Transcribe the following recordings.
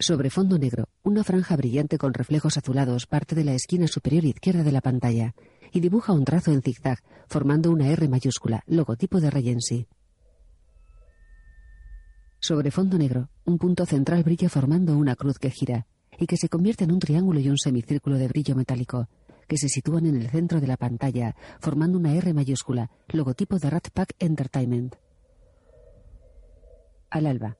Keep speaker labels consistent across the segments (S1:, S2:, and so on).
S1: Sobre fondo negro, una franja brillante con reflejos azulados parte de la esquina superior izquierda de la pantalla y dibuja un trazo en zigzag, formando una R mayúscula, logotipo de Regency. Sobre fondo negro, un punto central brilla formando una cruz que gira y que se convierte en un triángulo y un semicírculo de brillo metálico, que se sitúan en el centro de la pantalla, formando una R mayúscula, logotipo de Rat Pack Entertainment. Al alba,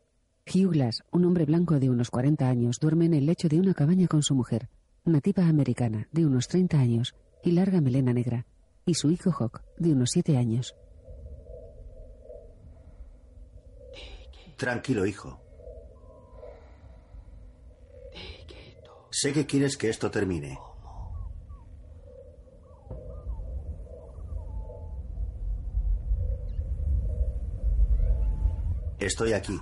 S1: Hugh Glass, un hombre blanco de unos 40 años, duerme en el lecho de una cabaña con su mujer, nativa americana, de unos 30 años, y larga melena negra, y su hijo Hawk, de unos 7 años.
S2: Tranquilo, hijo. Sé que quieres que esto termine. Estoy aquí.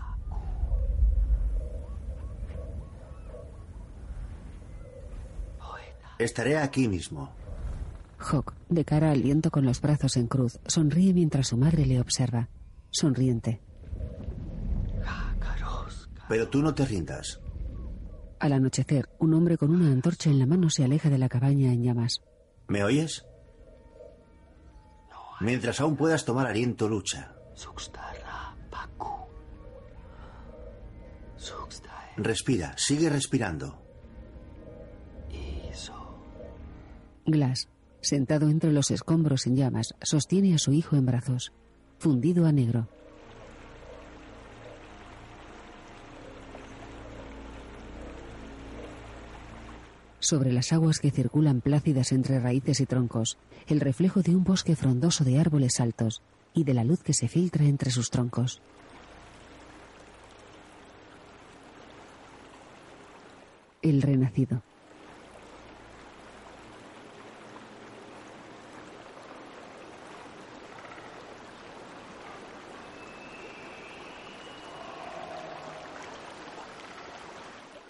S2: Estaré aquí mismo.
S1: Hawk, de cara al viento con los brazos en cruz, sonríe mientras su madre le observa. Sonriente.
S2: Pero tú no te rindas.
S1: Al anochecer, un hombre con una antorcha en la mano se aleja de la cabaña en llamas.
S2: ¿Me oyes? Mientras aún puedas tomar aliento, lucha. Respira, sigue respirando.
S1: Glass, sentado entre los escombros en llamas, sostiene a su hijo en brazos, fundido a negro. Sobre las aguas que circulan plácidas entre raíces y troncos, el reflejo de un bosque frondoso de árboles altos y de la luz que se filtra entre sus troncos. El renacido.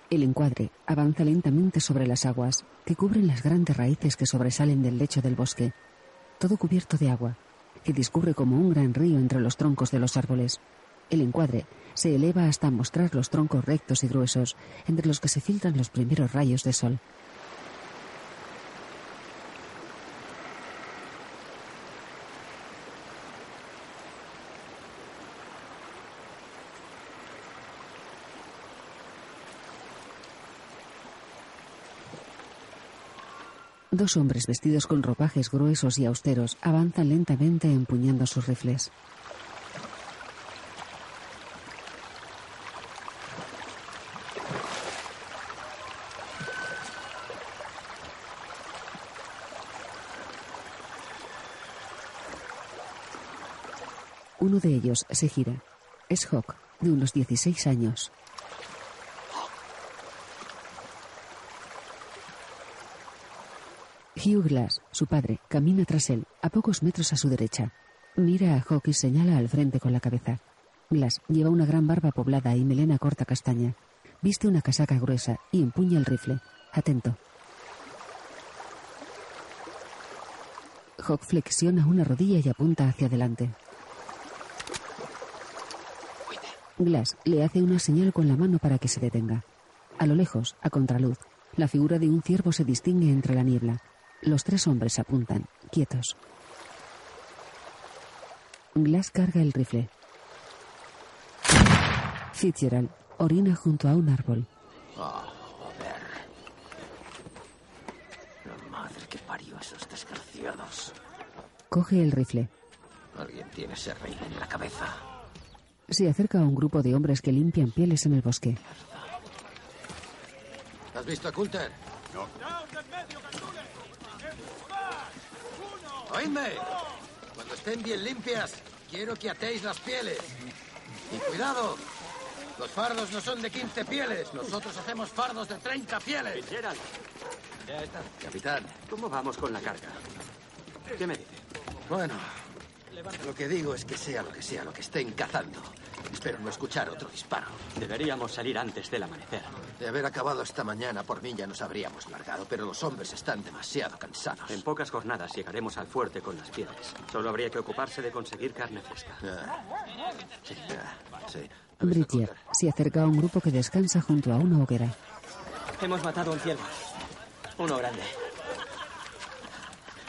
S1: El encuadre avanza lentamente sobre las aguas que cubren las grandes raíces que sobresalen del lecho del bosque, todo cubierto de agua, que discurre como un gran río entre los troncos de los árboles. El encuadre se eleva hasta mostrar los troncos rectos y gruesos, entre los que se filtran los primeros rayos de sol. Dos hombres vestidos con ropajes gruesos y austeros avanzan lentamente empuñando sus rifles. Uno de ellos se gira. Es Hawk, de unos 16 años. Hugh Glass, su padre, camina tras él, a pocos metros a su derecha. Mira a Hawk y señala al frente con la cabeza. Glass lleva una gran barba poblada y melena corta castaña. Viste una casaca gruesa y empuña el rifle. Atento. Hawk flexiona una rodilla y apunta hacia adelante. Glass le hace una señal con la mano para que se detenga. A lo lejos, a contraluz, la figura de un ciervo se distingue entre la niebla. Los tres hombres apuntan, quietos. Glass carga el rifle. Fitzgerald orina junto a un árbol.
S3: Ah, joder. La madre que parió a esos desgraciados.
S1: Coge el rifle.
S3: Alguien tiene ese rey en la cabeza.
S1: Se acerca a un grupo de hombres que limpian pieles en el bosque.
S3: ¿Has visto a Coulter?
S4: No.
S3: ¡Oídme! Cuando estén bien limpias, quiero que atéis las pieles. Y cuidado, los fardos no son de 15 pieles. Nosotros hacemos fardos de 30 pieles.
S5: Gerald. Ya está.
S3: Capitán.
S5: ¿Cómo vamos con la carga? ¿Qué me dice?
S3: Bueno, lo que digo es que sea lo que sea lo que estén cazando. Espero no escuchar otro disparo.
S5: Deberíamos salir antes del amanecer.
S3: De haber acabado esta mañana, por mí ya nos habríamos largado, pero los hombres están demasiado cansados.
S5: En pocas jornadas llegaremos al fuerte con las piedras. Solo habría que ocuparse de conseguir carne fresca.
S3: Ah, sí, ah, sí.
S1: Bridger se acerca a un grupo que descansa junto a una hoguera.
S5: Hemos matado a un ciervo. Uno grande.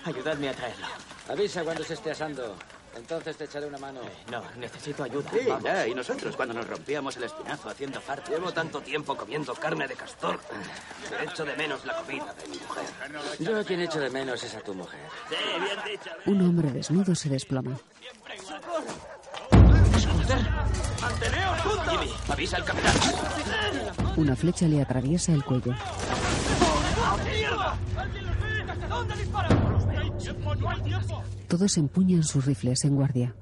S5: Ayudadme a traerlo.
S4: Avisa cuando se esté asando. Entonces te echaré una mano.
S5: Eh, no, necesito ayuda.
S6: Sí, ya, y nosotros cuando nos rompíamos el espinazo haciendo farto.
S4: Llevo tanto tiempo comiendo carne de castor. Que echo de menos la comida de mi mujer.
S6: Yo a quien echo de menos es a tu mujer.
S4: Sí, bien dicho.
S1: Un hombre desnudo se desploma.
S4: ¡Manteneos juntos! Jimmy, avisa al capitán.
S1: Una flecha le atraviesa el cuello.
S3: ¿Dónde disparan?
S1: Todos empuñan sus rifles en guardia.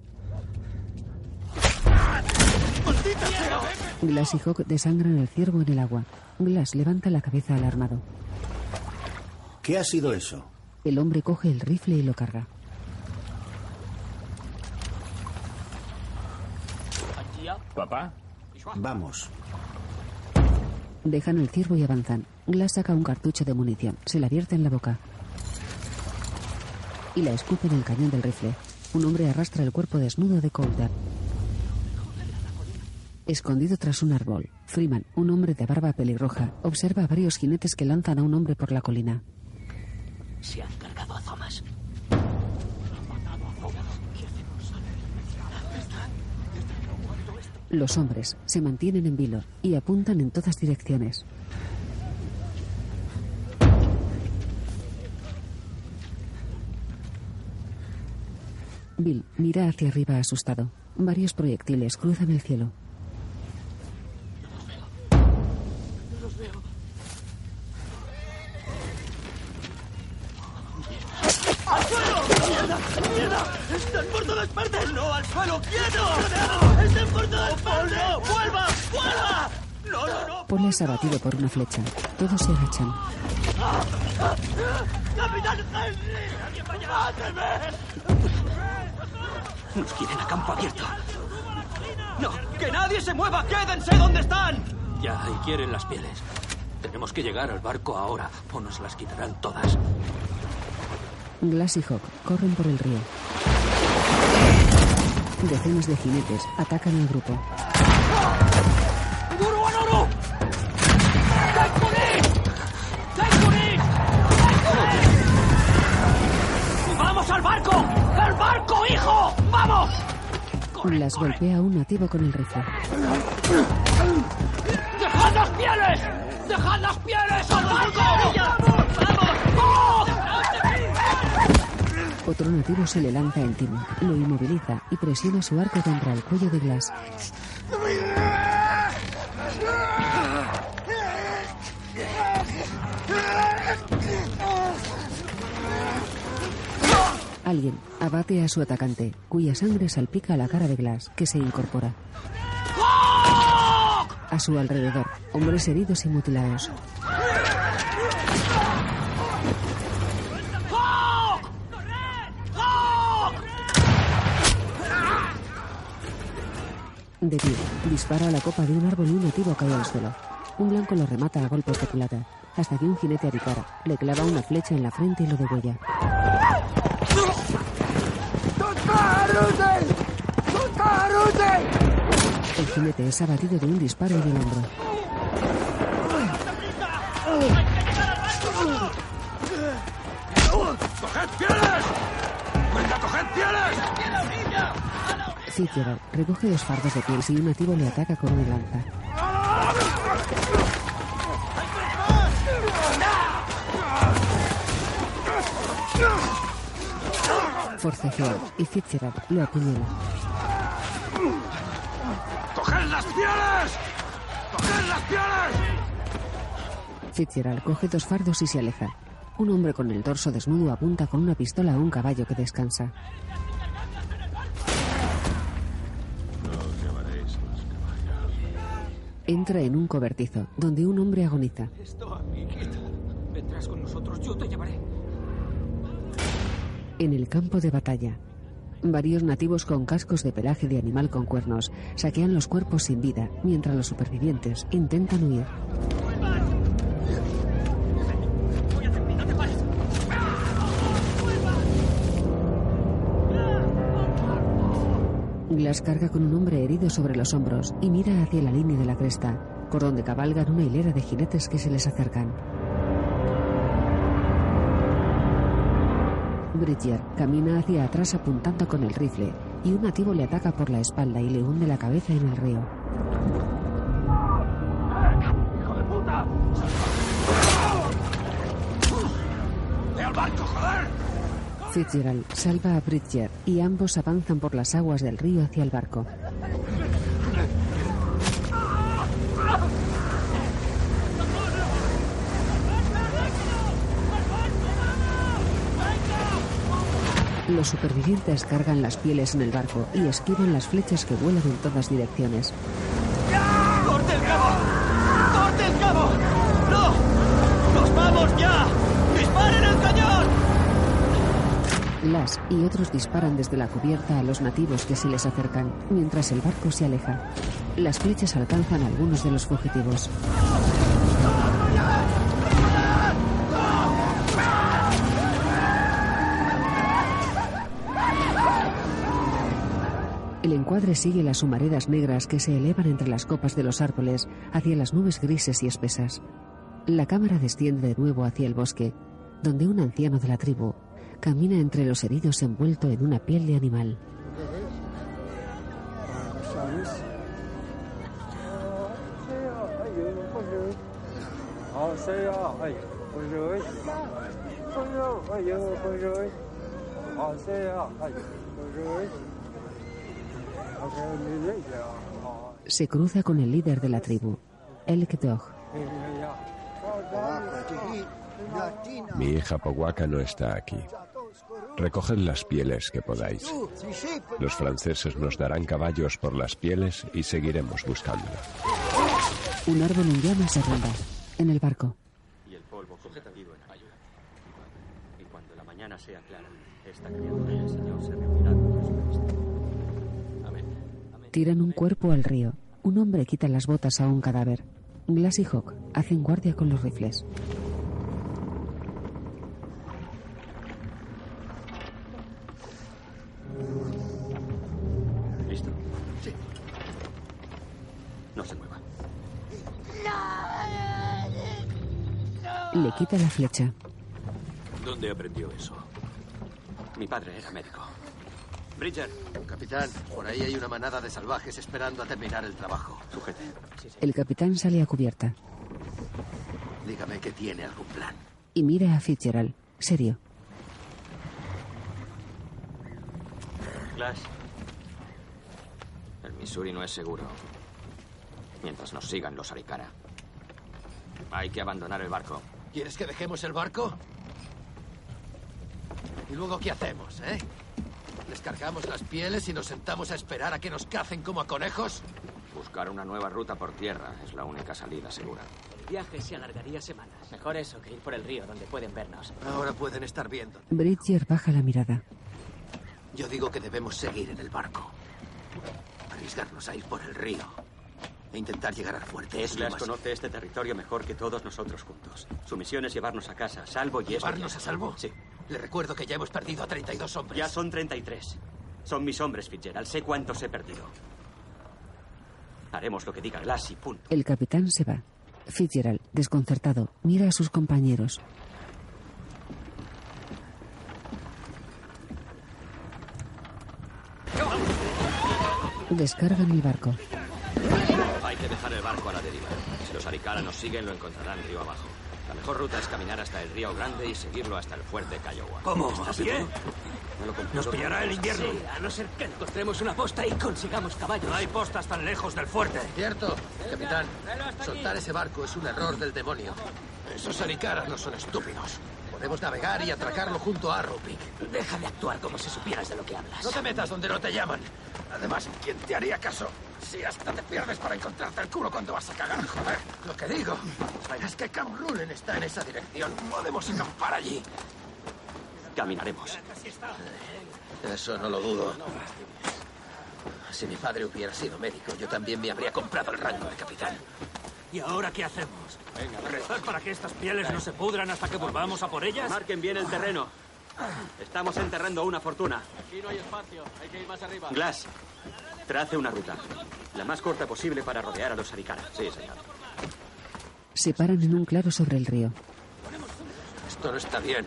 S1: Glass y Hawk desangran al ciervo en el agua. Glass levanta la cabeza alarmado.
S2: ¿Qué ha sido eso?
S1: El hombre coge el rifle y lo carga.
S7: ¿Papá?
S2: Vamos.
S1: Dejan el ciervo y avanzan. Glass saca un cartucho de munición. Se la vierte en la boca. Y la escupe en el cañón del rifle. Un hombre arrastra el cuerpo desnudo de Coulter. Escondido tras un árbol, Freeman, un hombre de barba pelirroja, observa a varios jinetes que lanzan a un hombre por la colina.
S6: Se han cargado a Thomas.
S1: Los hombres se mantienen en vilo y apuntan en todas direcciones. Bill mira hacia arriba asustado. Varios proyectiles cruzan el cielo.
S4: ¡Están por todas partes! ¡No, al suelo! ¡Quieto! ¡Están por todas partes! ¡Vuelva! ¡Vuelva! ¡No, no, no!
S1: Paul es abatido por una flecha. Todos se agachan.
S4: ¡Capitán Henry! ¡Máteme!
S5: Nos quieren a campo abierto.
S4: ¡No! ¡Que nadie se mueva! ¡Quédense donde están!
S5: Ya, y quieren las pieles. Tenemos que llegar al barco ahora o nos las quitarán todas.
S1: Glass y Hawk corren por el río. Decenas de jinetes atacan al grupo.
S4: ¡Vamos al barco! ¡El barco, hijo! ¡Vamos!
S1: Las golpea a un nativo con el rifle.
S4: ¡Dejad las pieles! ¡Dejad las pieles al barco! ¡Vamos! ¡Oh!
S1: Otro nativo se le lanza encima, lo inmoviliza y presiona su arco contra el cuello de Glass. Alguien abate a su atacante, cuya sangre salpica la cara de Glass, que se incorpora. A su alrededor, hombres heridos y mutilados. De pie, dispara a la copa de un árbol y un nativo cae al suelo. Un blanco lo remata a golpes de culata, hasta que un jinete aricara, le clava una flecha en la frente y lo degüella. El jinete es abatido de un disparo en el hombro.
S3: ¡Coged pieles!
S1: Recoge dos fardos de piel y un nativo le ataca con una lanza. Forcejea y Fitzgerald lo apuñala.
S3: ¡Coged las pieles! ¡Coged las pieles!
S1: Fitzgerald coge dos fardos y se aleja. Un hombre con el torso desnudo apunta con una pistola a un caballo que descansa. Entra en un cobertizo, donde un hombre agoniza.
S4: Esto, amiguita. Vendrás con nosotros, yo te llevaré.
S1: En el campo de batalla, varios nativos con cascos de pelaje de animal con cuernos saquean los cuerpos sin vida, mientras los supervivientes intentan huir. Glass carga con un hombre herido sobre los hombros y mira hacia la línea de la cresta, por donde cabalgan una hilera de jinetes que se les acercan. Bridger camina hacia atrás apuntando con el rifle y un nativo le ataca por la espalda y le hunde la cabeza en el río.
S4: ¡Hijo de puta! ¡Ve al barco, joder!
S1: Fitzgerald salva a Bridger y ambos avanzan por las aguas del río hacia el barco. Los supervivientes cargan las pieles en el barco y esquivan las flechas que vuelan en todas direcciones.
S4: ¡Corte el cabo! ¡Corte el cabo! ¡No! ¡Nos vamos ya! ¡Disparen el cañón!
S1: Las y otros disparan desde la cubierta a los nativos que se les acercan, mientras el barco se aleja. Las flechas alcanzan a algunos de los fugitivos. Encuadre sigue las humaredas negras que se elevan entre las copas de los árboles hacia las nubes grises y espesas. La cámara desciende de nuevo hacia el bosque, donde un anciano de la tribu camina entre los heridos envuelto en una piel de animal. Se cruza con el líder de la tribu, Elk Dog.
S8: Mi hija Powaka no está aquí. Recoged las pieles que podáis. Los franceses nos darán caballos por las pieles y seguiremos buscándola.
S1: Un árbol en llamas se ronda. En el barco.
S5: Y el polvo convertido en ayuda. Y cuando la mañana sea clara, esta criatura y el Señor se
S1: Tiran un cuerpo al río. Un hombre quita las botas a un cadáver. Glass y Hawk hacen guardia con los rifles.
S5: ¿Listo? Sí. No se mueva.
S1: Le quita la flecha.
S5: ¿Dónde aprendió eso? Mi padre era médico.
S3: Bridger, capitán, por ahí hay una manada de salvajes esperando a terminar el trabajo.
S5: Sujete.
S1: El capitán sale a cubierta
S3: Dígame que tiene algún plan.
S1: y mira a Fitzgerald, serio.
S5: Glass. El Missouri no es seguro. Mientras nos sigan los Arikara. Hay que abandonar el barco.
S3: ¿Quieres que dejemos el barco? ¿Y luego qué hacemos, eh? ¿Les cargamos las pieles y nos sentamos a esperar a que nos cacen como a conejos?
S5: Buscar una nueva ruta por tierra es la única salida segura.
S9: El viaje se alargaría semanas. Mejor eso que ir por el río donde pueden vernos.
S3: Ahora pueden estar viendo.
S1: Bridger baja la mirada.
S3: Yo digo que debemos seguir en el barco. Arriesgarnos a ir por el río. E intentar llegar al fuerte es lo
S5: Glass
S3: más...
S5: conoce este territorio mejor que todos nosotros juntos. Su misión es llevarnos a casa, a salvo y eso.
S3: ¿Llevarnos a salvo?
S5: Sí.
S3: Le recuerdo que ya hemos perdido a 32 hombres.
S5: Ya son 33. Son mis hombres, Fitzgerald. Sé cuántos he perdido. Haremos lo que diga Glass y punto.
S1: El capitán se va. Fitzgerald, desconcertado, mira a sus compañeros. Descargan el barco.
S5: Hay que dejar el barco a la deriva. Si los Arikara nos siguen, lo encontrarán río abajo. La mejor ruta es caminar hasta el río Grande y seguirlo hasta el fuerte Kiowa.
S4: ¿Cómo?
S5: ¿Estás
S4: ¿A pie?
S5: seguro? Me lo compruebo.
S4: Nos pillará el invierno.
S9: Sí, a no ser que encontremos una posta y consigamos caballos.
S4: No hay postas tan lejos del fuerte.
S3: Cierto, capitán. Soltar ese barco es un error del demonio. Esos aricaras no son estúpidos. Podemos navegar y atracarlo junto a Arrowpik.
S9: Deja de actuar como si supieras de lo que hablas.
S3: No te metas donde no te llaman. Además, ¿quién te haría caso? Si hasta te pierdes para encontrarte el culo cuando vas a cagar, joder. Lo que digo es que Camp Rulen está en esa dirección. Podemos acampar allí.
S5: Caminaremos.
S3: Eso no lo dudo. Si mi padre hubiera sido médico, yo también me habría comprado el rango de capitán.
S4: ¿Y ahora qué hacemos? ¿Rezar para que estas pieles no se pudran hasta que volvamos a por ellas?
S5: Marquen bien el terreno. Estamos enterrando una fortuna.
S9: Aquí no hay espacio, hay que ir más arriba.
S5: Glass, trace una ruta. La más corta posible para rodear a los Arikara. Sí, señor.
S1: Se paran en un claro sobre el río.
S3: Esto no está bien.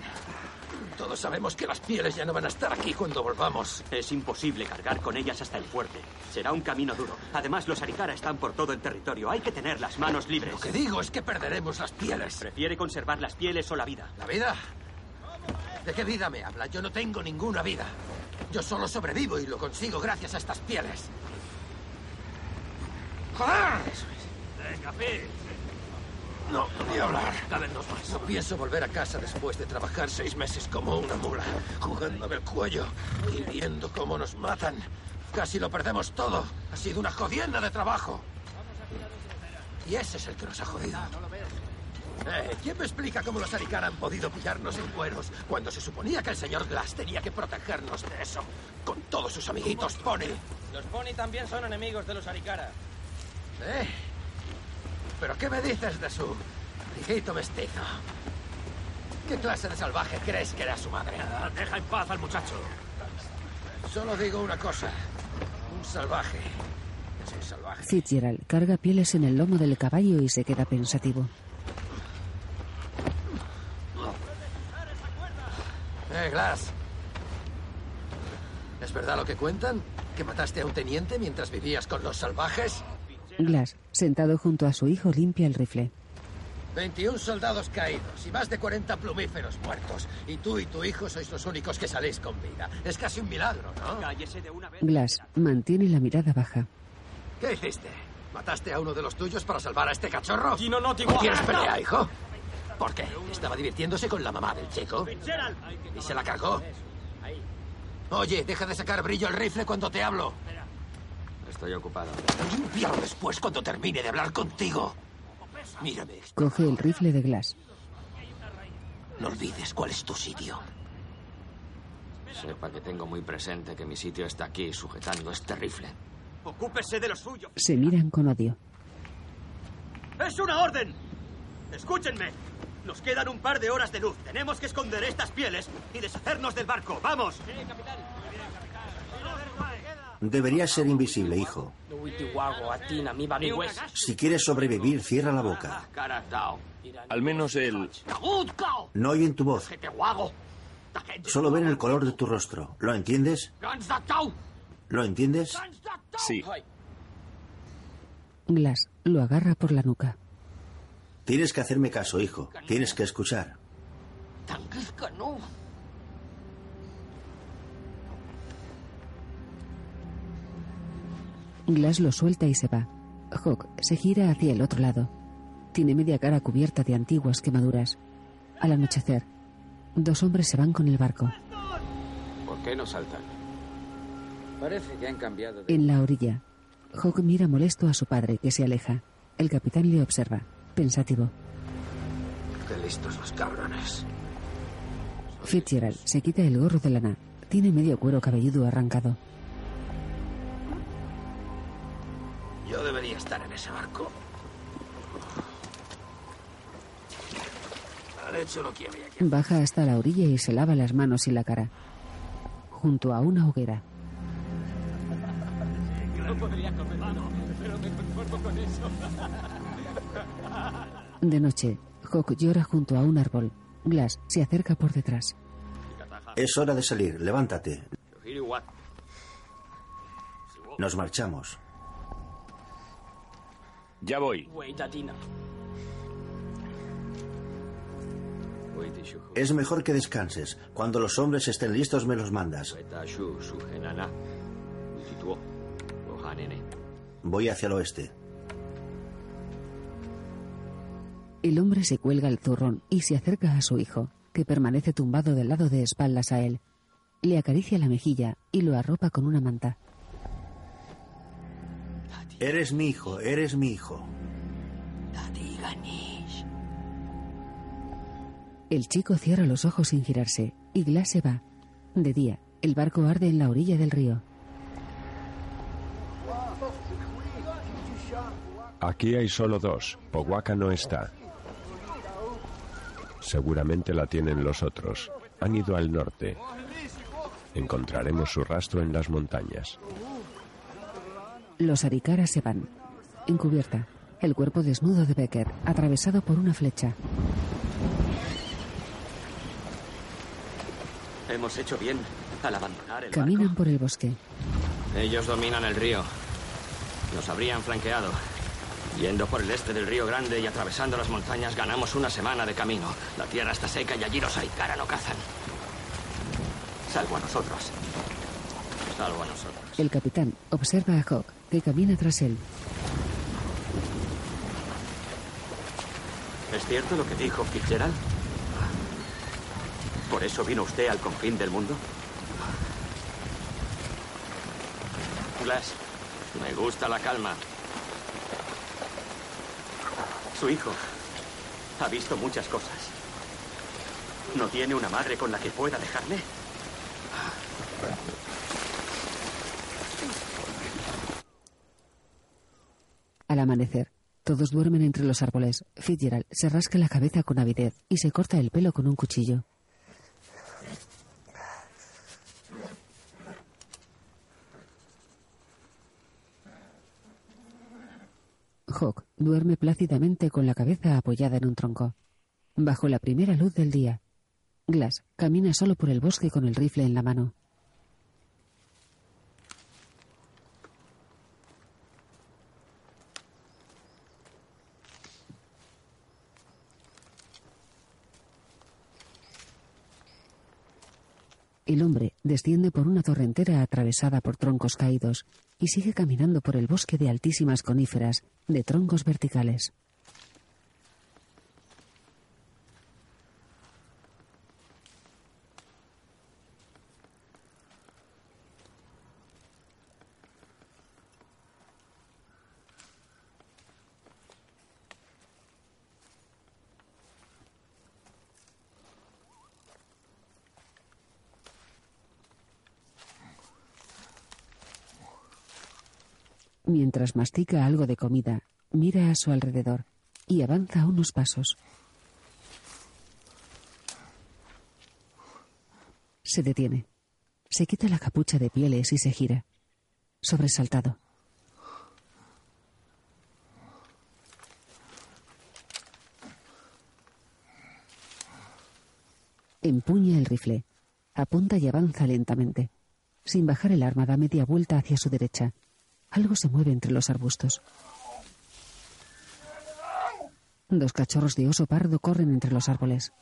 S3: Todos sabemos que las pieles ya no van a estar aquí cuando volvamos.
S5: Es imposible cargar con ellas hasta el fuerte. Será un camino duro. Además, los Arikara están por todo el territorio. Hay que tener las manos libres.
S3: Lo que digo es que perderemos las pieles.
S5: Prefiere conservar las pieles o la vida.
S3: ¿La vida? ¿De qué vida me habla? Yo no tengo ninguna vida. Yo solo sobrevivo y lo consigo gracias a estas pieles. ¡Joder! Eso es.
S4: Venga, Phil.
S3: No, no voy a hablar.
S4: Más.
S3: No pienso volver a casa después de trabajar seis meses como una mula, jugándome el cuello y viendo cómo nos matan. Casi lo perdemos todo. Ha sido una jodienda de trabajo. Y ese es el que nos ha jodido. Eh, ¿Quién me explica cómo los Arikara han podido pillarnos en cueros cuando se suponía que el señor Glass tenía que protegernos de eso? Con todos sus amiguitos Pony.
S9: Los Pony también son enemigos de los Arikara.
S3: ¿Eh? ¿Pero qué me dices de su hijito mestizo? ¿Qué clase de salvaje crees que era su madre?
S4: Ah, Deja en paz al muchacho.
S3: Solo digo una cosa. Un salvaje. Es un salvaje.
S1: Fitzgerald carga pieles en el lomo del caballo y se queda pensativo.
S3: Eh, Glass. ¿Es verdad lo que cuentan? ¿Que mataste a un teniente mientras vivías con los salvajes?
S1: Glass, sentado junto a su hijo, limpia el rifle.
S3: 21 soldados caídos y más de 40 plumíferos muertos. Y tú y tu hijo sois los únicos que salís con vida. Es casi un milagro, ¿no?
S5: Cállese de una vez.
S1: Glass mantiene la mirada baja.
S3: ¿Qué hiciste? ¿Mataste a uno de los tuyos para salvar a este cachorro?
S4: Gino, no te
S3: ¿Quieres pelea, hijo? ¿Por qué? ¿Estaba divirtiéndose con la mamá del chico? ¿Y se la cargó? Oye, deja de sacar brillo al rifle cuando te hablo.
S5: Estoy ocupado.
S3: Límpialo después cuando termine de hablar contigo. Mírame.
S1: Coge el rifle de Glass.
S3: No olvides cuál es tu sitio.
S10: Sepa que tengo muy presente que mi sitio está aquí, sujetando este rifle.
S5: Ocúpese de lo suyo.
S1: Se miran con odio.
S5: ¡Es una orden! Escúchenme. Nos quedan un par de horas de luz. Tenemos que esconder estas pieles y deshacernos del barco. ¡Vamos!
S2: Deberías ser invisible, hijo. Si quieres sobrevivir, cierra la boca.
S7: Al menos el...
S2: No oyen tu voz. Solo ven el color de tu rostro. ¿Lo entiendes? ¿Lo entiendes?
S7: Sí.
S1: Glass lo agarra por la nuca.
S2: Tienes que hacerme caso, hijo. Tienes que escuchar.
S1: Glass lo suelta y se va. Hawk se gira hacia el otro lado. Tiene media cara cubierta de antiguas quemaduras. Al anochecer, dos hombres se van con el barco.
S10: ¿Por qué no saltan?
S11: Parece que han cambiado de...
S1: En la orilla, Hawk mira molesto a su padre, que se aleja. El capitán le observa, pensativo.
S3: Qué listos los cabrones.
S1: Fitzgerald se quita el gorro de lana. Tiene medio cuero cabelludo arrancado.
S3: Yo debería estar en ese barco. Han hecho lo que había que hacer.
S1: Baja hasta la orilla y se lava las manos y la cara. Junto a una hoguera.
S9: No podría comerlo, pero me conformo con eso.
S1: De noche, Hawk llora junto a un árbol. Glass se acerca por detrás.
S2: Es hora de salir. Levántate. Nos marchamos.
S7: Ya voy.
S2: Es mejor que descanses. Cuando los hombres estén listos me los mandas. Voy hacia el oeste.
S1: El hombre se cuelga el zurrón y se acerca a su hijo, que permanece tumbado del lado de espaldas a él. Le acaricia la mejilla y lo arropa con una manta.
S2: Eres mi hijo, eres mi hijo.
S1: El chico cierra los ojos sin girarse y Glass se va. De día, el barco arde en la orilla del río.
S8: Aquí hay solo dos. Powaka no está. Seguramente la tienen los otros. han ido al norte. Encontraremos su rastro en las montañas.
S1: Los aricaras se van. Encubierta, el cuerpo desnudo de Becker, atravesado por una flecha.
S10: Hemos hecho bien al abandonar el
S1: Caminan
S10: barco.
S1: por el bosque.
S10: Ellos dominan el río. Nos habrían flanqueado. Yendo por el este del río Grande y atravesando las montañas ganamos una semana de camino. La tierra está seca y allí los Aikara no cazan. Salvo a nosotros. Salvo a nosotros.
S1: El capitán observa a Hawk, que camina tras él.
S5: ¿Es cierto lo que dijo Fitzgerald? ¿Por eso vino usted al confín del mundo?
S10: Glass, me gusta la calma.
S5: Su hijo ha visto muchas cosas. ¿No tiene una madre con la que pueda dejarme?
S1: Al amanecer, todos duermen entre los árboles. Fitzgerald se rasca la cabeza con avidez y se corta el pelo con un cuchillo. Hawk duerme plácidamente con la cabeza apoyada en un tronco. Bajo la primera luz del día, Glass camina solo por el bosque con el rifle en la mano. El hombre desciende por una torrentera atravesada por troncos caídos y sigue caminando por el bosque de altísimas coníferas, de troncos verticales. Mientras mastica algo de comida, mira a su alrededor y avanza unos pasos. Se detiene. Se quita la capucha de pieles y se gira. Sobresaltado. Empuña el rifle. Apunta y avanza lentamente. Sin bajar el arma da media vuelta hacia su derecha. Algo se mueve entre los arbustos. Dos cachorros de oso pardo corren entre los árboles.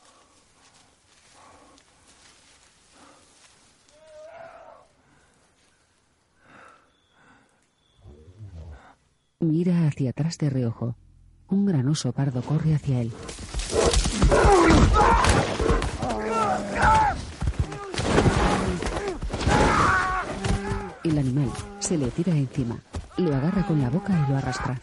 S1: Mira hacia atrás de reojo. Un gran oso pardo corre hacia él. El animal se le tira encima, lo agarra con la boca y lo arrastra.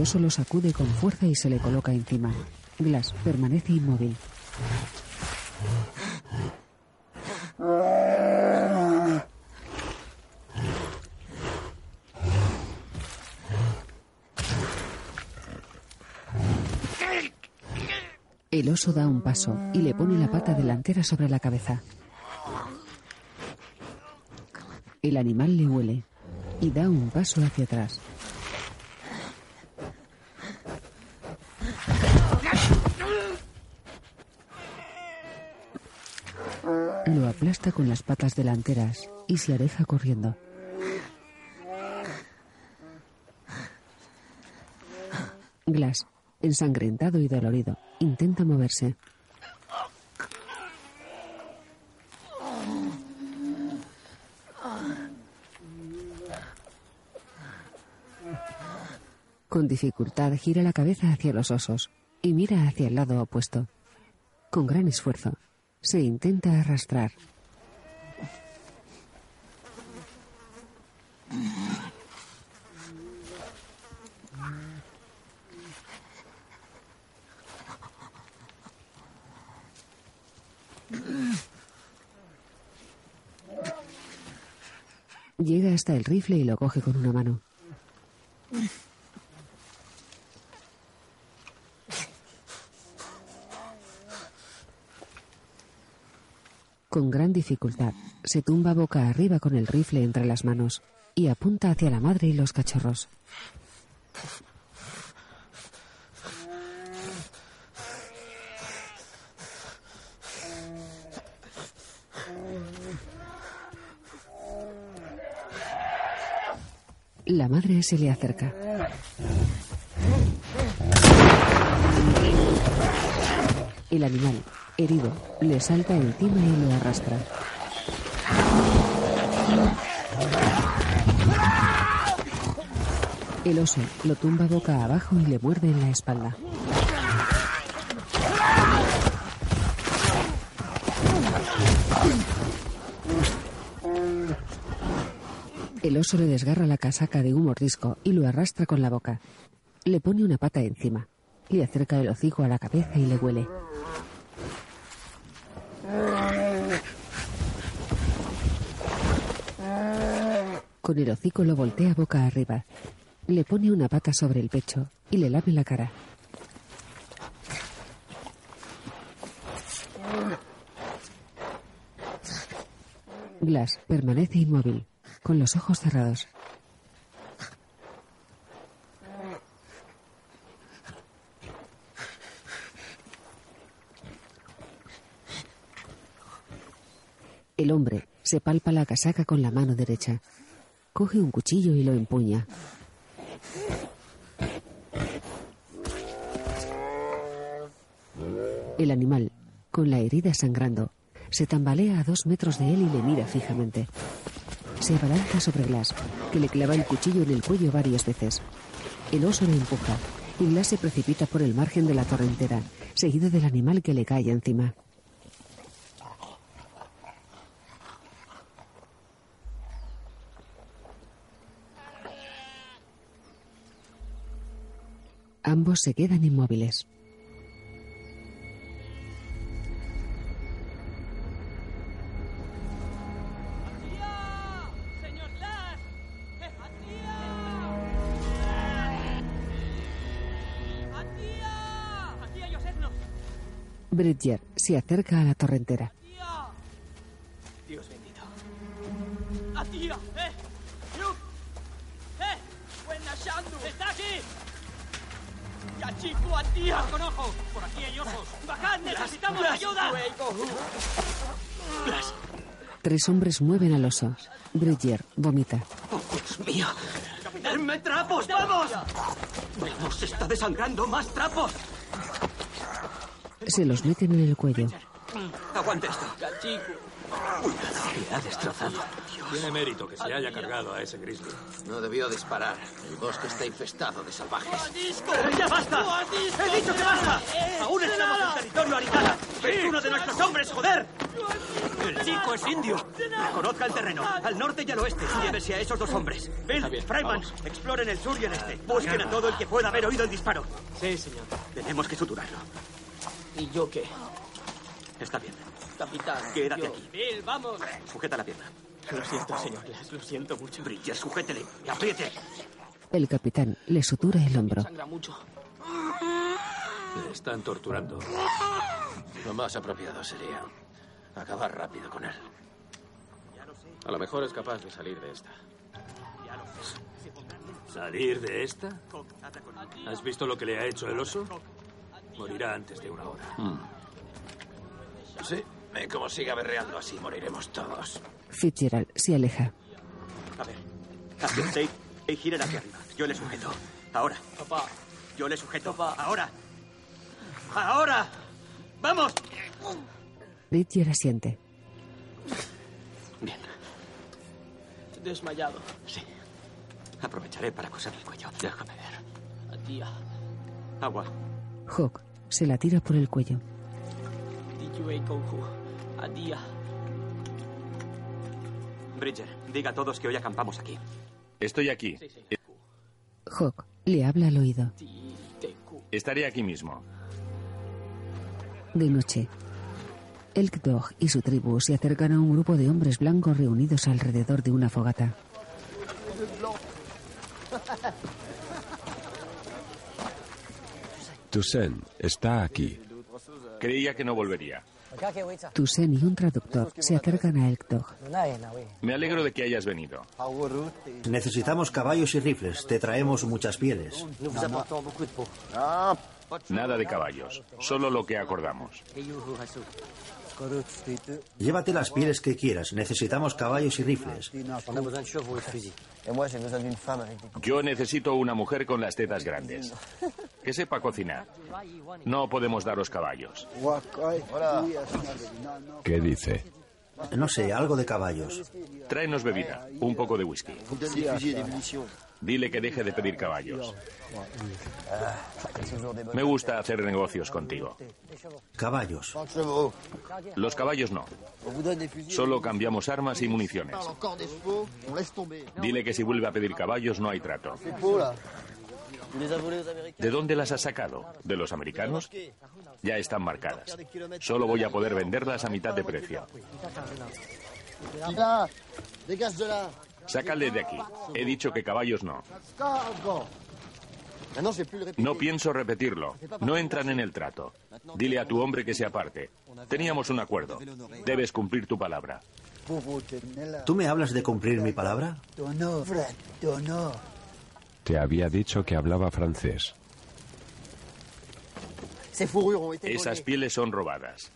S1: El oso lo sacude con fuerza y se le coloca encima. Glass permanece inmóvil. El oso da un paso y le pone la pata delantera sobre la cabeza. El animal le huele y da un paso hacia atrás. Lo aplasta con las patas delanteras y se aleja corriendo. Glass, ensangrentado y dolorido, intenta moverse. Con dificultad gira la cabeza hacia los osos y mira hacia el lado opuesto. Con gran esfuerzo, se intenta arrastrar. Llega hasta el rifle y lo coge con una mano. Con gran dificultad, se tumba boca arriba con el rifle entre las manos y apunta hacia la madre y los cachorros. La madre se le acerca. El animal, herido, le salta encima y lo arrastra. El oso lo tumba boca abajo y le muerde en la espalda. El oso le desgarra la casaca de un mordisco y lo arrastra con la boca. Le pone una pata encima. Le acerca el hocico a la cabeza y le huele. Con el hocico lo voltea boca arriba. Le pone una pata sobre el pecho y le lame la cara. Glass permanece inmóvil, con los ojos cerrados. El hombre se palpa la casaca con la mano derecha. Coge un cuchillo y lo empuña. El animal, con la herida sangrando, se tambalea a dos metros de él y le mira fijamente. Se abalanza sobre Glass, que le clava el cuchillo en el cuello varias veces. El oso le empuja y Glass se precipita por el margen de la torrentera, seguido del animal que le cae encima. Ambos se quedan inmóviles. Bridger se acerca a la torrentera.
S4: Dios bendito. ¡Atía! ¡Eh! ¡Eh! ¡Buena! ¡Está aquí! ¡Ya chico, atía! ¡Con ojo! ¡Por aquí hay osos! ¡Bajad! ¡Necesitamos ayuda!
S3: Blas.
S1: Tres hombres mueven al oso. Bridger vomita.
S3: ¡Oh, Dios mío!
S5: ¡Denme trapos! ¡Vamos!
S3: ¡Vamos! ¡Está desangrando! ¡Más trapos!
S1: Se los meten en el cuello.
S3: Aguante esto.
S4: Cuidado.
S3: Le ha destrozado.
S12: Tiene mérito que se haya cargado a ese grizzly.
S3: No debió disparar. El bosque está infestado de salvajes.
S5: ¡Ya basta! ¡He dicho que basta! ¡Aún estamos en territorio Aritana! ¡Es uno de nuestros hombres, joder!
S3: El chico es indio.
S5: Conozca el terreno, al norte y al oeste. Llévese a esos dos hombres. Bill,
S12: vamos.
S5: exploren el sur y el este. Busquen a todo el que pueda haber oído el disparo.
S4: Sí, señor.
S5: Tenemos que suturarlo.
S4: ¿Y yo qué?
S5: Está bien.
S4: Capitán.
S5: Quédate
S4: yo-
S5: aquí.
S4: Bill, vamos.
S5: Sujeta la pierna.
S4: Lo siento, señor Glass. Lo siento mucho.
S5: Bridger, sujétele. y Apriete.
S1: El capitán le sutura el hombro.
S4: Sangra mucho.
S12: Le están torturando.
S3: Lo más apropiado sería acabar rápido con él.
S12: A lo mejor es capaz de salir de esta. ¿Salir de esta? ¿Has visto lo que le ha hecho el oso? Morirá antes de una hora.
S3: Sí, como siga berreando así, moriremos todos.
S1: Fitzgerald se aleja.
S5: A ver. Hacia y giren hacia arriba. Yo le sujeto. Ahora.
S4: Papá.
S5: Yo le sujeto. Ahora. ¡Ahora! ¡Vamos!
S1: Bridger asiente.
S3: Bien,
S4: Desmayado.
S5: Sí. Aprovecharé para coser el cuello.
S3: déjame ver.
S4: Atía.
S5: Agua.
S1: Hawk se la tira por el cuello.
S4: Tijue Kouhu. Atía.
S5: Bridger, diga a todos que hoy acampamos aquí.
S7: Estoy aquí.
S1: Hawk le habla al oído.
S7: Estaré aquí mismo.
S1: De noche, Elk Dog y su tribu se acercan a un grupo de hombres blancos reunidos alrededor de una fogata.
S8: Toussaint está aquí.
S7: Creía que no volvería.
S1: Toussaint y un traductor se acercan a Elktog.
S7: Me alegro de que hayas venido.
S2: Necesitamos caballos y rifles. Te traemos muchas pieles.
S7: Nada de caballos, solo lo que acordamos.
S2: Llévate las pieles que quieras. Necesitamos caballos y rifles.
S7: Yo necesito una mujer con las tetas grandes. Que sepa cocinar. No podemos daros caballos.
S8: ¿Qué dice?
S2: No sé, algo de caballos.
S7: Tráenos bebida, un poco de whisky. Dile que deje de pedir caballos. Me gusta hacer negocios contigo.
S2: Caballos.
S7: Los caballos no. Solo cambiamos armas y municiones. Dile que si vuelve a pedir caballos no hay trato. ¿De dónde las has sacado? ¿De los americanos? Ya están marcadas. Solo voy a poder venderlas a mitad de precio. Sácale de aquí. He dicho que caballos no. No pienso repetirlo. No entran en el trato. Dile a tu hombre que se aparte. Teníamos un acuerdo. Debes cumplir tu palabra.
S2: ¿Tú me hablas de cumplir mi palabra?
S8: Te había dicho que hablaba francés.
S7: Esas pieles son robadas.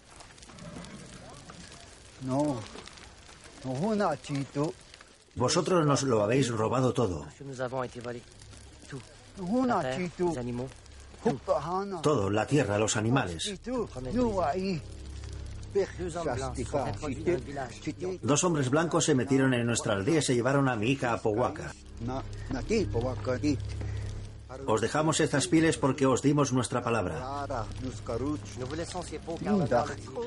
S2: No. Vosotros nos lo habéis robado todo. Todo, la tierra, los animales. Dos hombres blancos se metieron en nuestra aldea y se llevaron a mi hija a Powaka. Os dejamos estas pieles porque os dimos nuestra palabra.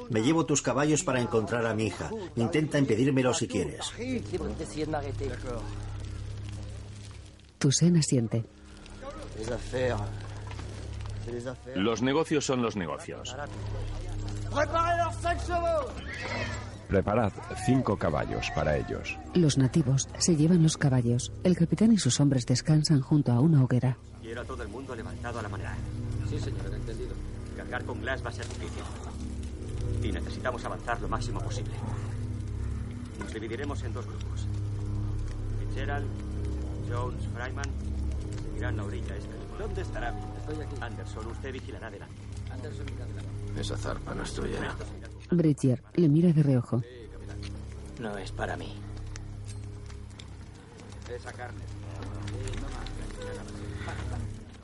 S2: Me llevo tus caballos para encontrar a mi hija. Intenta impedírmelo si quieres.
S1: Toussaint asiente.
S7: Los negocios son los negocios.
S8: Preparad cinco caballos para ellos.
S1: Los nativos se llevan los caballos. El capitán y sus hombres descansan junto a una hoguera.
S5: Quiero a todo el mundo levantado a la manera.
S11: Sí, señor, entendido.
S5: Cargar con Glass va a ser difícil. Y necesitamos avanzar lo máximo posible. Nos dividiremos en dos grupos. Fitzgerald, Jones, Fryman seguirán la orilla esta. ¿Dónde estará?
S11: Estoy aquí.
S5: Anderson, usted vigilará delante.
S11: Anderson, adelante.
S3: Esa zarpa no es tuya.
S1: Bridger le mira de reojo.
S6: No es para mí.
S5: Esa carne.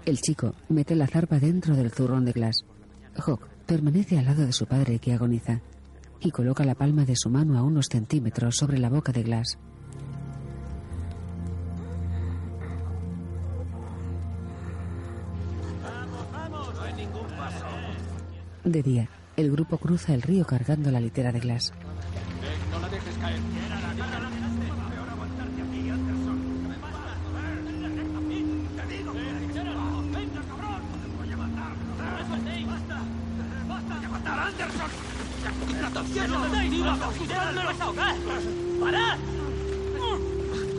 S1: El chico mete la zarpa dentro del zurrón de Glass. Hawk permanece al lado de su padre que agoniza y coloca la palma de su mano a unos centímetros sobre la boca de Glass. De día, el grupo cruza el río cargando la litera de Glass.
S9: No la dejes caer.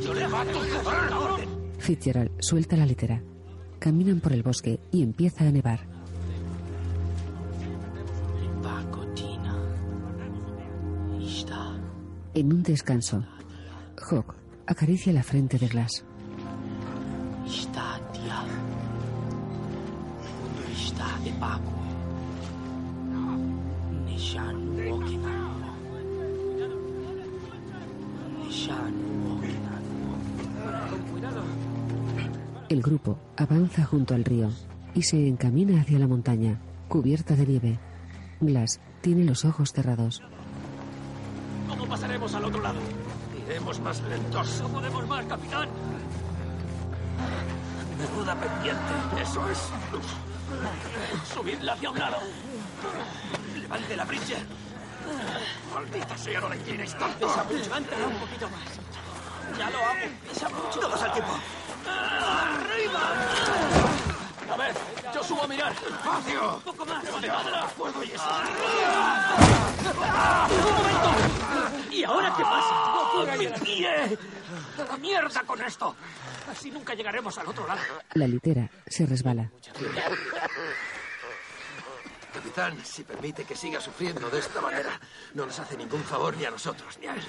S9: ¡Yo le mato!
S1: Fitzgerald suelta la litera. Caminan por el bosque y empieza a nevar. En un descanso, Hawk acaricia la frente de Glass.
S6: Está,
S1: El grupo avanza junto al río y se encamina hacia la montaña, cubierta de nieve. Glass tiene los ojos cerrados.
S9: ¿Cómo pasaremos al otro lado?
S3: Iremos más lentos.
S9: No podemos más, capitán.
S3: Menuda pendiente. Eso es.
S9: Subidla hacia un lado.
S3: Levante la brilla. Maldita sea, no la inclinéis tanto.
S9: Pesa mucho. Levántala un poquito más. Ya lo hago. Pesa mucho.
S3: Todos al tiempo.
S9: ¡Arriba!
S3: A ver, yo
S4: subo a mirar.
S3: ¡Espacio!
S4: Un poco más.
S3: ¡No puedo y eso!
S4: ¡Un momento! ¿Y ahora qué pasa?
S3: ¡Mi pie! ¡A la mierda con esto! Así nunca llegaremos al otro lado.
S1: La litera se resbala.
S3: Capitán, si permite que siga sufriendo de esta manera, no nos hace ningún favor ni a nosotros ni a él.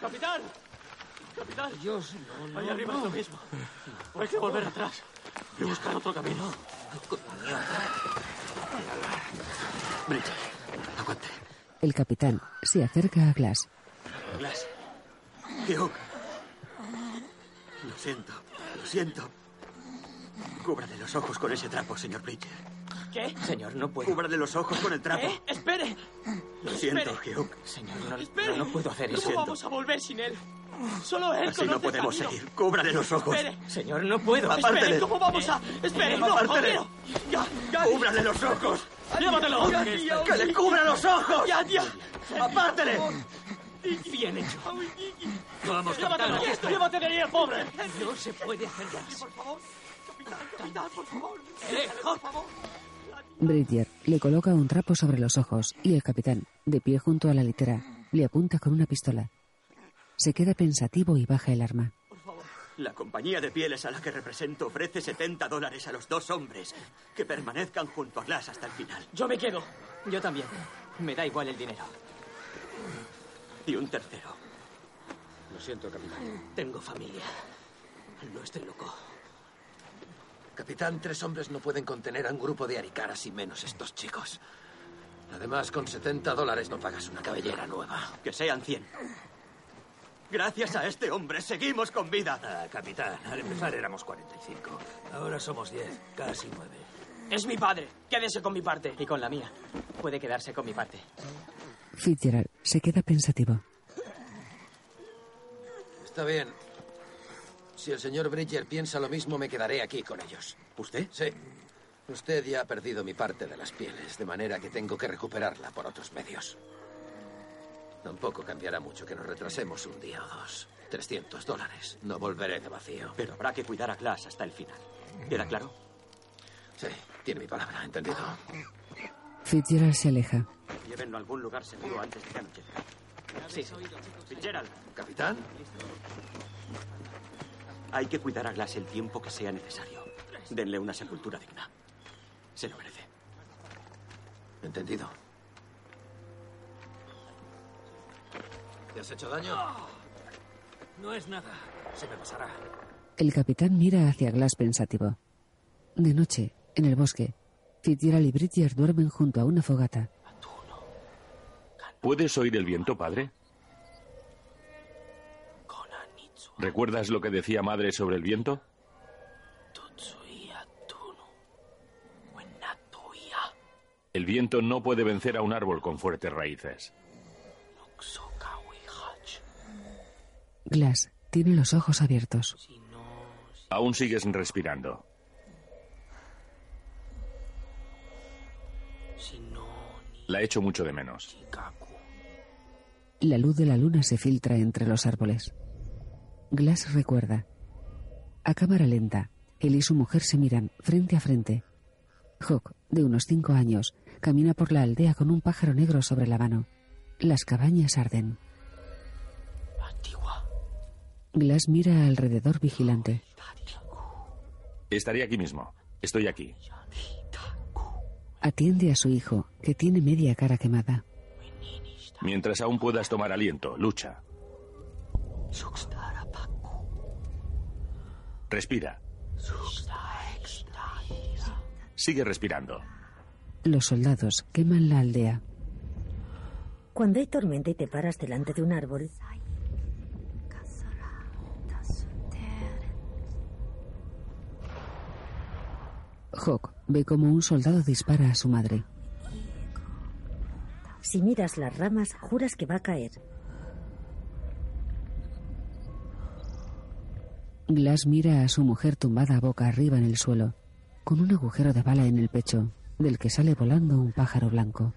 S4: ¡Capitán! ¡Capitán!
S3: Dios, no,
S4: Allá arriba es lo mismo. Hay que volver atrás y buscar otro camino.
S3: Bridget, aguante.
S1: El capitán se acerca a Glass.
S5: Glass. Hugh. Lo siento, lo siento. Cúbrale los ojos con ese trapo, señor Bridger.
S4: ¿Qué?
S5: Señor, no puedo. Cúbrale los ojos con el trapo.
S4: ¿Eh? ¡Espere!
S5: Lo siento. Hugh.
S9: Señor, no,
S4: ¡Espere!
S9: no, no puedo hacer
S4: ¿Cómo
S9: eso.
S4: vamos a volver sin él? Solo él
S5: Así no podemos
S4: camino.
S5: seguir. Cúbrale los ojos.
S4: Espere.
S9: Señor, no puedo.
S5: Apártele.
S4: Espere, ¿cómo vamos a...? Espere, no,
S5: Apártele.
S4: Ya.
S5: Cúbrale los ojos.
S4: Llévatelo.
S5: ¡Que le cubra los ojos!
S4: Ya, ya.
S5: ¡Apártele!
S4: Bien hecho.
S3: Vamos,
S4: Llévatelo.
S3: capitán, aquí estoy.
S4: Llévate de ahí, pobre.
S3: No se puede hacer más.
S4: Por favor. Capitán, capitán, por favor. Eh, por favor.
S1: Bridger le coloca un trapo sobre los ojos y el capitán, de pie junto a la litera, le apunta con una pistola. Se queda pensativo y baja el arma.
S5: La compañía de pieles a la que represento ofrece 70 dólares a los dos hombres que permanezcan junto a Glass hasta el final.
S4: Yo me quedo.
S9: Yo también. Me da igual el dinero.
S5: Y un tercero.
S3: Lo siento, capitán.
S4: Tengo familia. No estoy loco.
S3: Capitán, tres hombres no pueden contener a un grupo de aricaras y menos estos chicos. Además, con 70 dólares no pagas una cabellera nueva.
S5: Que sean 100. Gracias a este hombre seguimos con vida.
S3: Ah, capitán, al empezar éramos 45. Ahora somos 10, casi 9.
S4: Es mi padre. Quédese con mi parte.
S9: Y con la mía. Puede quedarse con mi parte.
S1: Fitzgerald se queda pensativo.
S3: Está bien. Si el señor Bridger piensa lo mismo, me quedaré aquí con ellos.
S5: ¿Usted?
S3: Sí. Usted ya ha perdido mi parte de las pieles, de manera que tengo que recuperarla por otros medios. Tampoco cambiará mucho que nos retrasemos un día o dos. 300 dólares. No volveré de vacío.
S5: Pero habrá que cuidar a Glass hasta el final. ¿Queda claro?
S3: Sí, tiene mi palabra, ¿entendido?
S1: Fitzgerald se aleja.
S5: Llévenlo a algún lugar seguro antes de que anochezca. Sí, sí. Fitzgerald.
S3: ¿Capitán?
S5: Hay que cuidar a Glass el tiempo que sea necesario. Denle una sepultura digna. Se lo merece.
S3: Entendido. ¿Te has hecho daño?
S12: No es nada. Se me pasará.
S1: El capitán mira hacia Glass pensativo. De noche, en el bosque, Fitzgerald y Bridger duermen junto a una fogata.
S7: ¿Puedes oír el viento, padre? ¿Recuerdas lo que decía madre sobre el viento? El viento no puede vencer a un árbol con fuertes raíces.
S1: Glass tiene los ojos abiertos.
S7: Aún sigues respirando. La echo mucho de menos.
S1: La luz de la luna se filtra entre los árboles. Glass recuerda. A cámara lenta, él y su mujer se miran frente a frente. Hawk, de unos cinco años, camina por la aldea con un pájaro negro sobre la mano. Las cabañas arden. Glass mira alrededor vigilante.
S7: Estaré aquí mismo. Estoy aquí.
S1: Atiende a su hijo, que tiene media cara quemada.
S7: Mientras aún puedas tomar aliento, lucha. Respira. Sigue respirando.
S1: Los soldados queman la aldea.
S13: Cuando hay tormenta y te paras delante de un árbol,
S1: Hawk ve como un soldado dispara a su madre.
S13: si miras las ramas, juras que va a caer.
S1: Glass mira a su mujer tumbada boca arriba en el suelo, con un agujero de bala en el pecho, del que sale volando un pájaro blanco.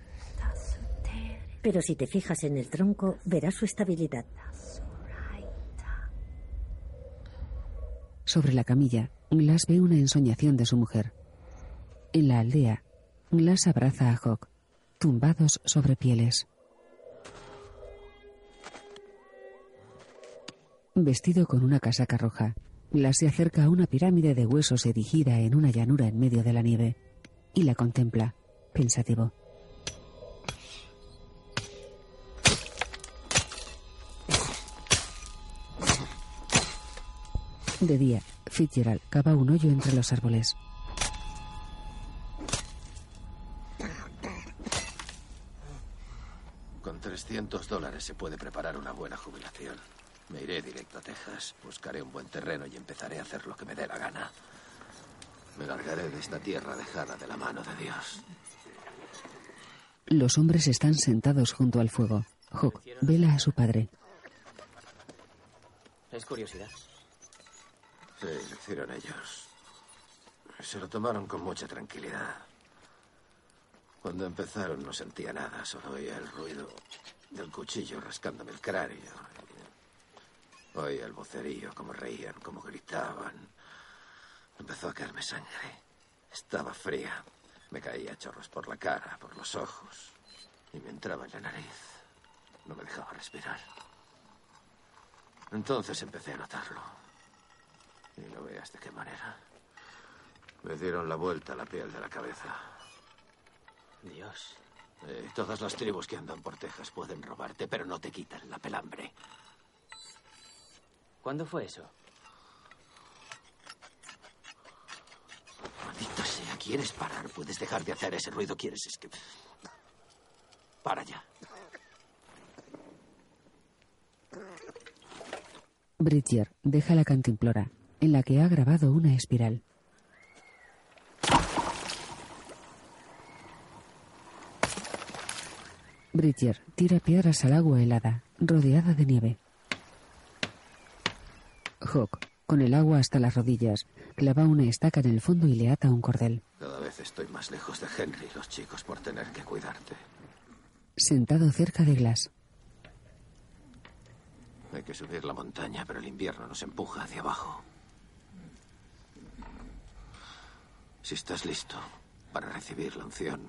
S13: Pero si te fijas en el tronco, verás su estabilidad.
S1: Sobre la camilla, Glass ve una ensoñación de su mujer. En la aldea, Glass abraza a Hawk, tumbados sobre pieles. Vestido con una casaca roja, Glass se acerca a una pirámide de huesos erigida en una llanura en medio de la nieve y la contempla, pensativo. De día, Fitzgerald cava un hoyo entre los árboles.
S3: Con 300 dólares se puede preparar una buena jubilación. Me iré directo a Texas, buscaré un buen terreno y empezaré a hacer lo que me dé la gana. Me largaré de esta tierra dejada de la mano de Dios.
S1: Los hombres están sentados junto al fuego. Hawk vela a su padre.
S5: Es curiosidad.
S3: Sí, lo hicieron ellos. Se lo tomaron con mucha tranquilidad. Cuando empezaron no sentía nada, solo oía el ruido del cuchillo rascándome el cráneo. Oía el vocerío, cómo reían, cómo gritaban. Empezó a caerme sangre. Estaba fría. Me caía chorros por la cara, por los ojos. Y me entraba en la nariz. No me dejaba respirar. Entonces empecé a notarlo. Y lo veas de qué manera. Me dieron la vuelta a la piel de la cabeza.
S5: Dios.
S3: Eh, todas las tribus que andan por Texas pueden robarte, pero no te quitan la pelambre.
S5: ¿Cuándo fue eso?
S3: Maldita sea, ¿quieres parar? Puedes dejar de hacer ese ruido. ¿Quieres? Es que... Para ya.
S1: Bridger deja la cantimplora, en la que ha grabado una espiral. Bridger tira piedras al agua helada, rodeada de nieve. Hawk, con el agua hasta las rodillas, clava una estaca en el fondo y le ata un cordel.
S3: Cada vez estoy más lejos de Henry y los chicos por tener que cuidarte.
S1: Sentado cerca de Glass,
S3: Hay que subir la montaña, pero el invierno nos empuja hacia abajo. Si estás listo para recibir la unción,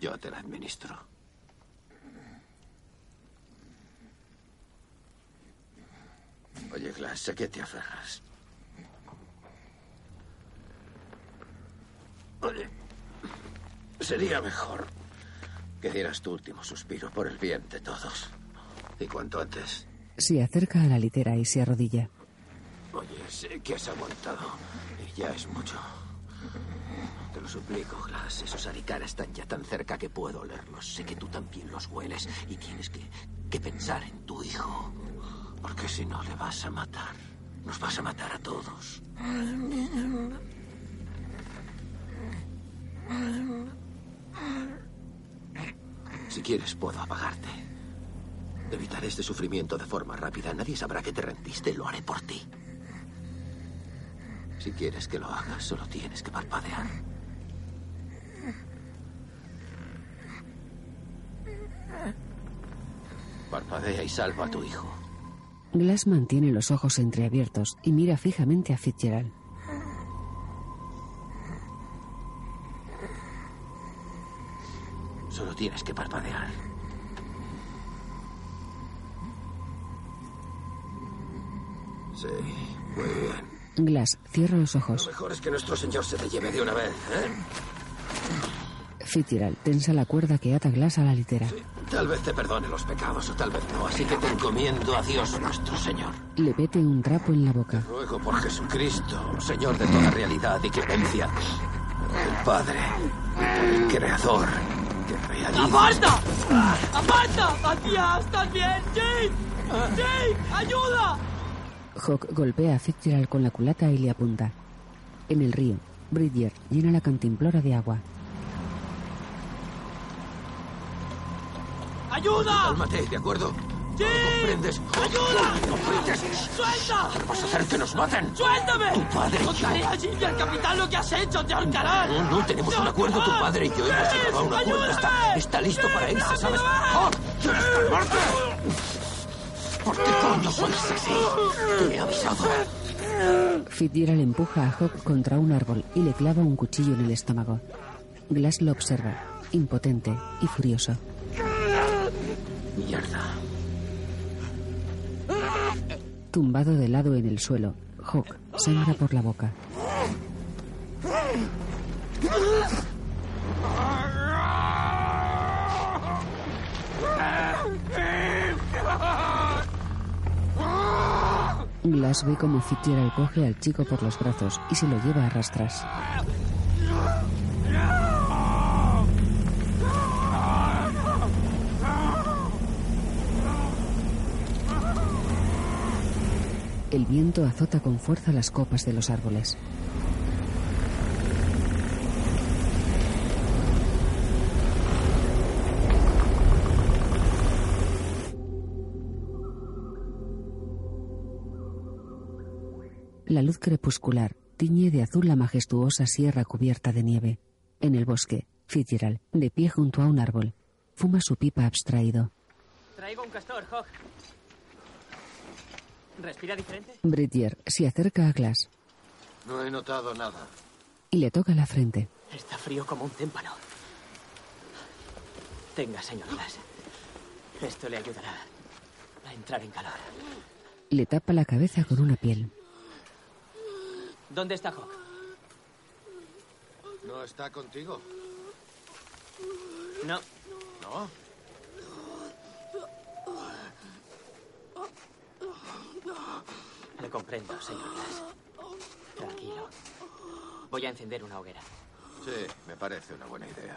S3: yo te la administro. Oye, Glass, ¿a qué te aferras? Oye, sería mejor que dieras tu último suspiro por el bien de todos. Y cuanto antes.
S1: se acerca a la litera y se arrodilla.
S3: Oye, sé que has aguantado. Y ya es mucho. Te lo suplico, Glass. Esos aricaras están ya tan cerca que puedo olerlos. Sé que tú también los hueles. Y tienes que, que pensar en tu hijo. Porque si no, le vas a matar. Nos vas a matar a todos. Si quieres, puedo apagarte. Evitaré este sufrimiento de forma rápida. Nadie sabrá que te rendiste. Lo haré por ti. Si quieres que lo hagas, solo tienes que parpadear. Parpadea y salva a tu hijo.
S1: Glass mantiene los ojos entreabiertos y mira fijamente a Fitzgerald.
S3: Solo tienes que parpadear. Sí, muy bien.
S1: Glass cierra los
S3: Lo
S1: ojos.
S3: mejor es que nuestro señor se te lleve de una vez, ¿eh?
S1: Fitzgerald tensa la cuerda que ata Glass a la litera.
S3: Tal vez te perdone los pecados o tal vez no, así que te encomiendo a Dios nuestro Señor.
S1: Le mete un trapo en la boca.
S3: Ruego por Jesucristo, Señor de toda realidad y clemencia, el Padre, el Creador, que realiza...
S9: ¡Aparta! ¡Aparta! ¡Matías! ¿Estás bien? ¡Jake! ¡Jake! ¡Ayuda!
S1: Hawk golpea a Fitzgerald con la culata y le apunta. En el río, Bridger llena la cantimplora de agua.
S9: ¡Ayuda!
S3: Cálmate, ¿de acuerdo?
S9: ¡Sí!
S3: ¿Comprendes?
S9: ¡Ayuda!
S3: ¡No grites!
S9: ¡Suelta!
S3: ¿Vas a hacer que nos maten?
S9: ¡Suéltame!
S3: Tu padre y yo.
S9: Contaré a Jim y al capitán lo que has hecho. ¡Te ahorcarán!
S3: No, no, tenemos un acuerdo. Tu padre y yo hemos llegado a un acuerdo. Está, está listo para irse, ¿sabes? ¡Oh! ¡Tienes que calmarte! ¿Por qué coño sois así? Te he avisado.
S1: Fitzgerald empuja a Hawk contra un árbol y le clava un cuchillo en el estómago. Glass lo observa, impotente y furioso.
S3: Mierda.
S1: Tumbado de lado en el suelo, Hawk sangra por la boca. Glass ve como Fitzgerald coge al chico por los brazos y se lo lleva a rastras. El viento azota con fuerza las copas de los árboles. La luz crepuscular tiñe de azul la majestuosa sierra cubierta de nieve. En el bosque, Fitzgerald, de pie junto a un árbol, fuma su pipa abstraído.
S9: Traigo un castor, Hawk. ¿Respira diferente?
S1: Bridger se acerca a Glass
S3: No he notado nada.
S1: y le toca la frente.
S9: Está frío como un témpano. Tenga, señor Glass. Esto le ayudará a entrar en calor.
S1: Le tapa la cabeza con una piel.
S9: ¿Dónde está Hawk?
S3: ¿No está contigo?
S9: No.
S3: ¿No?
S9: Comprendo, señor Glass. Tranquilo. Voy a encender una hoguera.
S3: Sí, me parece una buena idea.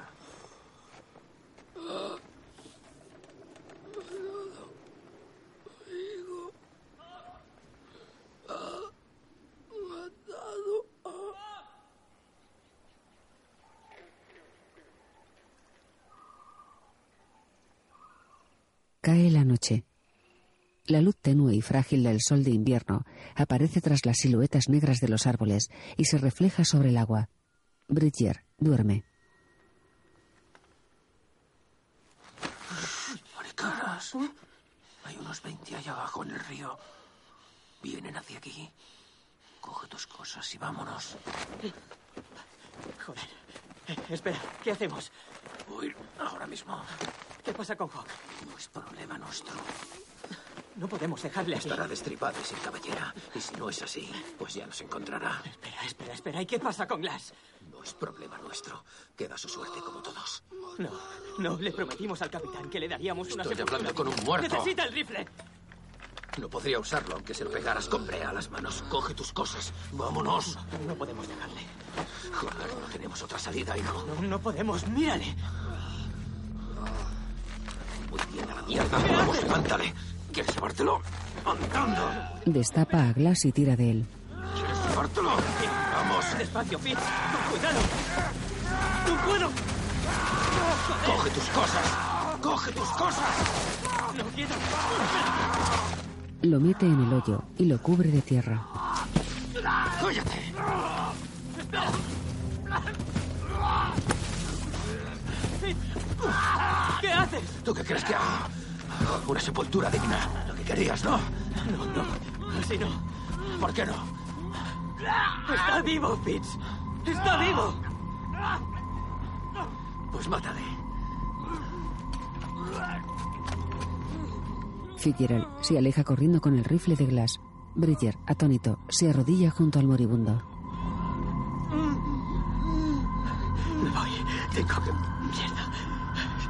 S1: Cae la noche. La luz tenue y frágil del sol de invierno aparece tras las siluetas negras de los árboles y se refleja sobre el agua. Bridger duerme.
S3: Maricaras. Hay unos 20 allá abajo en el río. Vienen hacia aquí. Coge tus cosas y vámonos.
S9: Joder. Eh, espera, ¿qué hacemos?
S3: Voy ahora mismo.
S9: ¿Qué pasa con Hawk?
S3: No es problema nuestro.
S9: No podemos dejarle aquí.
S3: Estará destripado y sin cabellera. Y si no es así, pues ya nos encontrará.
S9: Espera, espera, espera. ¿Y qué pasa con Glass?
S3: No es problema nuestro. Queda su suerte como todos.
S9: No, no. Le prometimos al capitán que le daríamos una
S3: Estoy hablando con un muerto.
S9: ¡Necesita el rifle!
S3: No podría usarlo aunque se lo pegaras con brea a las manos. Coge tus cosas. Vámonos.
S9: No, no podemos dejarle.
S3: Joder, no tenemos otra salida, hijo.
S9: No, no podemos. Mírale.
S3: Muy bien, a la mierda. Vamos, levántale. ¿Quieres llevártelo? Andando.
S1: Destapa a Glass y tira de él.
S3: ¿Quieres llevártelo? Vamos.
S9: Despacio, Fitz. Con cuidado. ¡No puedo!
S3: Coge tus cosas. Coge tus cosas.
S9: No quiero.
S1: Lo mete en el hoyo y lo cubre de tierra.
S3: ¡Cállate!
S9: ¿Qué haces?
S3: ¿Tú qué crees que hago? Una sepultura digna. Lo que querías, ¿no?
S9: No, no. Así no.
S3: ¿Por qué no?
S9: Está vivo, Fitz. Está vivo.
S3: Pues mátale.
S1: Fitzgerald se aleja corriendo con el rifle de Glass. Bridger, atónito, se arrodilla junto al moribundo.
S9: Me voy. Tengo que... Mierda.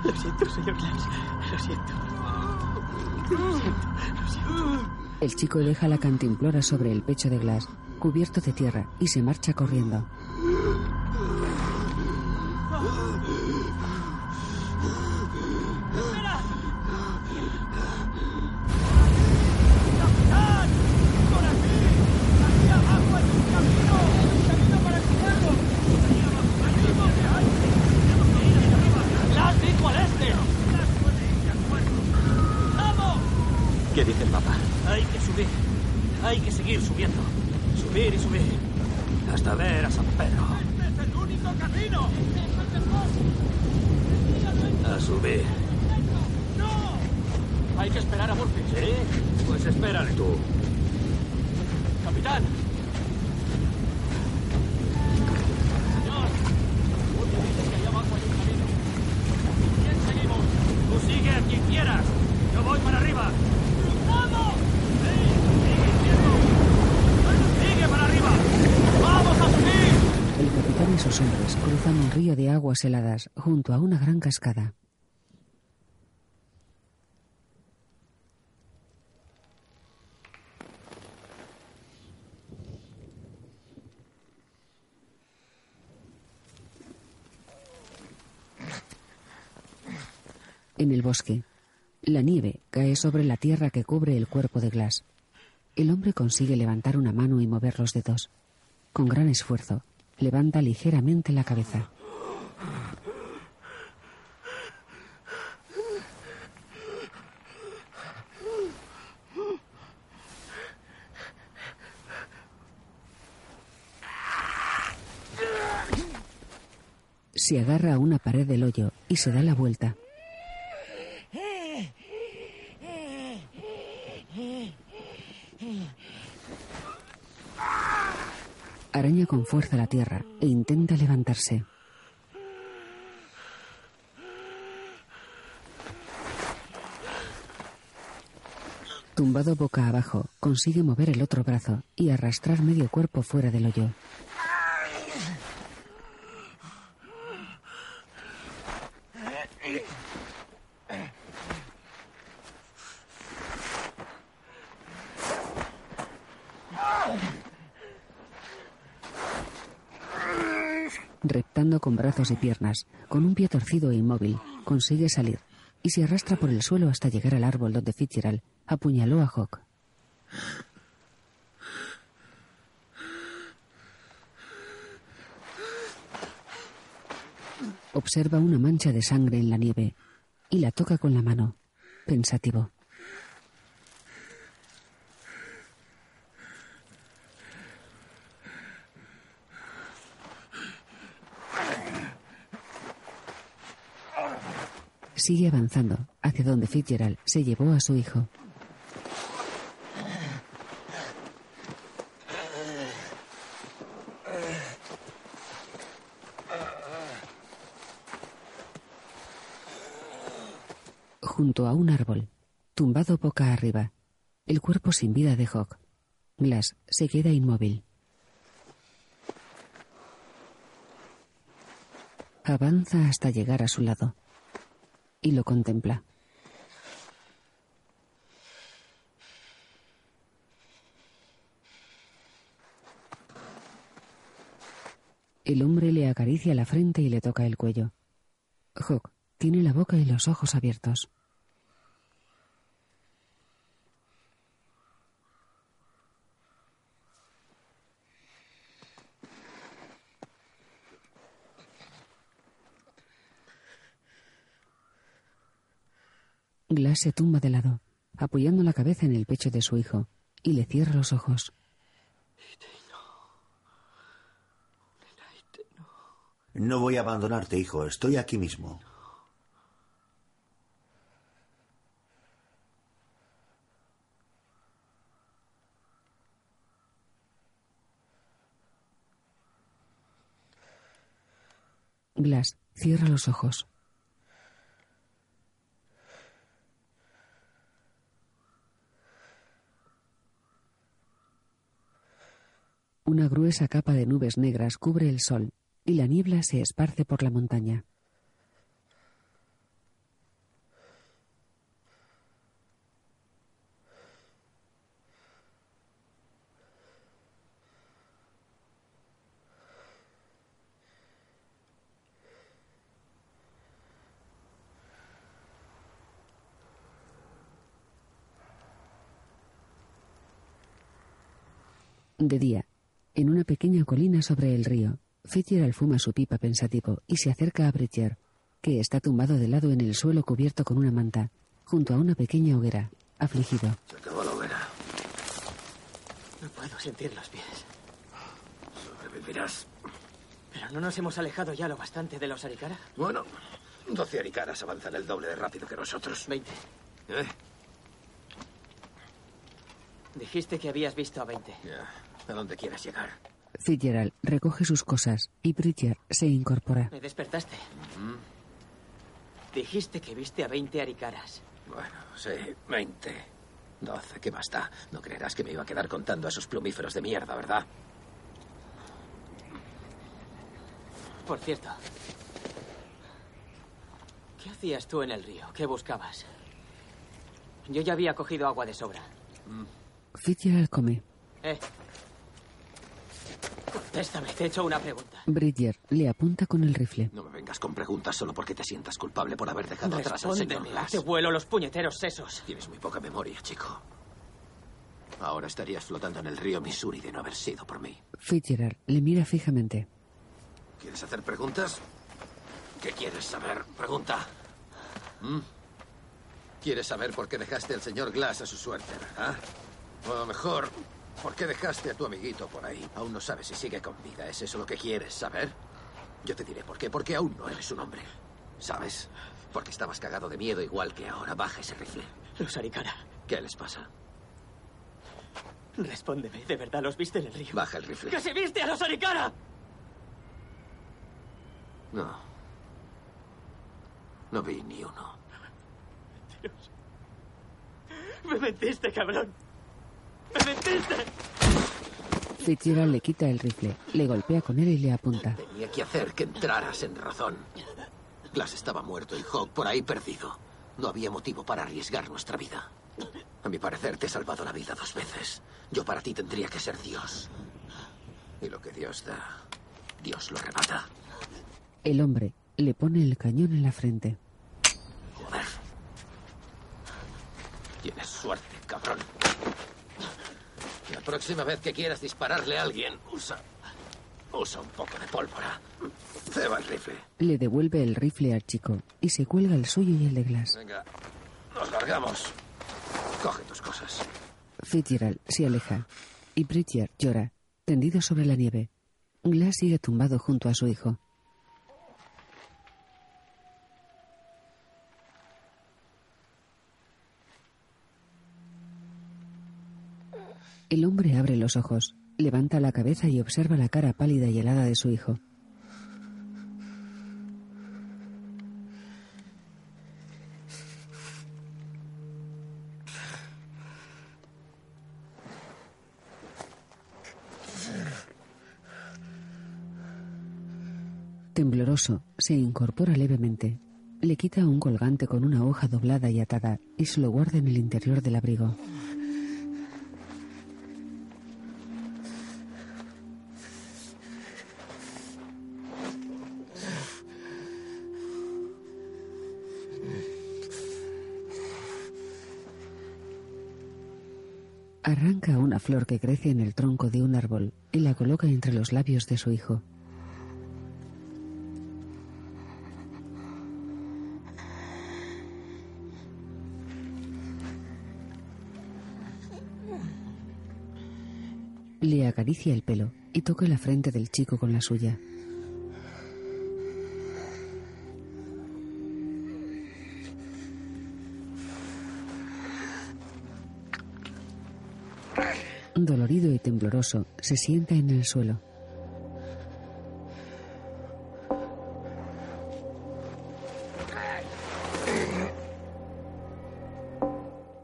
S9: Lo siento, señor Glass. Lo siento.
S1: El chico deja la cantimplora sobre el pecho de Glass, cubierto de tierra, y se marcha corriendo.
S5: ¿Qué dice el mapa?
S9: Hay que subir. Hay que seguir subiendo. Subir y subir.
S3: Hasta ver a San Pedro.
S9: ¡Este es el único camino!
S3: A subir.
S9: Hay que esperar a Murphy.
S3: ¿Sí? Pues espérale tú.
S9: Capitán,
S1: aguas heladas junto a una gran cascada. En el bosque, la nieve cae sobre la tierra que cubre el cuerpo de Glass. El hombre consigue levantar una mano y mover los dedos. Con gran esfuerzo, levanta ligeramente la cabeza. Se agarra a una pared del hoyo y se da la vuelta. Araña con fuerza la tierra e intenta levantarse. Tumbado boca abajo, consigue mover el otro brazo y arrastrar medio cuerpo fuera del hoyo. Reptando con brazos y piernas, con un pie torcido e inmóvil, consigue salir y se arrastra por el suelo hasta llegar al árbol donde Fitzgerald apuñaló a Hawk. Observa una mancha de sangre en la nieve y la toca con la mano, pensativo. Sigue avanzando hacia donde Fitzgerald se llevó a su hijo. Junto a un árbol, tumbado boca arriba, el cuerpo sin vida de Hawk. Glass se queda inmóvil. Avanza hasta llegar a su lado y lo contempla. El hombre le acaricia la frente y le toca el cuello. Hawk tiene la boca y los ojos abiertos. Glass se tumba de lado, apoyando la cabeza en el pecho de su hijo, y le cierra los ojos.
S2: No voy a abandonarte, hijo. Estoy aquí mismo.
S1: Glass cierra los ojos. Una gruesa capa de nubes negras cubre el sol y la niebla se esparce por la montaña. De día, en una pequeña colina sobre el río, Fitzgerald fuma su pipa pensativo y se acerca a Bridger, que está tumbado de lado en el suelo cubierto con una manta, junto a una pequeña hoguera, afligido.
S3: Se acabó la hoguera.
S9: No puedo sentir los pies.
S3: Sobrevivirás.
S9: Pero no nos hemos alejado ya lo bastante de los Arikara.
S3: Bueno, 12 Aricaras avanzan el doble de rápido que nosotros.
S9: 20.
S3: ¿Eh?
S9: Dijiste que habías visto a 20.
S3: Ya. ¿A dónde quieres llegar?
S1: Fitzgerald recoge sus cosas y Bridger se incorpora.
S9: Me despertaste. Dijiste que viste a 20 Arikaras.
S3: Bueno, sí, 20. 12, ¿qué más da? No creerás que me iba a quedar contando a esos plumíferos de mierda, ¿verdad?
S9: Por cierto, ¿Qué hacías tú en el río? ¿Qué buscabas? Yo ya había cogido agua de sobra.
S1: Fitzgerald come.
S9: Eh. Contéstame, te he hecho una pregunta.
S1: Bridger le apunta con el rifle.
S3: No me vengas con preguntas solo porque te sientas culpable por haber dejado atrás al
S9: Respóndeme,
S3: señor Glass.
S9: Te vuelo los puñeteros sesos.
S3: Tienes muy poca memoria, chico. Ahora estarías flotando en el río Missouri de no haber sido por mí.
S1: Fitzgerald le mira fijamente.
S3: ¿Quieres hacer preguntas? ¿Qué quieres saber? Pregunta. ¿Mm? ¿Quieres saber por qué dejaste al señor Glass a su suerte, verdad? O mejor, ¿por qué dejaste a tu amiguito por ahí? Aún no sabes si sigue con vida. ¿Es eso lo que quieres saber? Yo te diré por qué. Porque aún no eres un hombre. ¿Sabes? Porque estabas cagado de miedo igual que ahora. Baja ese rifle.
S9: Los Arikara.
S3: ¿Qué les pasa?
S9: Respóndeme, ¿de verdad los viste en el río?
S3: Baja el rifle.
S9: ¡Que se viste a los Arikara!
S3: No. No vi ni uno.
S9: Dios. Me mentiste, cabrón. Me mentiste.
S1: Fitzgerald le quita el rifle, le golpea con él y le apunta.
S3: Tenía que hacer que entraras en razón. Glass estaba muerto y Hawk por ahí perdido. No había motivo para arriesgar nuestra vida. A mi parecer te he salvado la vida dos veces. Yo para ti tendría que ser Dios. Y lo que Dios da, Dios lo arrebata.
S1: El hombre le pone el cañón en la frente.
S3: Joder. Tienes suerte, cabrón. La próxima vez que quieras dispararle a alguien, usa. Usa un poco de pólvora. Ceba el rifle.
S1: Le devuelve el rifle al chico y se cuelga el suyo y el de Glass.
S3: Venga, nos largamos. Coge tus cosas.
S1: Fitzgerald se aleja y Bridger llora, tendido sobre la nieve. Glass sigue tumbado junto a su hijo. El hombre abre los ojos, levanta la cabeza y observa la cara pálida y helada de su hijo. Tembloroso, se incorpora levemente. Le quita un colgante con una hoja doblada y atada y se lo guarda en el interior del abrigo. Arranca una flor que crece en el tronco de un árbol y la coloca entre los labios de su hijo. Le acaricia el pelo y toca la frente del chico con la suya. Se sienta en el suelo.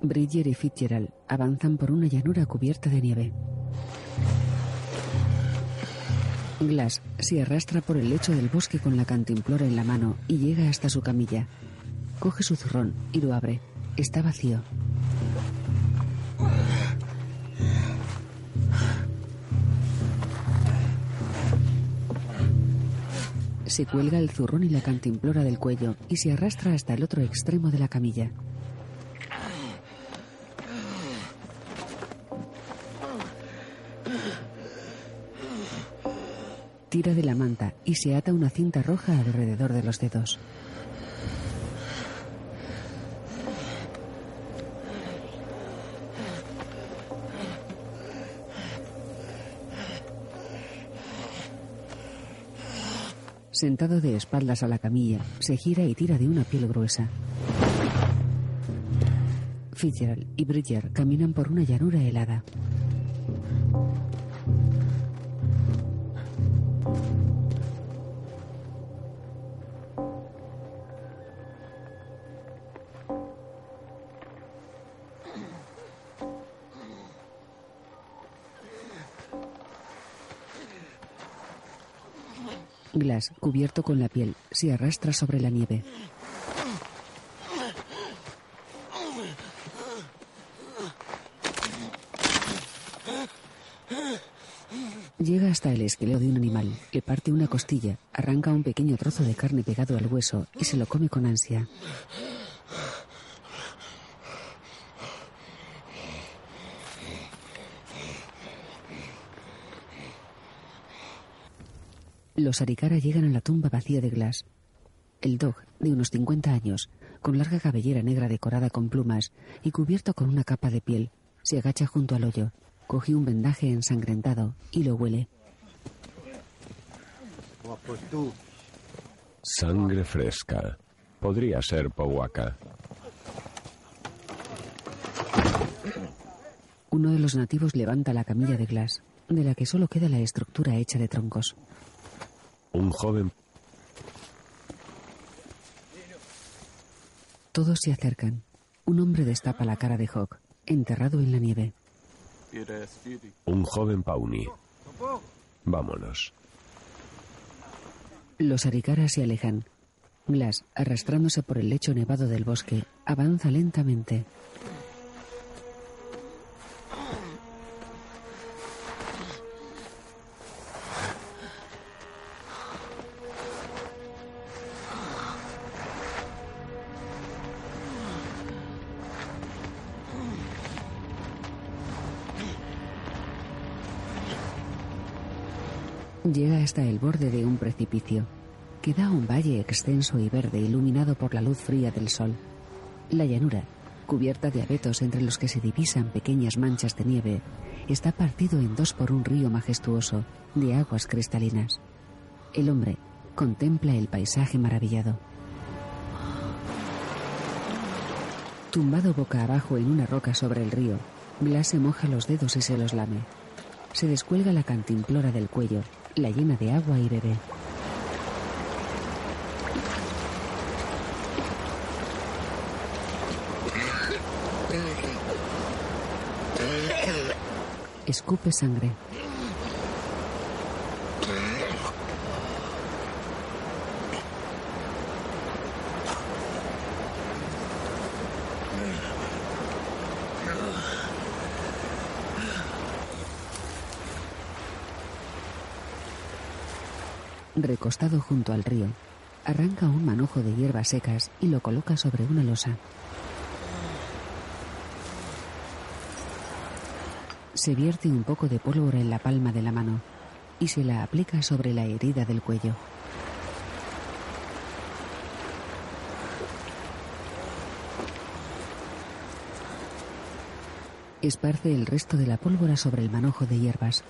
S1: Bridger y Fitzgerald avanzan por una llanura cubierta de nieve. Glass se arrastra por el lecho del bosque con la cantimplora en la mano y llega hasta su camilla. Coge su zurrón y lo abre. Está vacío. Se cuelga el zurrón y la cantimplora del cuello y se arrastra hasta el otro extremo de la camilla. Tira de la manta y se ata una cinta roja alrededor de los dedos. Sentado de espaldas a la camilla, se gira y tira de una piel gruesa. Fitzgerald y Bridger caminan por una llanura helada. cubierto con la piel, se arrastra sobre la nieve. Llega hasta el esqueleto de un animal, le parte una costilla, arranca un pequeño trozo de carne pegado al hueso y se lo come con ansia. Los Arikara llegan a la tumba vacía de Glass. El dog, de unos 50 años, con larga cabellera negra decorada con plumas y cubierto con una capa de piel, se agacha junto al hoyo, coge un vendaje ensangrentado y lo huele.
S8: Sangre fresca. Podría ser Powaka.
S1: Uno de los nativos levanta la camilla de Glass, de la que solo queda la estructura hecha de troncos.
S8: Un joven.
S1: Todos se acercan. Un hombre destapa la cara de Hawk, enterrado en la nieve.
S8: Un joven Pauni. Vámonos.
S1: Los aricaras se alejan. Glass, arrastrándose por el lecho nevado del bosque, avanza lentamente. Hasta el borde de un precipicio, que da un valle extenso y verde iluminado por la luz fría del sol. La llanura, cubierta de abetos entre los que se divisan pequeñas manchas de nieve, está partido en dos por un río majestuoso de aguas cristalinas. El hombre contempla el paisaje maravillado. Tumbado boca abajo en una roca sobre el río, Blas se moja los dedos y se los lame. Se descuelga la cantimplora del cuello la llena de agua y bebé. Escupe sangre. Recostado junto al río, arranca un manojo de hierbas secas y lo coloca sobre una losa. Se vierte un poco de pólvora en la palma de la mano y se la aplica sobre la herida del cuello. Esparce el resto de la pólvora sobre el manojo de hierbas.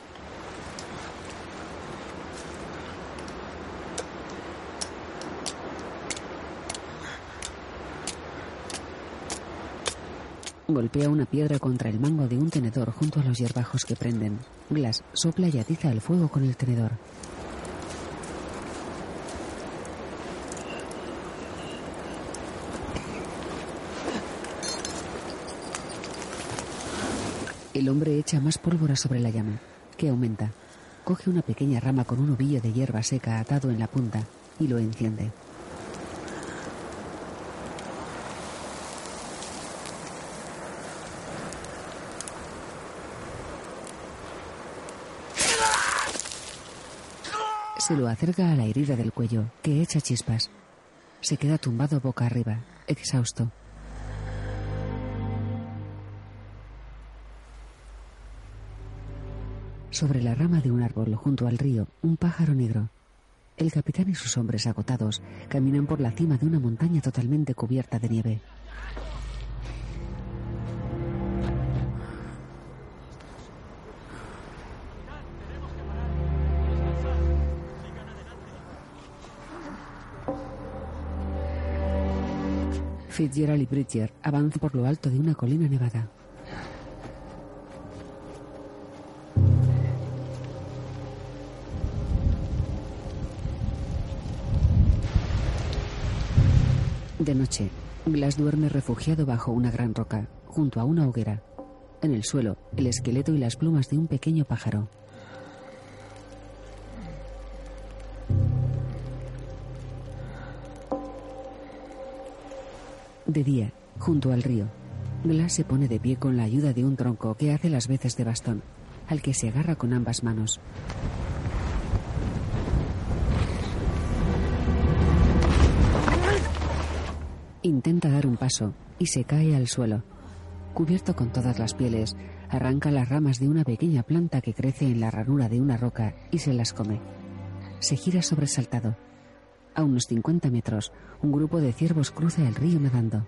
S1: Golpea una piedra contra el mango de un tenedor junto a los hierbajos que prenden. Glass sopla y atiza el fuego con el tenedor. El hombre echa más pólvora sobre la llama, que aumenta. Coge una pequeña rama con un ovillo de hierba seca atado en la punta y lo enciende. Se lo acerca a la herida del cuello, que echa chispas. Se queda tumbado boca arriba, exhausto. Sobre la rama de un árbol junto al río, un pájaro negro. El capitán y sus hombres agotados caminan por la cima de una montaña totalmente cubierta de nieve. Fitzgerald y Bridger avanzan por lo alto de una colina nevada. De noche, Glass duerme refugiado bajo una gran roca, junto a una hoguera. En el suelo, el esqueleto y las plumas de un pequeño pájaro. De día, junto al río, Glass se pone de pie con la ayuda de un tronco que hace las veces de bastón, al que se agarra con ambas manos. Intenta dar un paso y se cae al suelo. Cubierto con todas las pieles, arranca las ramas de una pequeña planta que crece en la ranura de una roca y se las come. Se gira sobresaltado a unos 50 metros, un grupo de ciervos cruza el río nadando.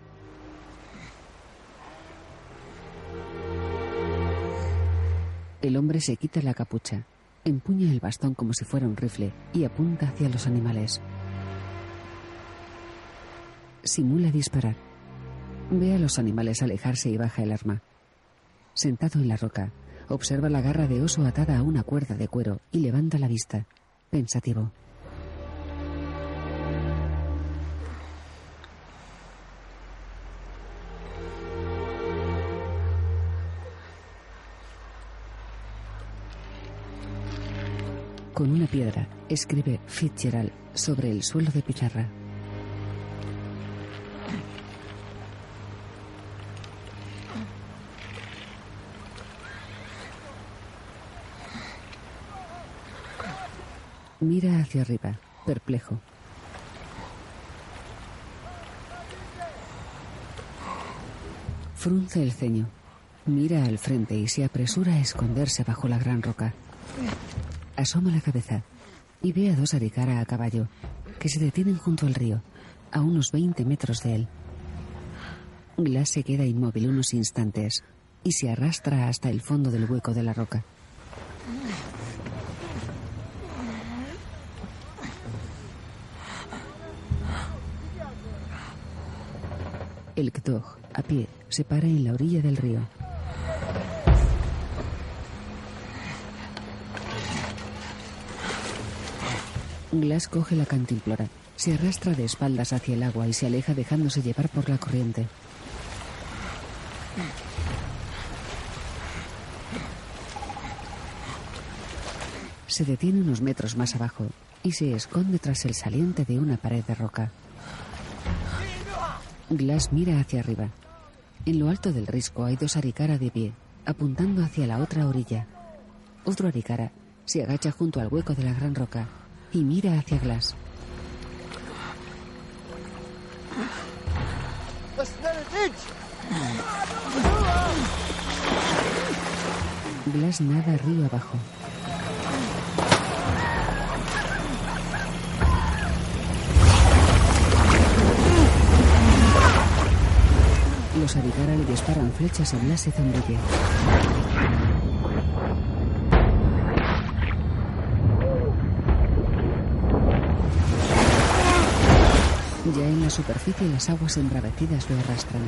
S1: El hombre se quita la capucha, empuña el bastón como si fuera un rifle y apunta hacia los animales. Simula disparar. Ve a los animales alejarse y baja el arma. Sentado en la roca, observa la garra de oso atada a una cuerda de cuero y levanta la vista, pensativo. Con una piedra escribe Fitzgerald sobre el suelo de pizarra. Mira hacia arriba, perplejo. Frunce el ceño. Mira al frente y se apresura a esconderse bajo la gran roca. Asoma la cabeza y ve a dos aricara a caballo que se detienen junto al río, a unos 20 metros de él. Glass se queda inmóvil unos instantes y se arrastra hasta el fondo del hueco de la roca. El Kdog, a pie, se para en la orilla del río. Glass coge la cantimplora, se arrastra de espaldas hacia el agua y se aleja dejándose llevar por la corriente. Se detiene unos metros más abajo y se esconde tras el saliente de una pared de roca. Glass mira hacia arriba. En lo alto del risco hay dos aricara de pie, apuntando hacia la otra orilla. Otro aricara se agacha junto al hueco de la gran roca y mira hacia Glass. Glass nada río abajo. Los Arigara le disparan flechas a Glass y. Superficie las aguas embravecidas lo arrastran.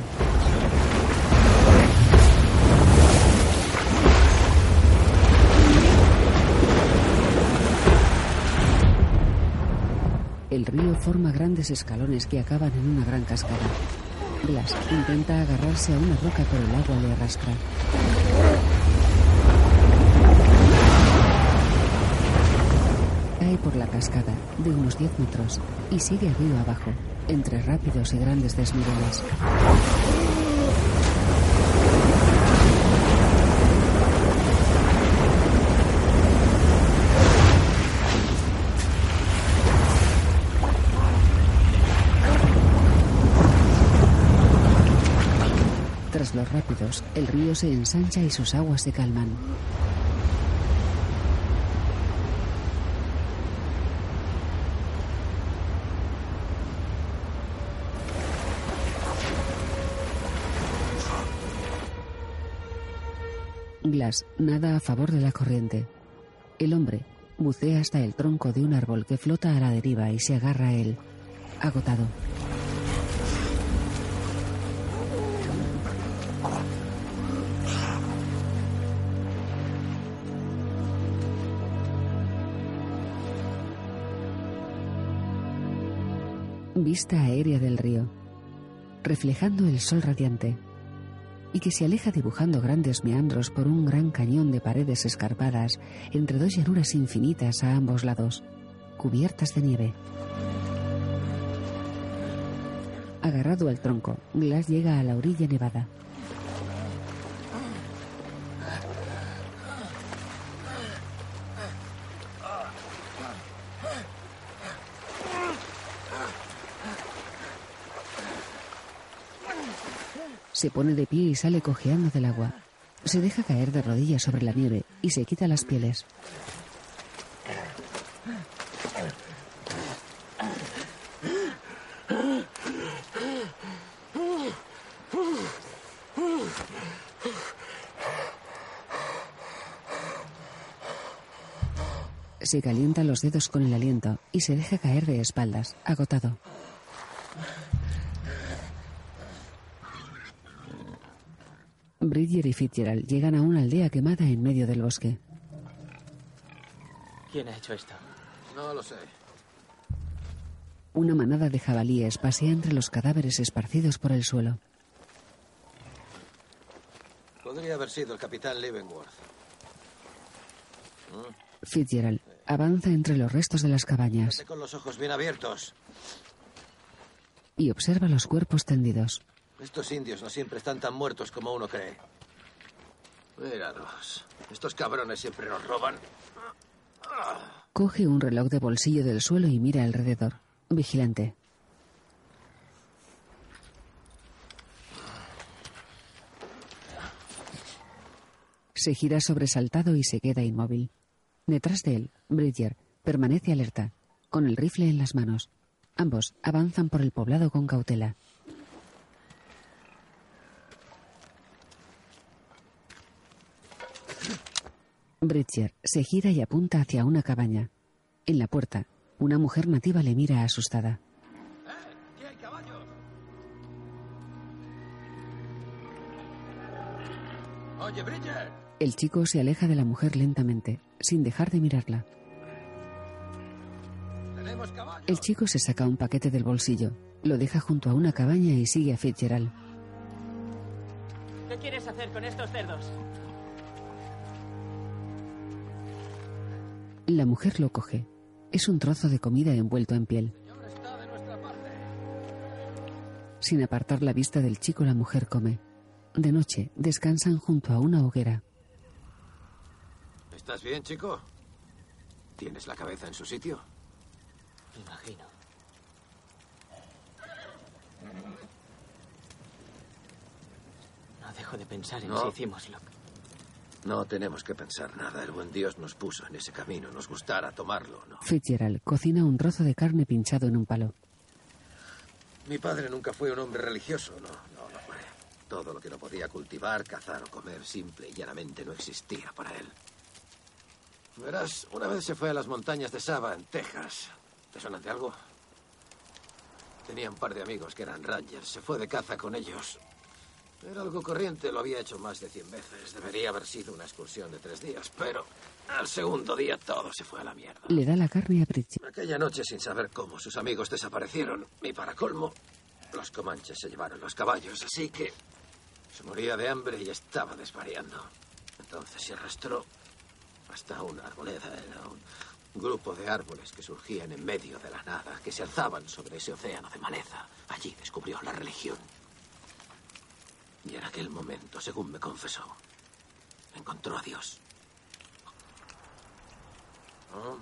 S1: El río forma grandes escalones que acaban en una gran cascada. Glass intenta agarrarse a una roca pero el agua le arrastra. Cae por la cascada de unos 10 metros y sigue río abajo, entre rápidos y grandes desniveles. Tras los rápidos, el río se ensancha y sus aguas se calman. Nada a favor de la corriente. El hombre bucea hasta el tronco de un árbol que flota a la deriva y se agarra a él, agotado. Vista aérea del río, reflejando el sol radiante, y que se aleja dibujando grandes meandros por un gran cañón de paredes escarpadas entre dos llanuras infinitas a ambos lados, cubiertas de nieve. Agarrado al tronco, Glass llega a la orilla nevada. Se pone de pie y sale cojeando del agua. Se deja caer de rodillas sobre la nieve y se quita las pieles. Se calienta los dedos con el aliento y se deja caer de espaldas, agotado. Bridger y Fitzgerald llegan a una aldea quemada en medio del bosque.
S11: ¿Quién ha hecho esto?
S3: No lo sé.
S1: Una manada de jabalíes pasea entre los cadáveres esparcidos por el suelo.
S3: Podría haber sido el capitán Leavenworth. ¿Mm?
S1: Fitzgerald avanza entre los restos de las cabañas
S3: Con los ojos bien abiertos.
S1: y observa los cuerpos tendidos.
S3: Estos indios no siempre están tan muertos como uno cree. Míralos. Estos cabrones siempre nos roban.
S1: Coge un reloj de bolsillo del suelo y mira alrededor. Vigilante. Se gira sobresaltado y se queda inmóvil. Detrás de él, Bridger permanece alerta, con el rifle en las manos. Ambos avanzan por el poblado con cautela. Bridger se gira y apunta hacia una cabaña. En la puerta, una mujer nativa le mira asustada.
S3: Oye, Bridger.
S1: El chico se aleja de la mujer lentamente, sin dejar de mirarla.
S3: Tenemos caballos.
S1: El chico se saca un paquete del bolsillo, lo deja junto a una cabaña y sigue a Fitzgerald.
S9: ¿Qué quieres hacer con estos cerdos?
S1: La mujer lo coge. Es un trozo de comida envuelto en piel. Sin apartar la vista del chico, la mujer come. De noche, descansan junto a una hoguera.
S3: ¿Estás bien, chico? ¿Tienes la cabeza en su sitio?
S11: Imagino. No dejo de pensar en
S3: No.
S11: si hicimos lo que...
S3: No tenemos que pensar nada. El buen Dios nos puso en ese camino. Nos gustara tomarlo, ¿no?
S1: Fitzgerald cocina un trozo de carne pinchado en un palo.
S3: Mi padre nunca fue un hombre religioso, no, no lo fue. Todo lo que no podía cultivar, cazar o comer simple y llanamente no existía para él. Verás, una vez se fue a las montañas de Saba, en Texas. ¿Te suenan de algo? Tenía un par de amigos que eran rangers. Se fue de caza con ellos. Era algo corriente, lo había hecho más de cien veces. Debería haber sido una excursión de tres días, pero al segundo día todo se fue a la mierda.
S1: Le da la carne a Bridger.
S3: Aquella noche, sin saber cómo, sus amigos desaparecieron. Y para colmo, los comanches se llevaron los caballos, así que se moría de hambre y estaba desvariando. Entonces se arrastró hasta una arboleda. Era un grupo de árboles que surgían en medio de la nada, que se alzaban sobre ese océano de maleza. Allí descubrió la religión. Y en aquel momento, según me confesó, encontró a Dios. ¿No?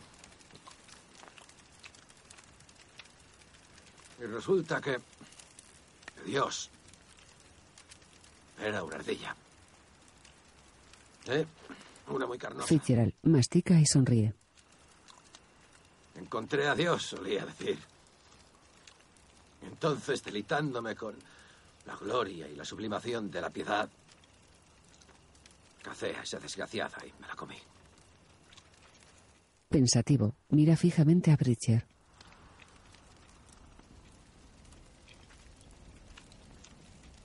S3: Y resulta que Dios era una ardilla. ¿Eh? Una muy carnosa.
S1: Fitzgerald mastica y sonríe.
S3: Encontré a Dios, solía decir. Entonces, deleitándome con la gloria y la sublimación de la piedad, cacé a esa desgraciada y me la comí.
S1: Pensativo, mira fijamente a Bridger.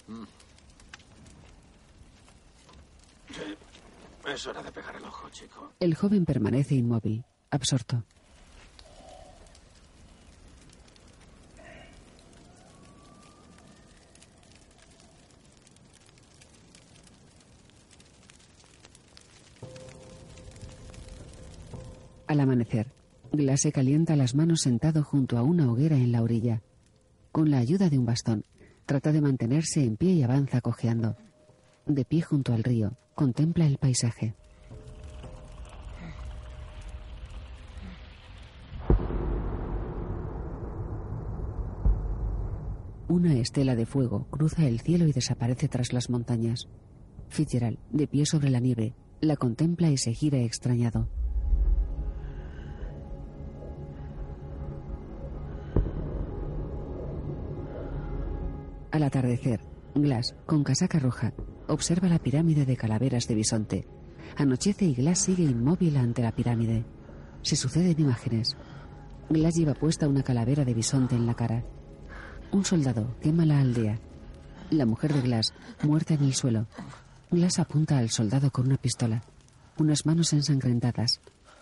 S3: Mm. Sí, es hora de pegar el ojo, chico.
S1: El joven permanece inmóvil, absorto. Se calienta las manos sentado junto a una hoguera en la orilla. Con la ayuda de un bastón, trata de mantenerse en pie y avanza cojeando. De pie junto al río, contempla el paisaje. Una estela de fuego cruza el cielo y desaparece tras las montañas. Fitzgerald, de pie sobre la nieve, la contempla y se gira extrañado. Al atardecer, Glass, con casaca roja, observa la pirámide de calaveras de bisonte. Anochece y Glass sigue inmóvil ante la pirámide. Se suceden imágenes. Glass lleva puesta una calavera de bisonte en la cara. Un soldado quema la aldea. La mujer de Glass, muerta en el suelo. Glass apunta al soldado con una pistola. Unas manos ensangrentadas.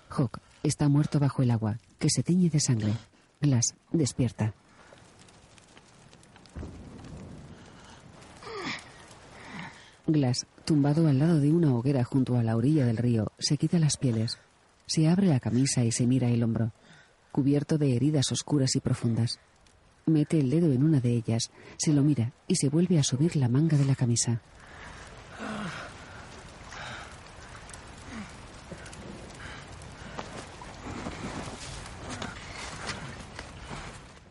S1: Hawk está muerto bajo el agua, que se tiñe de sangre. Glass despierta. Glass, tumbado al lado de una hoguera junto a la orilla del río, se quita las pieles. Se abre la camisa y se mira el hombro, cubierto de heridas oscuras y profundas. Mete el dedo en una de ellas, se lo mira y se vuelve a subir la manga de la camisa.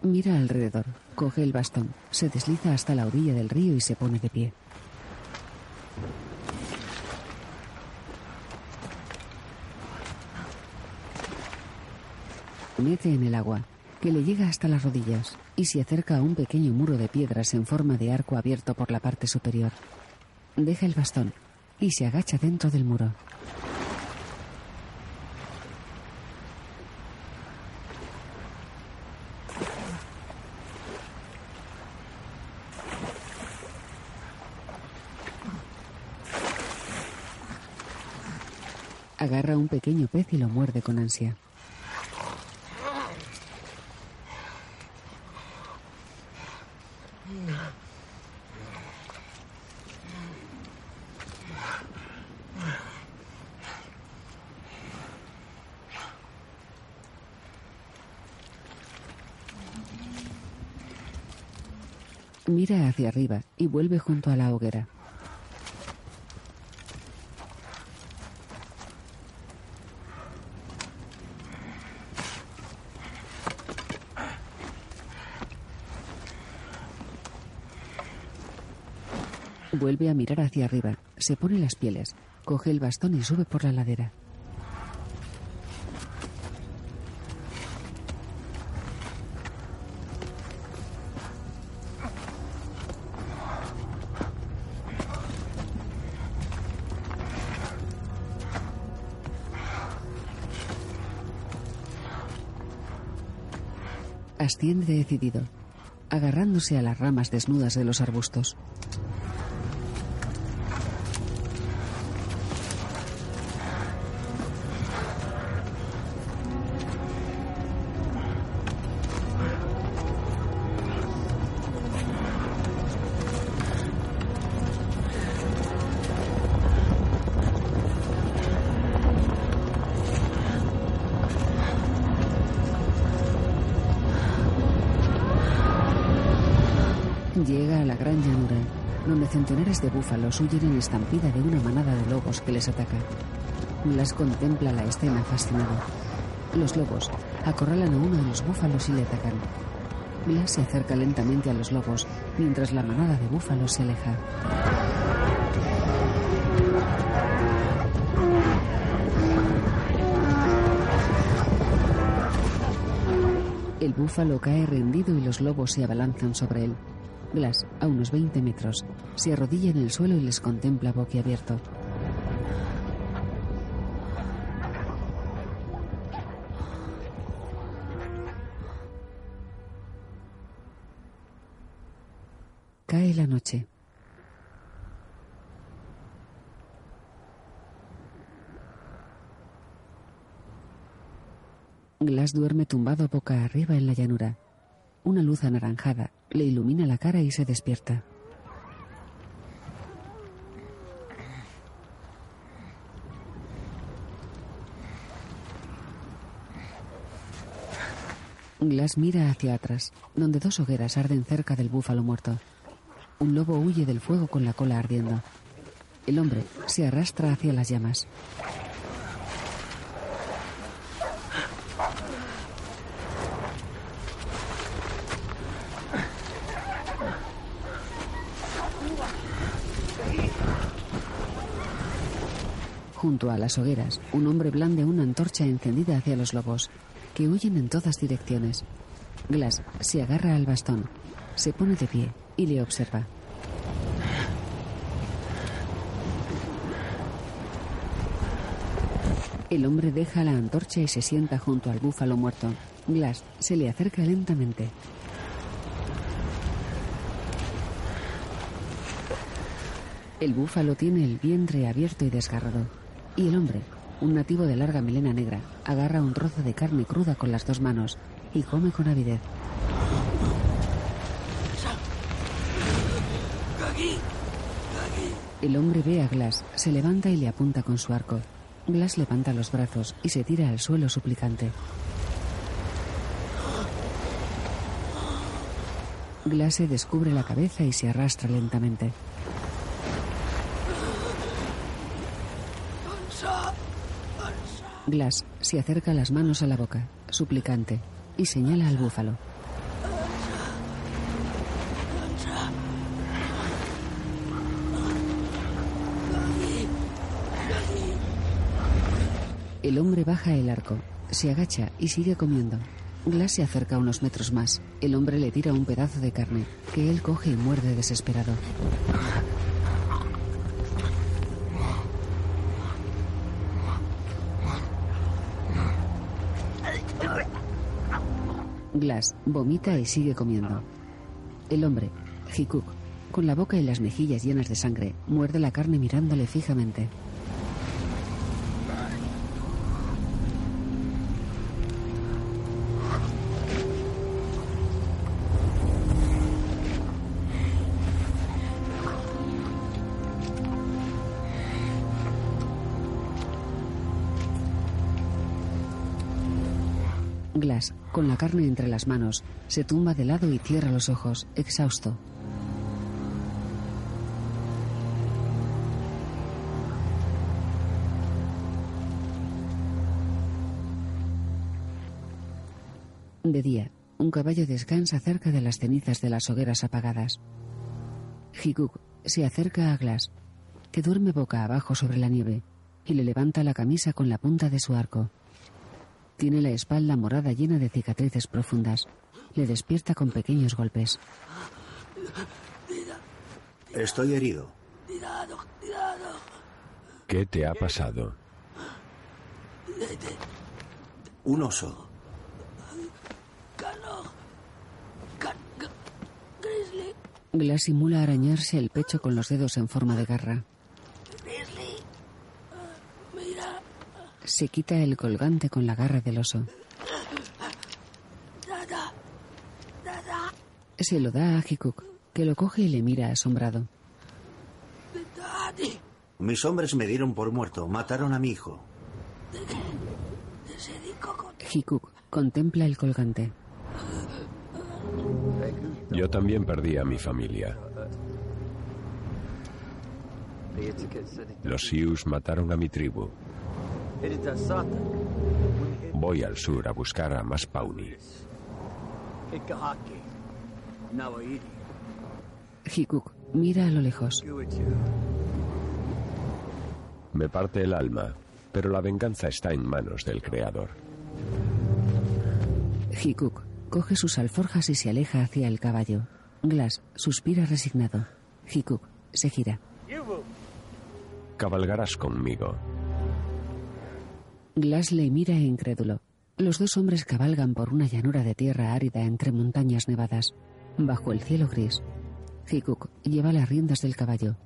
S1: Mira alrededor, coge el bastón, se desliza hasta la orilla del río y se pone de pie. Mete en el agua, que le llega hasta las rodillas, y se acerca a un pequeño muro de piedras en forma de arco abierto por la parte superior. Deja el bastón y se agacha dentro del muro. Agarra un pequeño pez y lo muerde con ansia. Mira hacia arriba y vuelve junto a la hoguera. Vuelve a mirar hacia arriba, se pone las pieles, coge el bastón y sube por la ladera. Asciende decidido, agarrándose a las ramas desnudas de los arbustos. Búfalos huyen en estampida de una manada de lobos que les ataca. Blas contempla la escena fascinado. Los lobos acorralan a uno de los búfalos y le atacan. Blas se acerca lentamente a los lobos, mientras la manada de búfalos se aleja. El búfalo cae rendido y los lobos se abalanzan sobre él. Glass, a unos 20 metros, se arrodilla en el suelo y les contempla boquiabierto. Cae la noche. Glass duerme tumbado boca arriba en la llanura. Una luz anaranjada le ilumina la cara y se despierta. Glass mira hacia atrás, donde dos hogueras arden cerca del búfalo muerto. Un lobo huye del fuego con la cola ardiendo. El hombre se arrastra hacia las llamas. Junto a las hogueras, un hombre blande una antorcha encendida hacia los lobos, que huyen en todas direcciones. Glass se agarra al bastón, se pone de pie y le observa. El hombre deja la antorcha y se sienta junto al búfalo muerto. Glass se le acerca lentamente. El búfalo tiene el vientre abierto y desgarrado. Y el hombre, un nativo de larga melena negra, agarra un trozo de carne cruda con las dos manos y come con avidez. El hombre ve a Glass, se levanta y le apunta con su arco. Glass levanta los brazos y se tira al suelo suplicante. Glass se descubre la cabeza y se arrastra lentamente. Glass se acerca las manos a la boca, suplicante, y señala al búfalo. El hombre baja el arco, se agacha y sigue comiendo. Glass se acerca unos metros más. El hombre le tira un pedazo de carne, que él coge y muerde desesperado. Glass vomita y sigue comiendo. El hombre, Hikuk, con la boca y las mejillas llenas de sangre, muerde la carne mirándole fijamente. Con la carne entre las manos, se tumba de lado y cierra los ojos, exhausto. De día, un caballo descansa cerca de las cenizas de las hogueras apagadas. Higuk se acerca a Glass, que duerme boca abajo sobre la nieve, y le levanta la camisa con la punta de su arco. Tiene la espalda morada llena de cicatrices profundas. Le despierta con pequeños golpes.
S2: Estoy herido.
S8: ¿Qué te ha pasado?
S2: Un oso.
S1: Glass simula arañarse el pecho con los dedos en forma de garra. Se quita el colgante con la garra del oso. Se lo da a Hikuk, que lo coge y le mira asombrado.
S2: Mis hombres me dieron por muerto. Mataron a mi hijo.
S1: Hikuk contempla el colgante.
S8: Yo también perdí a mi familia. Los Sius mataron a mi tribu. Voy al sur a buscar a más Pauni.
S1: Hikuk mira a lo lejos.
S8: Me parte el alma, pero la venganza está en manos del Creador.
S1: Hikuk coge sus alforjas y se aleja hacia el caballo. Glass suspira resignado. Hikuk se gira.
S8: Cabalgarás conmigo.
S1: Glass le mira incrédulo. Los dos hombres cabalgan por una llanura de tierra árida entre montañas nevadas, bajo el cielo gris. Hikuk lleva las riendas del caballo,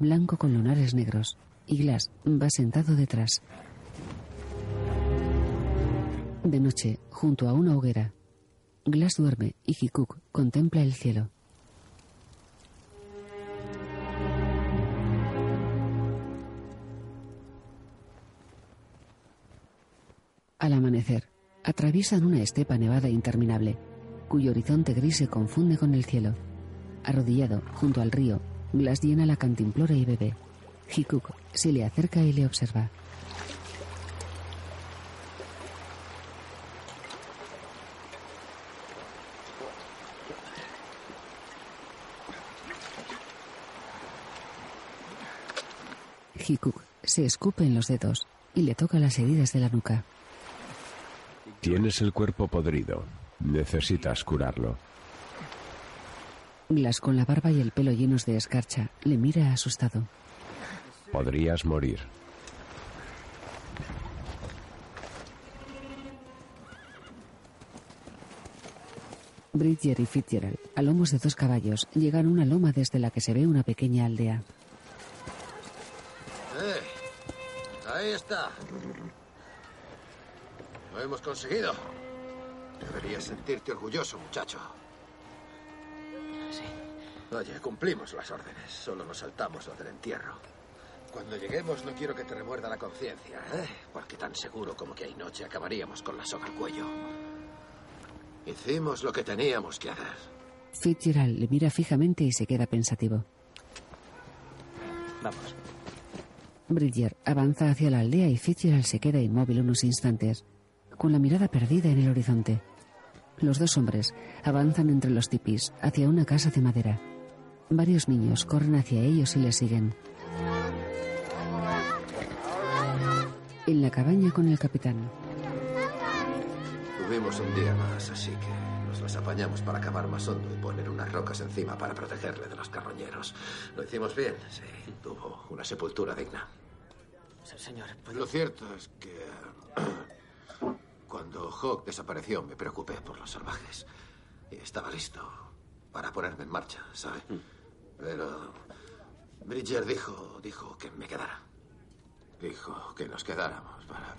S1: blanco con lunares negros, y Glass va sentado detrás. De noche, junto a una hoguera, Glass duerme y Hikuk contempla el cielo. Al amanecer, atraviesan una estepa nevada interminable, cuyo horizonte gris se confunde con el cielo. Arrodillado, junto al río, Glass llena la cantimplora y bebe. Hikuk se le acerca y le observa. Hikuk Se escupe en los dedos y le toca las heridas de la nuca.
S8: Tienes el cuerpo podrido. Necesitas curarlo.
S1: Glass, con la barba y el pelo llenos de escarcha, le mira asustado.
S8: Podrías morir.
S1: Bridger y Fitzgerald, a lomos de dos caballos, llegan a una loma desde la que se ve una pequeña aldea.
S3: ¡Eh! Ahí está. Lo hemos conseguido. Deberías sentirte orgulloso, muchacho.
S11: Sí.
S3: Oye, cumplimos las órdenes. Solo nos saltamos lo del entierro. Cuando lleguemos no quiero que te remuerda la conciencia, ¿eh? Porque tan seguro como que hay noche acabaríamos con la soga al cuello. Hicimos lo que teníamos que hacer.
S1: Fitzgerald le mira fijamente y se queda pensativo.
S11: Vamos.
S1: Bridger avanza hacia la aldea y Fitzgerald se queda inmóvil unos instantes, con la mirada perdida en el horizonte. Los dos hombres avanzan entre los tipis hacia una casa de madera. Varios niños corren hacia ellos y les siguen. En la cabaña con el capitán.
S3: Tuvimos un día más, así que nos las apañamos para cavar más hondo y poner unas rocas encima para protegerle de los carroñeros. Lo hicimos bien, sí. Tuvo una sepultura digna.
S11: Señor, ¿puedo...
S3: Lo cierto es que cuando Hawk desapareció me preocupé por los salvajes. Y estaba listo para ponerme en marcha, ¿sabe? Pero Bridger dijo, dijo que me quedara. Dijo que nos quedáramos para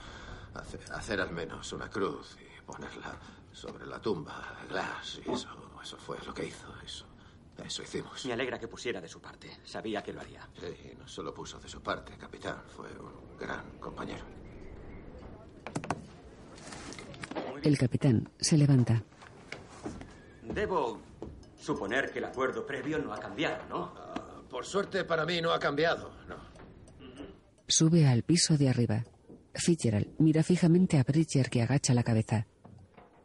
S3: hacer, hacer al menos una cruz y ponerla sobre la tumba de Glass. Y eso, eso fue lo que hizo. Eso, eso hicimos.
S5: Me alegra que pusiera de su parte. Sabía que lo haría.
S3: Sí, no solo puso de su parte, capitán. Fue un gran compañero.
S1: El capitán se levanta.
S5: Debo suponer que el acuerdo previo no ha cambiado, ¿no?
S3: Ah, por suerte para mí no ha cambiado, no.
S1: Sube al piso de arriba. Fitzgerald mira fijamente a Bridger que agacha la cabeza.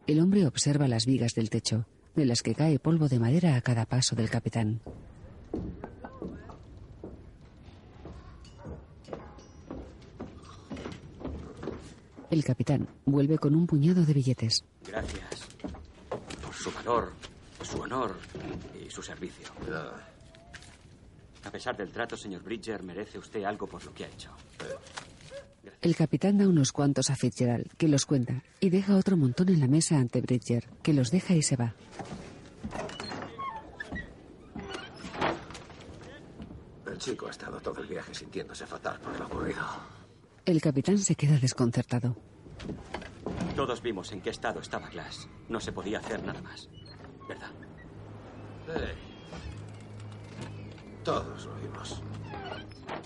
S1: El hombre observa las vigas del techo, de las que cae polvo de madera a cada paso del capitán. El capitán vuelve con un puñado de billetes.
S5: Gracias por su valor, su honor y su servicio. A pesar del trato, señor Bridger, merece usted algo por lo que ha hecho.
S1: El capitán da unos cuantos a Fitzgerald, que los cuenta, y deja otro montón en la mesa ante Bridger, que los deja y se va.
S3: El chico ha estado todo el viaje sintiéndose fatal por lo ocurrido.
S1: El capitán se queda desconcertado.
S5: Todos vimos en qué estado estaba Glass. No se podía hacer nada más. ¿Verdad?
S3: Sí. Todos lo vimos.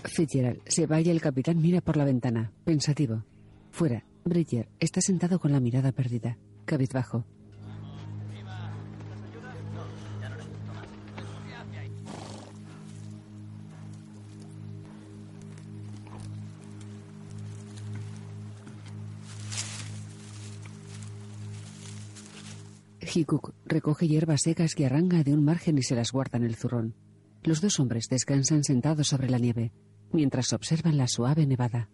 S1: Fitzgerald se va y el capitán mira por la ventana, pensativo. Fuera, Bridger está sentado con la mirada perdida, cabizbajo. Hikuk recoge hierbas secas que arranca de un margen y se las guarda en el zurrón. Los dos hombres descansan sentados sobre la nieve, mientras observan la suave nevada.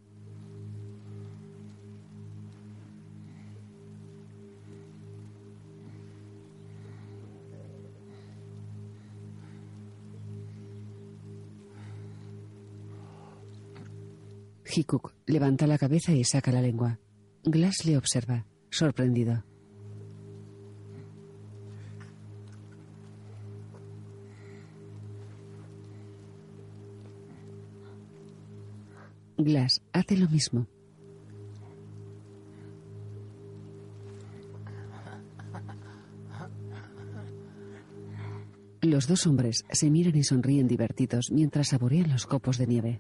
S1: Hikuk levanta la cabeza y saca la lengua. Glass le observa, sorprendido. Glass hace lo mismo. Los dos hombres se miran y sonríen divertidos mientras saborean los copos de nieve.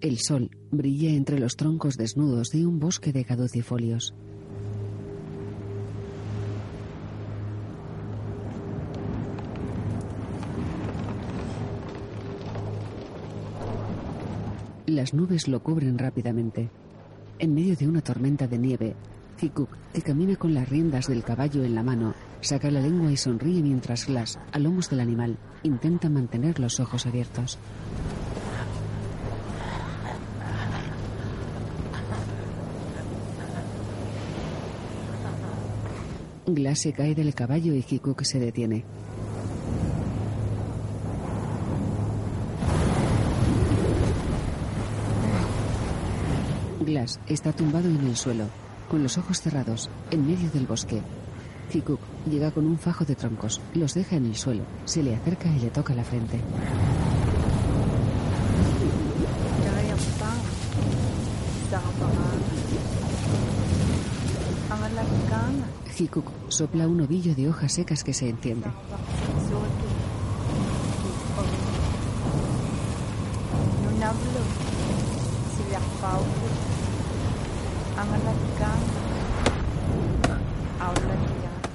S1: El sol brilla entre los troncos desnudos de un bosque de caducifolios. Las nubes lo cubren rápidamente. En medio de una tormenta de nieve, Hikuk, que camina con las riendas del caballo en la mano, saca la lengua y sonríe mientras Glass, a lomos del animal, intenta mantener los ojos abiertos. Glass se cae del caballo y Hikuk se detiene. Glass está tumbado en el suelo, con los ojos cerrados, en medio del bosque. Hikuk llega con un fajo de troncos, los deja en el suelo, se le acerca y le toca la frente. Hikuk sopla un ovillo de hojas secas que se enciende.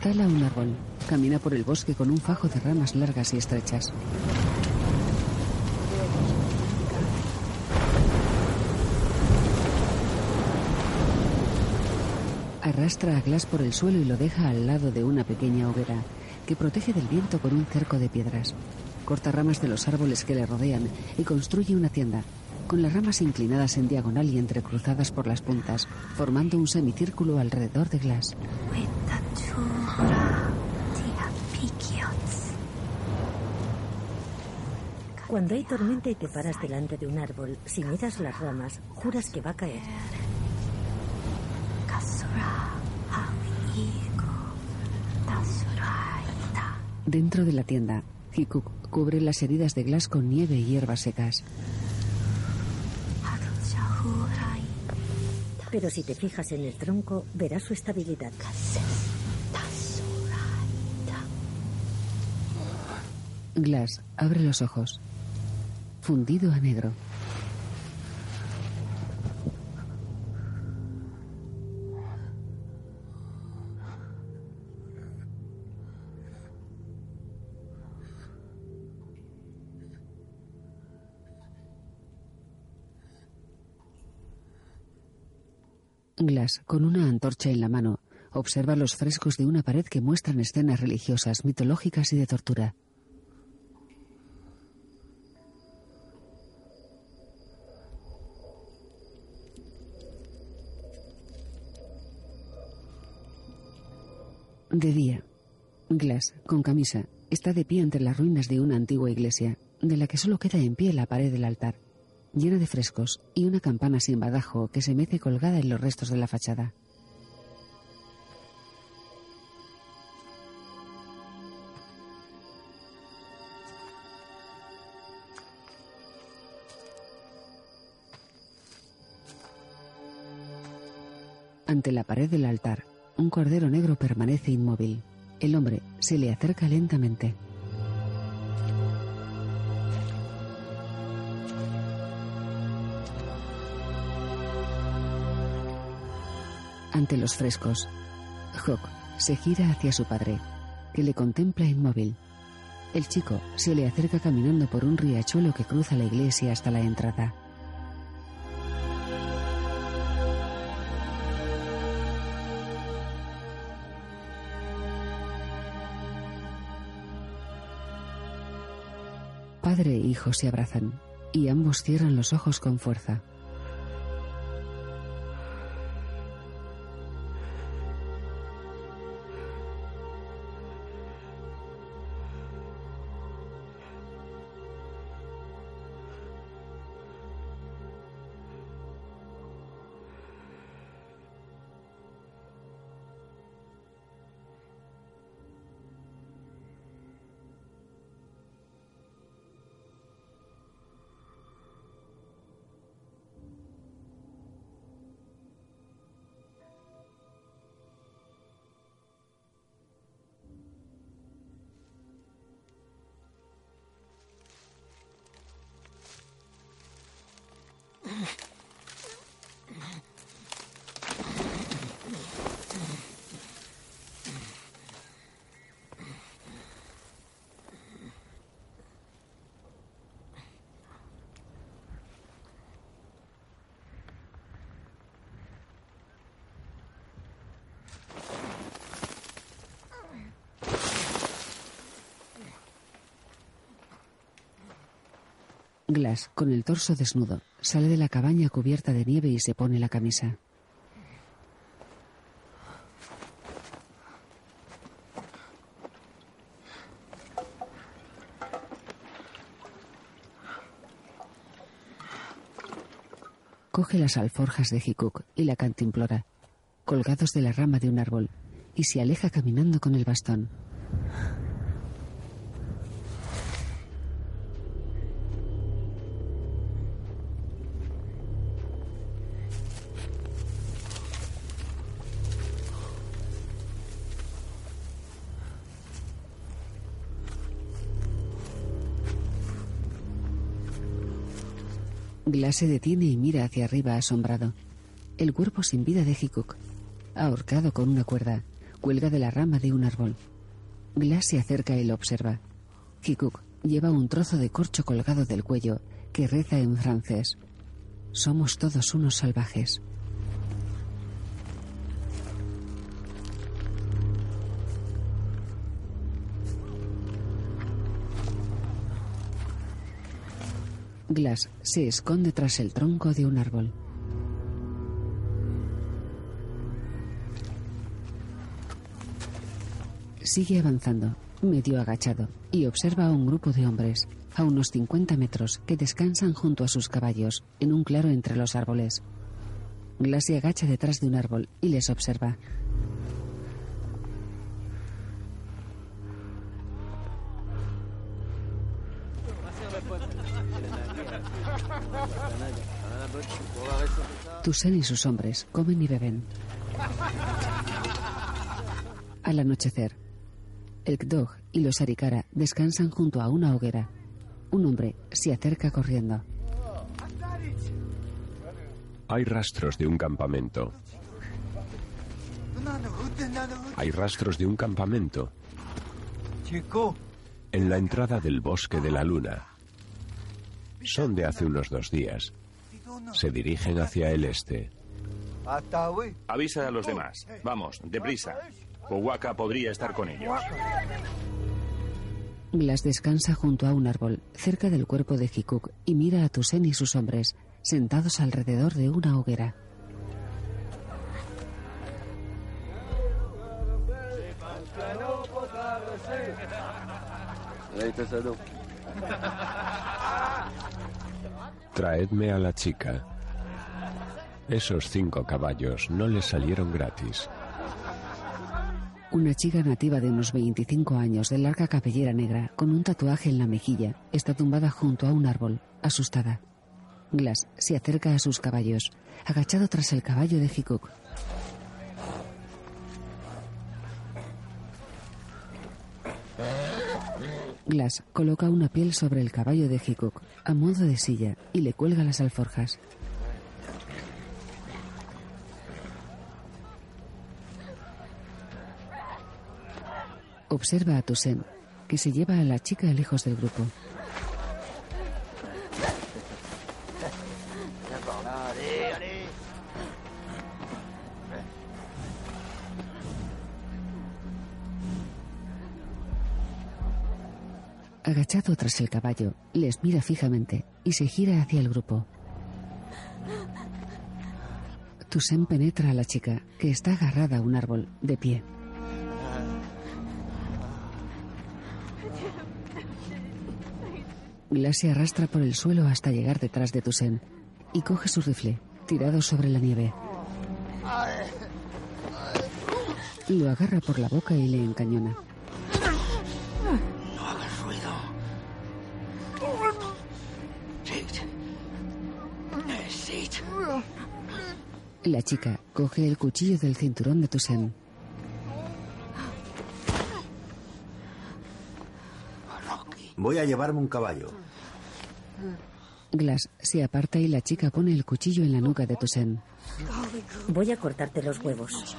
S1: Tala un árbol. Camina por el bosque con un fajo de ramas largas y estrechas. Arrastra a Glass por el suelo y lo deja al lado de una pequeña hoguera que protege del viento con un cerco de piedras. Corta ramas de los árboles que le rodean y construye una tienda, con las ramas inclinadas en diagonal y entrecruzadas por las puntas, formando un semicírculo alrededor de Glass.
S13: Cuando hay tormenta y te paras delante de un árbol, si miras las ramas, juras que va a caer.
S1: Dentro de la tienda, Hikuk cubre las heridas de Glass con nieve y hierbas secas.
S13: Pero si te fijas en el tronco, verás su estabilidad.
S1: Glass abre los ojos. Fundido a negro. Glass, con una antorcha en la mano, observa los frescos de una pared que muestran escenas religiosas, mitológicas y de tortura. De día, Glass, con camisa, está de pie ante las ruinas de una antigua iglesia, de la que solo queda en pie la pared del altar llena de frescos y una campana sin badajo que se mece colgada en los restos de la fachada. Ante la pared del altar, un cordero negro permanece inmóvil. El hombre se le acerca lentamente. Ante los frescos. Hawk se gira hacia su padre, que le contempla inmóvil. El chico se le acerca caminando por un riachuelo que cruza la iglesia hasta la entrada. Padre e hijo se abrazan y ambos cierran los ojos con fuerza. Con el torso desnudo, sale de la cabaña cubierta de nieve y se pone la camisa. Coge las alforjas de Hikuk y la cantimplora, colgados de la rama de un árbol, y se aleja caminando con el bastón. Se detiene y mira hacia arriba asombrado. El cuerpo sin vida de Hikuk, ahorcado con una cuerda, cuelga de la rama de un árbol. Glass se acerca y lo observa. Hikuk lleva un trozo de corcho colgado del cuello que reza en francés. Somos todos unos salvajes. Glass se esconde tras el tronco de un árbol. Sigue avanzando, medio agachado, y observa a un grupo de hombres, a unos 50 metros, que descansan junto a sus caballos, en un claro entre los árboles. Glass se agacha detrás de un árbol y les observa. Tusen y sus hombres comen y beben. Al anochecer, el Kdog y los Arikara descansan junto a una hoguera. Un hombre se acerca corriendo.
S8: Hay rastros de un campamento. Hay rastros de un campamento. En la entrada del bosque de la luna. Son de hace unos dos días. Se dirigen hacia el este.
S7: Avisa a los demás. Vamos, deprisa. Owaka podría estar con ellos.
S1: Glass descansa junto a un árbol, cerca del cuerpo de Hikuk, y mira a Tusen y sus hombres, sentados alrededor de una hoguera.
S8: Traedme a la chica. Esos cinco caballos no les salieron gratis.
S1: Una chica nativa de unos 25 años, de larga cabellera negra, con un tatuaje en la mejilla, está tumbada junto a un árbol, asustada. Glass se acerca a sus caballos, agachado tras el caballo de Hikuk. Glass coloca una piel sobre el caballo de Hikuk, a modo de silla, y le cuelga las alforjas. Observa a Tusen, que se lleva a la chica lejos del grupo. Agachado tras el caballo, les mira fijamente y se gira hacia el grupo. Tusen penetra a la chica, que está agarrada a un árbol, de pie. Glass se arrastra por el suelo hasta llegar detrás de Tusen y coge su rifle, tirado sobre la nieve. Lo agarra por la boca y le encañona. La chica coge el cuchillo del cinturón de Tusen.
S2: Voy a llevarme un caballo.
S1: Glass se aparta y la chica pone el cuchillo en la nuca de Tusen.
S13: Voy a cortarte los huevos.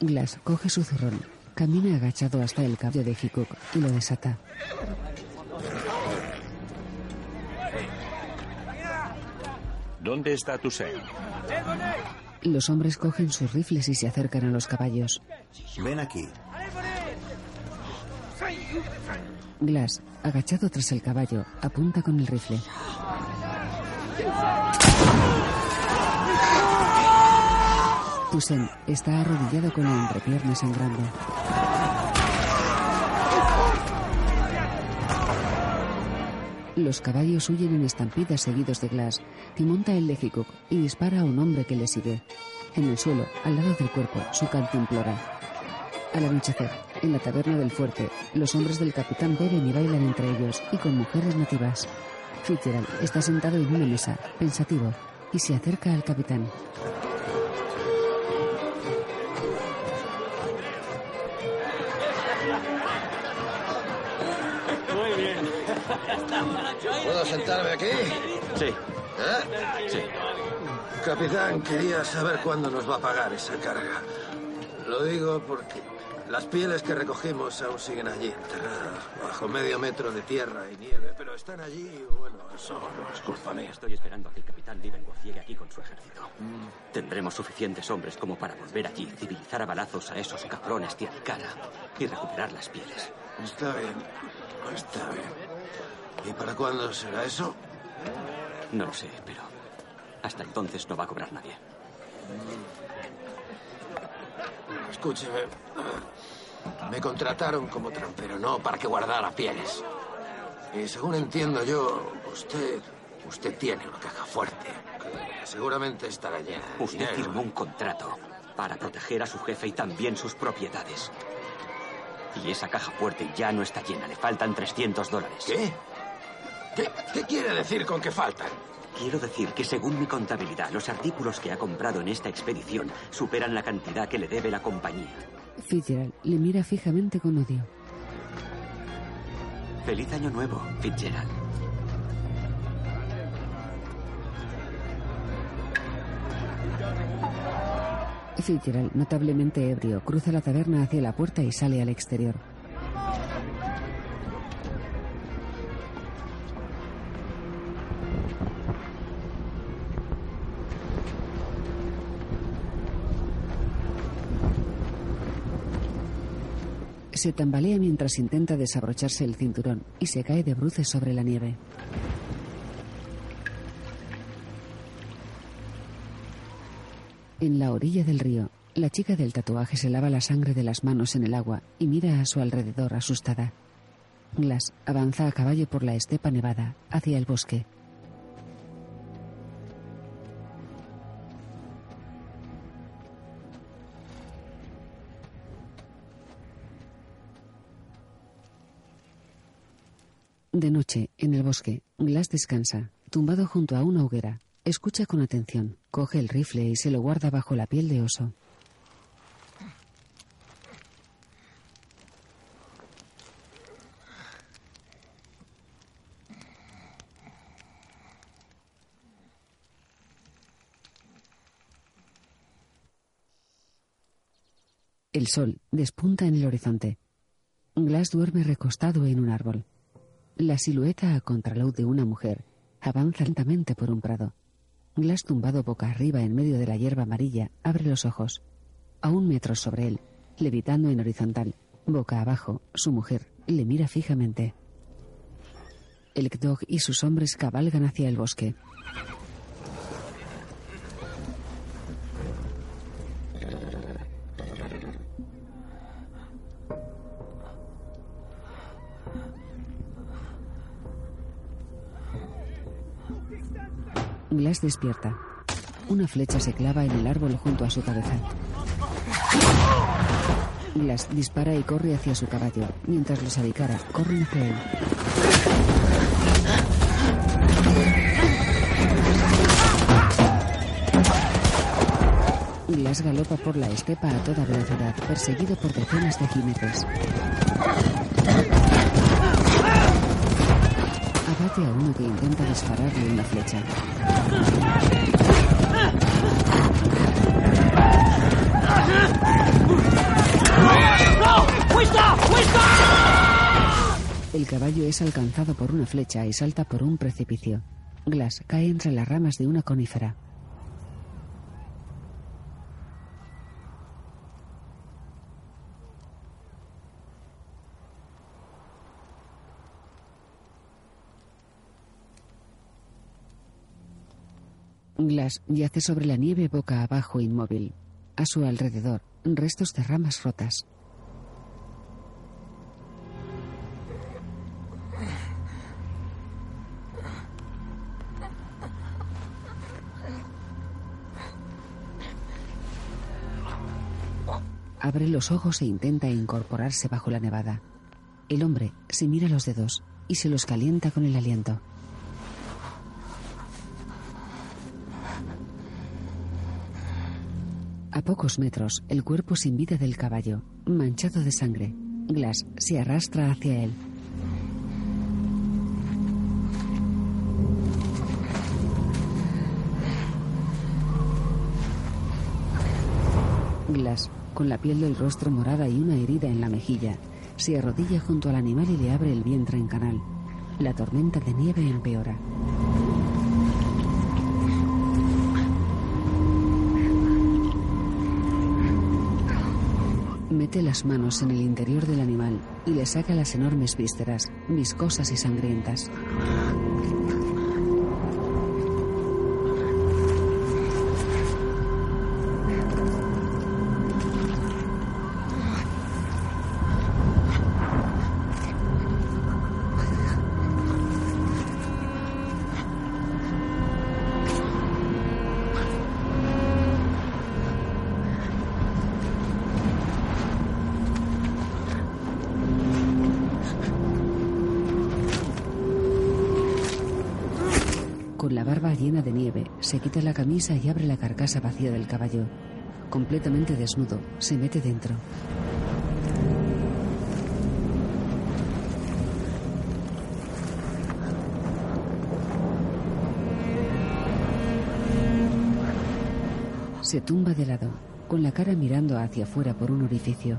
S1: Glass coge su zurrón, camina agachado hasta el caballo de Hikuk y lo desata.
S7: ¿Dónde está Tusen?
S1: Los hombres cogen sus rifles y se acercan a los caballos.
S2: Ven aquí.
S1: Glass, agachado tras el caballo, apunta con el rifle. Toussaint está arrodillado con la entrepierna sangrando. Los caballos huyen en estampidas seguidos de Glass, que monta el Legicock y dispara a un hombre que le sigue. En el suelo, al lado del cuerpo, su canto implora. Al anochecer, en la taberna del fuerte, los hombres del capitán beben y bailan entre ellos y con mujeres nativas. Fitzgerald está sentado en una mesa, pensativo, y se acerca al capitán.
S3: ¿Puedo sentarme aquí?
S5: Sí.
S3: ¿Eh? Sí. Capitán, quería saber cuándo nos va a pagar esa carga. Lo digo porque las pieles que recogimos aún siguen allí, enterradas, bajo medio metro de tierra y nieve, pero están allí y bueno, eso no es culpa mía.
S5: Estoy esperando a que el capitán Livengood llegue aquí con su ejército. Tendremos suficientes hombres como para volver allí, civilizar a balazos a esos cabrones de y recuperar las pieles.
S3: Está bien, está bien. ¿Y para cuándo será eso?
S5: No lo sé, pero hasta entonces no va a cobrar nadie.
S3: Escúcheme. Me contrataron como trampero, no para que guardara pieles. Y según entiendo yo, usted. Usted tiene una caja fuerte. Que seguramente estará llena. de
S5: Usted
S3: dinero.
S5: firmó un contrato para proteger a su jefe y también sus propiedades. Y esa caja fuerte ya no está llena, le faltan 300 dólares.
S3: ¿Qué? ¿Qué, qué quiere decir con que faltan?
S5: Quiero decir que según mi contabilidad, los artículos que ha comprado en esta expedición superan la cantidad que le debe la compañía.
S1: Fitzgerald le mira fijamente con odio.
S5: Feliz año nuevo, Fitzgerald.
S1: Fitzgerald, notablemente ebrio, cruza la taberna hacia la puerta y sale al exterior. Se tambalea mientras intenta desabrocharse el cinturón y se cae de bruces sobre la nieve. En la orilla del río, la chica del tatuaje se lava la sangre de las manos en el agua y mira a su alrededor asustada. Glass avanza a caballo por la estepa nevada hacia el bosque. De noche, en el bosque, Glass descansa, tumbado junto a una hoguera. Escucha con atención, coge el rifle y se lo guarda bajo la piel de oso. El sol despunta en el horizonte. Glass duerme recostado en un árbol. La silueta a contraluz de una mujer avanza lentamente por un prado. Glass tumbado boca arriba en medio de la hierba amarilla abre los ojos. A un metro sobre él, levitando en horizontal, boca abajo, su mujer le mira fijamente. El Dog y sus hombres cabalgan hacia el bosque. Despierta. Una flecha se clava en el árbol junto a su cabeza. Glass dispara y corre hacia su caballo, mientras los Avicara corren hacia él. Glass galopa por la estepa a toda velocidad, perseguido por decenas de jinetes. Abate a uno que intenta dispararle una flecha. El caballo es alcanzado por una flecha y salta por un precipicio. Glass cae entre las ramas de una conífera. Yace sobre la nieve boca abajo inmóvil. A su alrededor, restos de ramas rotas. Abre los ojos e intenta incorporarse bajo la nevada. El hombre se mira los dedos y se los calienta con el aliento. A pocos metros, el cuerpo sin vida del caballo, manchado de sangre. Glass se arrastra hacia él. Glass, con la piel del rostro morada y una herida en la mejilla, se arrodilla junto al animal y le abre el vientre en canal. La tormenta de nieve empeora. Mete las manos en el interior del animal y le saca las enormes vísceras, viscosas y sangrientas. Con la barba llena de nieve, se quita la camisa y abre la carcasa vacía del caballo. Completamente desnudo, se mete dentro. Se tumba de lado, con la cara mirando hacia afuera por un orificio.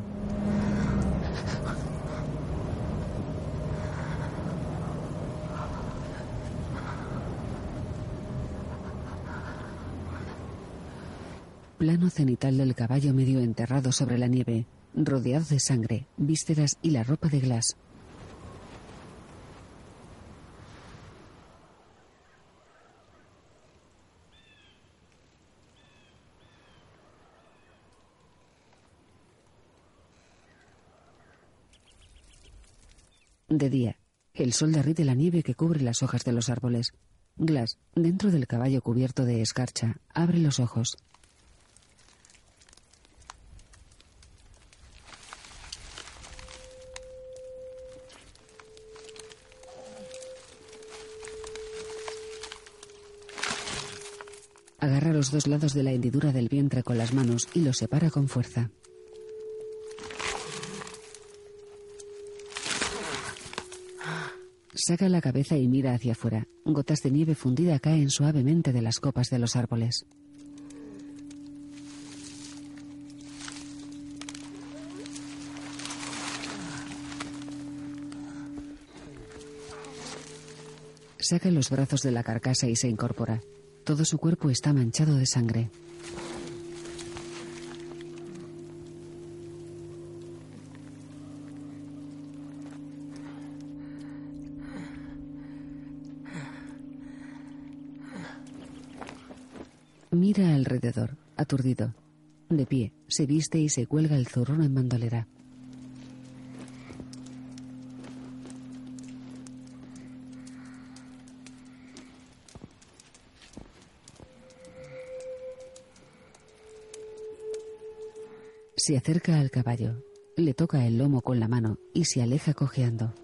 S1: Plano cenital del caballo medio enterrado sobre la nieve, rodeado de sangre, vísceras y la ropa de Glass. De día, el sol derrite la nieve que cubre las hojas de los árboles. Glass, dentro del caballo cubierto de escarcha, abre los ojos. Los dos lados de la hendidura del vientre con las manos y los separa con fuerza. Saca la cabeza y mira hacia afuera. Gotas de nieve fundida caen suavemente de las copas de los árboles. Saca los brazos de la carcasa y se incorpora. Todo su cuerpo está manchado de sangre. Mira alrededor, aturdido. De pie, se viste y se cuelga el zurrón en bandolera. Se acerca al caballo, le toca el lomo con la mano y se aleja cojeando.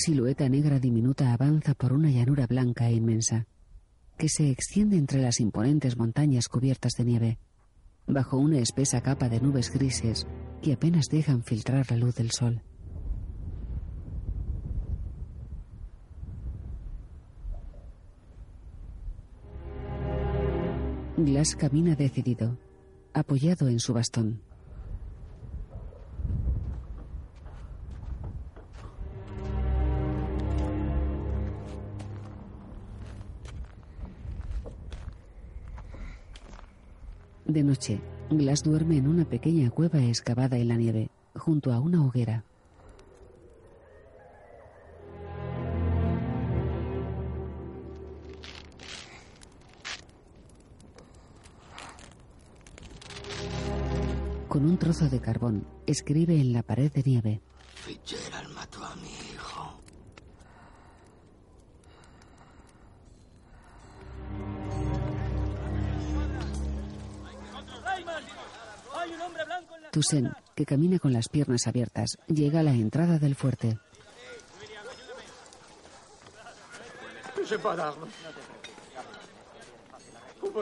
S1: Silueta negra diminuta avanza por una llanura blanca e inmensa, que se extiende entre las imponentes montañas cubiertas de nieve, bajo una espesa capa de nubes grises que apenas dejan filtrar la luz del sol. Glass camina decidido, apoyado en su bastón. De noche, Glass duerme en una pequeña cueva excavada en la nieve, junto a una hoguera. Con un trozo de carbón, escribe en la pared de nieve. Toussaint, que camina con las piernas abiertas, llega a la entrada del fuerte.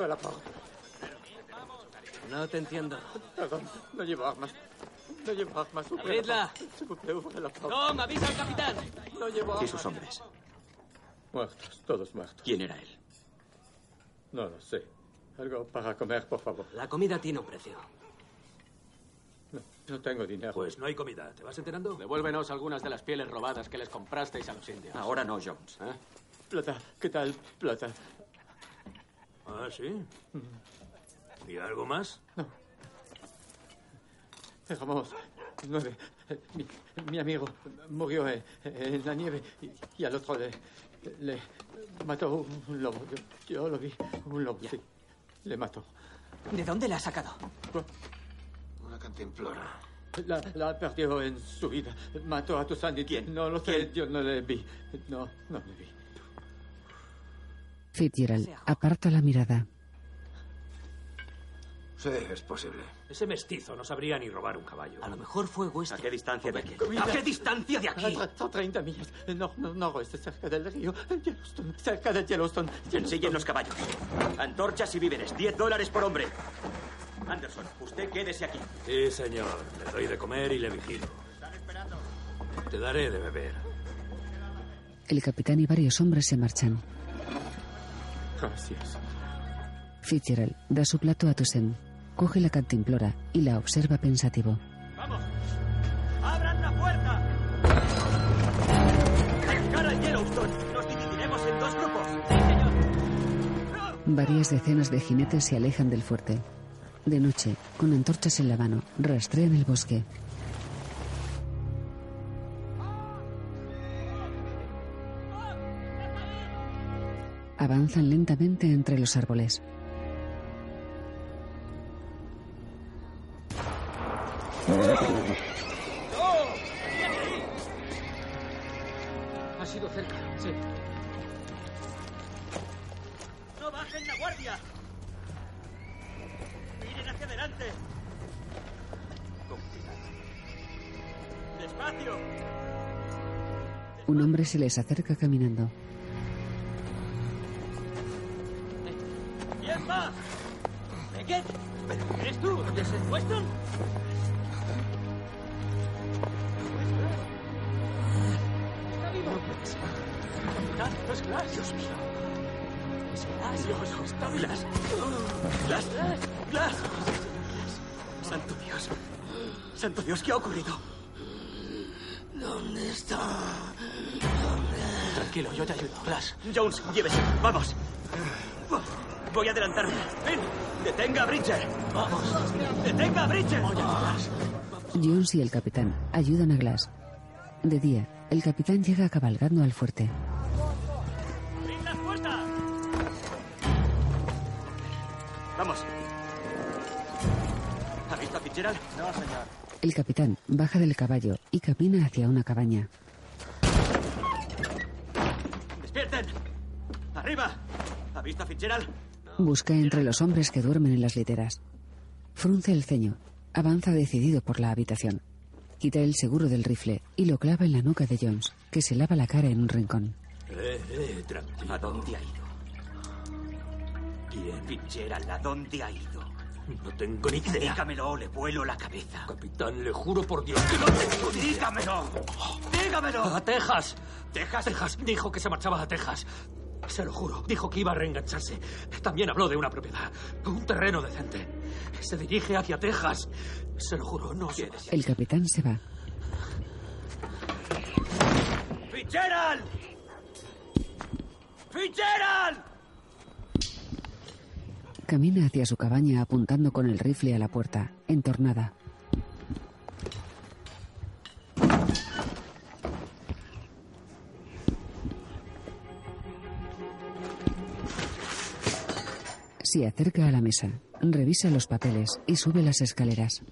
S14: La porte.
S4: No te entiendo.
S14: Perdón, no llevo armas. No llevo armas.
S4: Abridla. Tom, avisa al capitán.
S14: No llevo armas.
S5: ¿Y sus hombres?
S14: Muertos, todos muertos.
S5: ¿Quién era él?
S14: No lo sé. Algo para comer, por favor.
S4: La comida tiene un precio.
S14: No, no tengo dinero.
S12: Pues no hay comida. ¿Te vas enterando?
S4: Devuélvenos algunas de las pieles robadas que les comprasteis a los indios.
S5: Ahora no, Jones.
S4: ¿Eh?
S14: Plata, ¿qué tal, plata?
S12: Ah, sí. ¿Y algo más?
S14: Dejamos nueve. Mi, mi amigo murió en, en la nieve y, y al otro le, le mató un lobo. Yo, yo lo vi, un lobo, sí. Le mató.
S4: ¿De dónde la has sacado?
S14: La, la perdió en su vida. Mató a tu Sandy. ¿Quién? No lo sé, yo no le vi. No, no le vi.
S1: Fitzgerald aparta la mirada.
S3: Sí, es posible.
S12: Ese mestizo no sabría ni robar un caballo.
S4: A lo mejor fue West.
S5: ¿A qué distancia de aquí?
S4: ¿A qué distancia de aquí?
S14: A tre- 30 millas. No, no, no, es cerca del río. Yellowstone, cerca de Yellowstone.
S5: Ensillen los caballos. Antorchas y víveres. 10 dólares por hombre. Anderson, usted quédese aquí.
S12: Sí, señor. Le doy de comer y le vigilo. Te daré de beber.
S1: El capitán y varios hombres se marchan.
S14: Gracias.
S1: Fitzgerald da su plato a Toussaint. Coge la cantimplora y la observa pensativo.
S4: ¡Vamos! ¡Abran la puerta! ¡Atacar al Yellowstone! ¡Nos dividiremos en dos grupos!
S1: Varias decenas de jinetes se alejan del fuerte. De noche, con antorchas en la mano, rastrean el bosque. Avanzan lentamente entre los árboles. Se les acerca caminando.
S4: ¿Quién va? ¿Beckett? ¿Eres tú? ¿Es el Weston? Está vivo. Capitán, no es Glass. Dios mío. Es Glass. Dios, está. Glass. Glass. Glass.
S5: Santo Dios. Santo Dios, ¿qué ha ocurrido? Jones, llévese. Vamos. Voy a adelantarme. Ven. Detenga a Bridger.
S4: Vamos.
S5: Detenga a Bridger.
S1: Jones y el capitán ayudan a Glass. De día, el capitán llega cabalgando al fuerte.
S4: ¡Abrid las puertas!
S5: Vamos. ¿Ha visto a Fitzgerald?
S4: No, señor.
S1: El capitán baja del caballo y camina hacia una cabaña.
S5: ¡Arriba! ¿Ha visto a Fitzgerald?
S1: Busca entre los hombres que duermen en las literas. Frunce el ceño. Avanza decidido por la habitación. Quita el seguro del rifle y lo clava en la nuca de Jones, que se lava la cara en un rincón.
S12: Eh, eh, tranquilo.
S5: ¿A dónde ha ido?
S12: ¿Quién?
S5: Fitzgerald, ¿a dónde ha ido?
S12: No tengo ni idea.
S5: Dígamelo o le vuelo la cabeza.
S12: Capitán, le juro por Dios que no tengo ni idea.
S5: ¡Dígamelo! ¡Dígamelo!
S12: A Texas.
S5: ¿Texas?
S12: Texas. Dijo que se marchaba a Texas. Se lo juro. Dijo que iba a reengancharse. También habló de una propiedad. Un terreno decente. Se dirige hacia Texas. Se lo juro, no sé.
S1: El capitán se va.
S5: ¡Fitzgerald! ¡Fitzgerald!
S1: Camina hacia su cabaña apuntando con el rifle a la puerta, entornada. Se acerca a la mesa, revisa los papeles y sube las escaleras.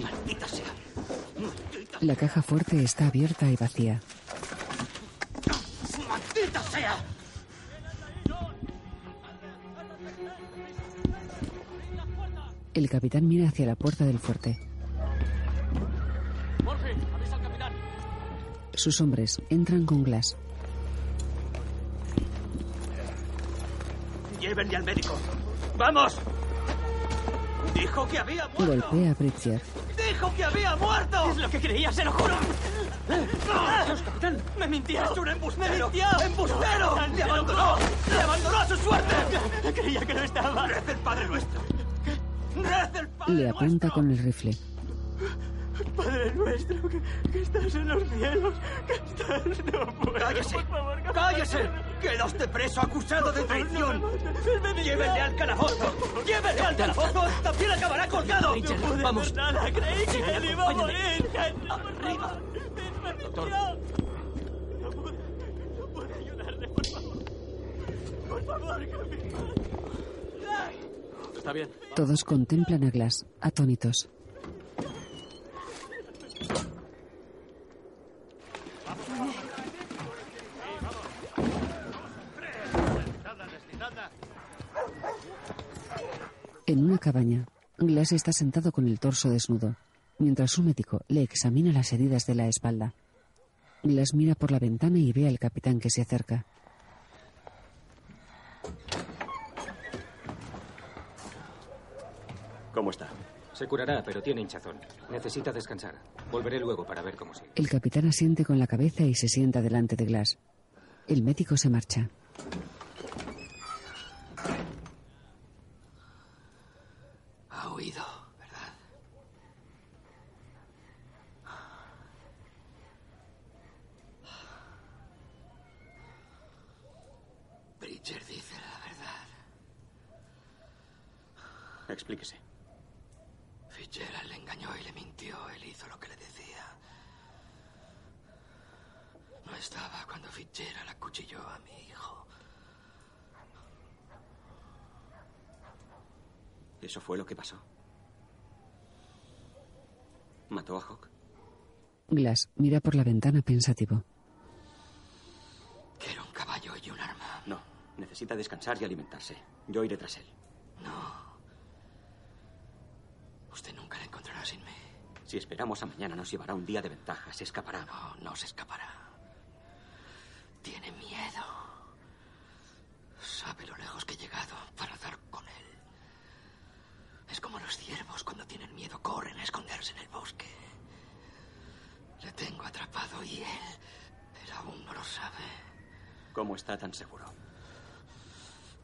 S15: Maldita sea.
S1: La caja fuerte está abierta y vacía.
S15: ¡Maldita sea!
S1: El capitán mira hacia la puerta del fuerte. Sus hombres entran con Glass.
S15: Llévenle al médico. ¡Vamos! Dijo que había muerto.
S1: Golpea a Pritzier.
S15: ¡Dijo que había muerto!
S9: Es lo que creía, se lo juro.
S15: ¡Dios, capitán!
S9: ¡Me mintió!
S15: ¡Es un embustero!
S9: ¡Me mintió!
S15: ¡Embustero! ¡Le abandonó! ¡Le abandonó a su suerte!
S9: Creía que no estaba.
S15: ¡Reza el Padre Nuestro! ¡Reza el Padre
S1: Le apunta con el rifle.
S9: Padre nuestro, que, que estás en los cielos, que estás... No puedo.
S15: ¡Cállese!
S9: Por favor.
S15: ¡Cállese! ¡Queda usted preso acusado de traición! ¡Llévenle al calabozo! ¡Llévenle al calabozo! ¡También acabará colgado!
S9: No
S15: ¡Vamos!
S9: hacer nada, creí que él iba a morir.
S15: ¡Arriba!
S9: Doctor. No pude, no pude ayudarle, por favor. Por favor, capitán.
S16: Está bien.
S1: Todos contemplan a Glass, atónitos. En una cabaña, Glass está sentado con el torso desnudo, mientras un médico le examina las heridas de la espalda. Glass mira por la ventana y ve al capitán que se acerca.
S5: ¿Cómo está?
S6: Se curará, pero tiene hinchazón. Necesita descansar. Volveré luego para ver cómo sigue.
S1: El capitán asiente con la cabeza y se sienta delante de Glass. El médico se marcha.
S15: Ha huido, ¿verdad? Bridger dice la verdad.
S5: Explíquese.
S15: Fitzgerald le engañó y le mintió. Él hizo lo que le decía. No estaba cuando Fitzgerald acuchilló a mi hijo.
S5: ¿Eso fue lo que pasó? ¿Mató a Hawk?
S1: Glass mira por la ventana pensativo.
S15: Que era un caballo y un arma.
S5: No. Necesita descansar y alimentarse. Yo iré tras él.
S15: No. Usted nunca la encontrará sin mí.
S5: Si esperamos a mañana nos llevará un día de ventaja. Se escapará.
S15: No, no se escapará. Tiene miedo. Sabe lo lejos que he llegado para dar con él. Es como los ciervos cuando tienen miedo corren a esconderse en el bosque. Le tengo atrapado y él, él aún no lo sabe.
S5: ¿Cómo está tan seguro?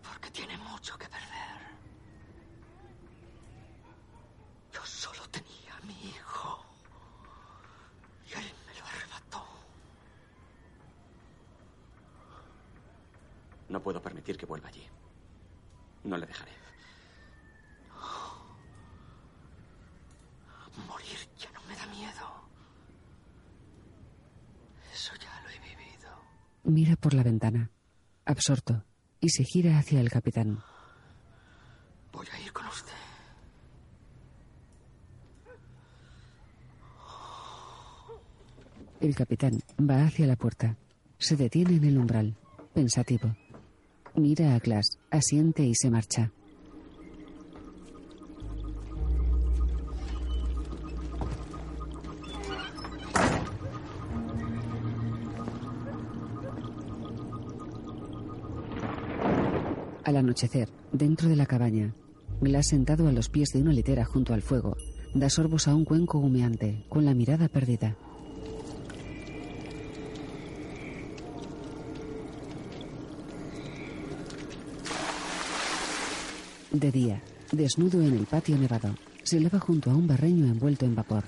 S15: Porque tiene mucho que perder. Yo solo tenía mi hijo. Y él me lo arrebató.
S5: No puedo permitir que vuelva allí. No le dejaré.
S15: Morir ya no me da miedo. Eso ya lo he vivido.
S1: Mira por la ventana, absorto, y se gira hacia el capitán.
S15: Voy a ir con usted.
S1: El capitán va hacia la puerta. Se detiene en el umbral, pensativo. Mira a Glass, asiente y se marcha. Al anochecer, dentro de la cabaña, Glass sentado a los pies de una litera junto al fuego, da sorbos a un cuenco humeante, con la mirada perdida. De día, desnudo en el patio nevado, se lava junto a un barreño envuelto en vapor.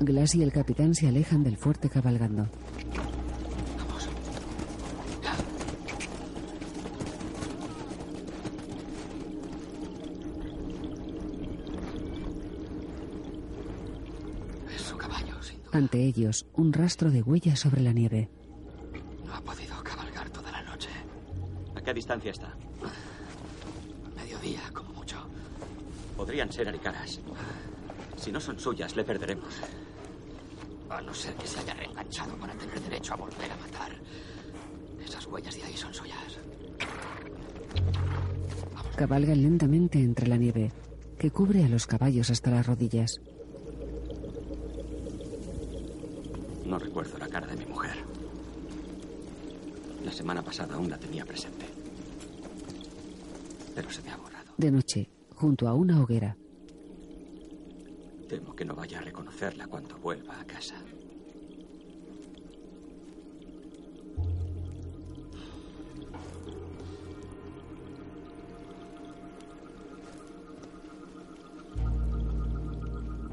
S1: Glass y el capitán se alejan del fuerte cabalgando. Ante ellos, un rastro de huellas sobre la nieve.
S3: No ha podido cabalgar toda la noche.
S5: ¿A qué distancia está?
S3: Mediodía, como mucho.
S5: Podrían ser aricaras. Si no son suyas, le perderemos.
S3: A no ser que se haya reenganchado para tener derecho a volver a matar. Esas huellas de ahí son suyas.
S1: Cabalgan lentamente entre la nieve, que cubre a los caballos hasta las rodillas.
S5: No recuerdo la cara de mi mujer. La semana pasada aún la tenía presente. Pero se me ha borrado.
S1: De noche, junto a una hoguera,
S5: Temo que no vaya a reconocerla cuando vuelva a casa.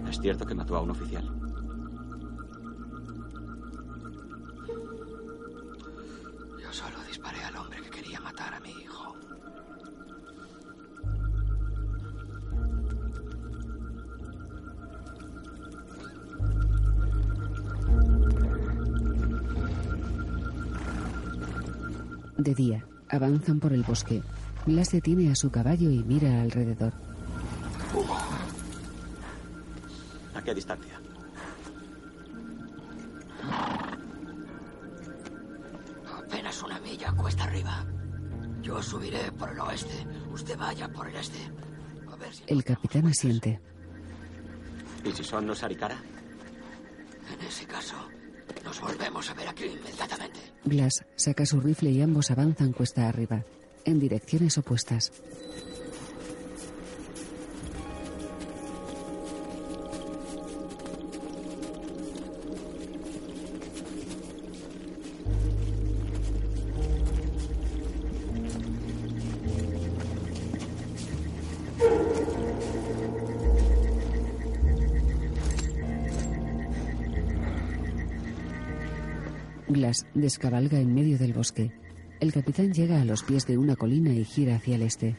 S5: ¿Es cierto que mató a un oficial?
S1: De día, avanzan por el bosque. Glass detiene a su caballo y mira alrededor.
S5: ¿A qué distancia?
S3: Apenas una milla cuesta arriba. Yo subiré por el oeste. Usted vaya por el este. A ver si
S1: El capitán asiente.
S5: ¿Y si son los Arikara?
S3: en ese caso nos volvemos a ver aquí inmediatamente.
S1: Glass saca su rifle y ambos avanzan cuesta arriba, en direcciones opuestas. Descabalga en medio del bosque. El capitán llega a los pies de una colina y gira hacia el este.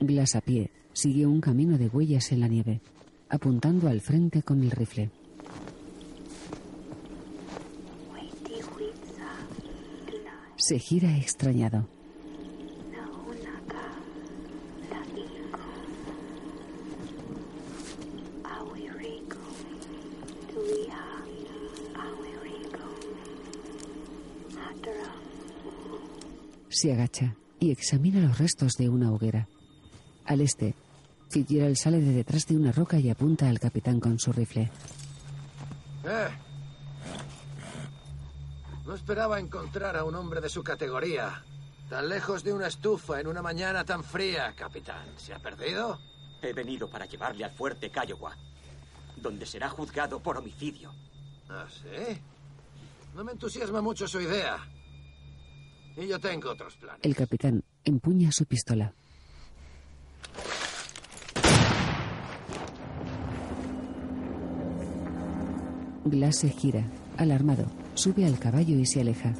S1: Glass a pie sigue un camino de huellas en la nieve, apuntando al frente con el rifle. Se gira extrañado. Se agacha y examina los restos de una hoguera. Al este, Fitzgerald sale de detrás de una roca y apunta al capitán con su rifle.
S3: Eh. No esperaba encontrar a un hombre de su categoría. Tan lejos de una estufa en una mañana tan fría, capitán. ¿Se ha perdido?
S5: He venido para llevarle al fuerte Kiowa, donde será juzgado por homicidio.
S3: ¿Ah, sí? No me entusiasma mucho su idea. Y yo tengo otros planes.
S1: El capitán empuña su pistola. Glass se gira, alarmado, sube al caballo y se aleja.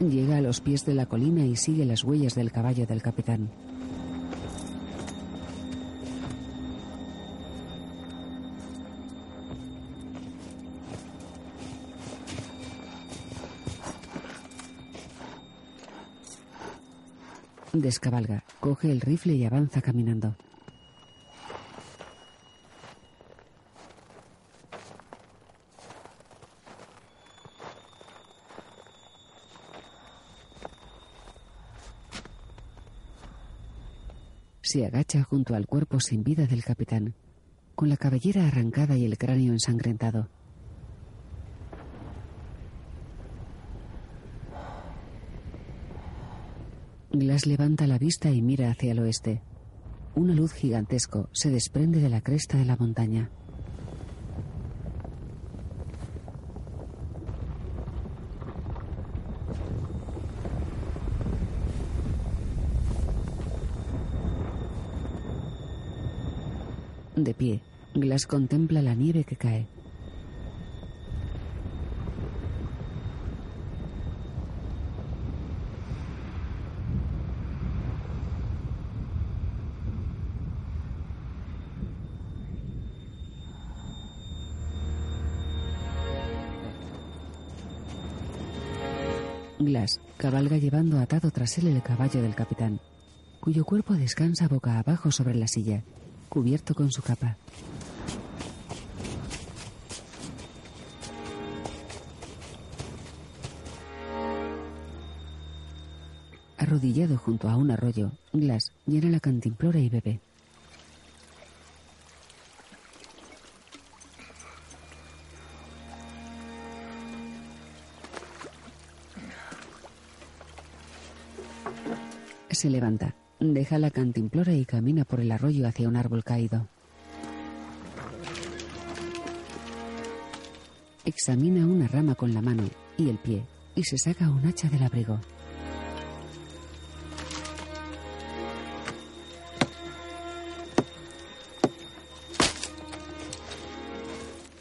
S1: Llega a los pies de la colina y sigue las huellas del caballo del capitán. Descabalga, coge el rifle y avanza caminando. Se agacha junto al cuerpo sin vida del capitán, con la cabellera arrancada y el cráneo ensangrentado. Glass levanta la vista y mira hacia el oeste. una luz gigantesco se desprende de la cresta de la montaña. De pie, Glass contempla la nieve que cae. Glass cabalga llevando atado tras él el caballo del capitán, cuyo cuerpo descansa boca abajo sobre la silla, cubierto con su capa. Arrodillado junto a un arroyo, Glass llena la cantimplora y bebe. Se levanta, deja la cantimplora y camina por el arroyo hacia un árbol caído. Examina una rama con la mano y el pie y se saca un hacha del abrigo.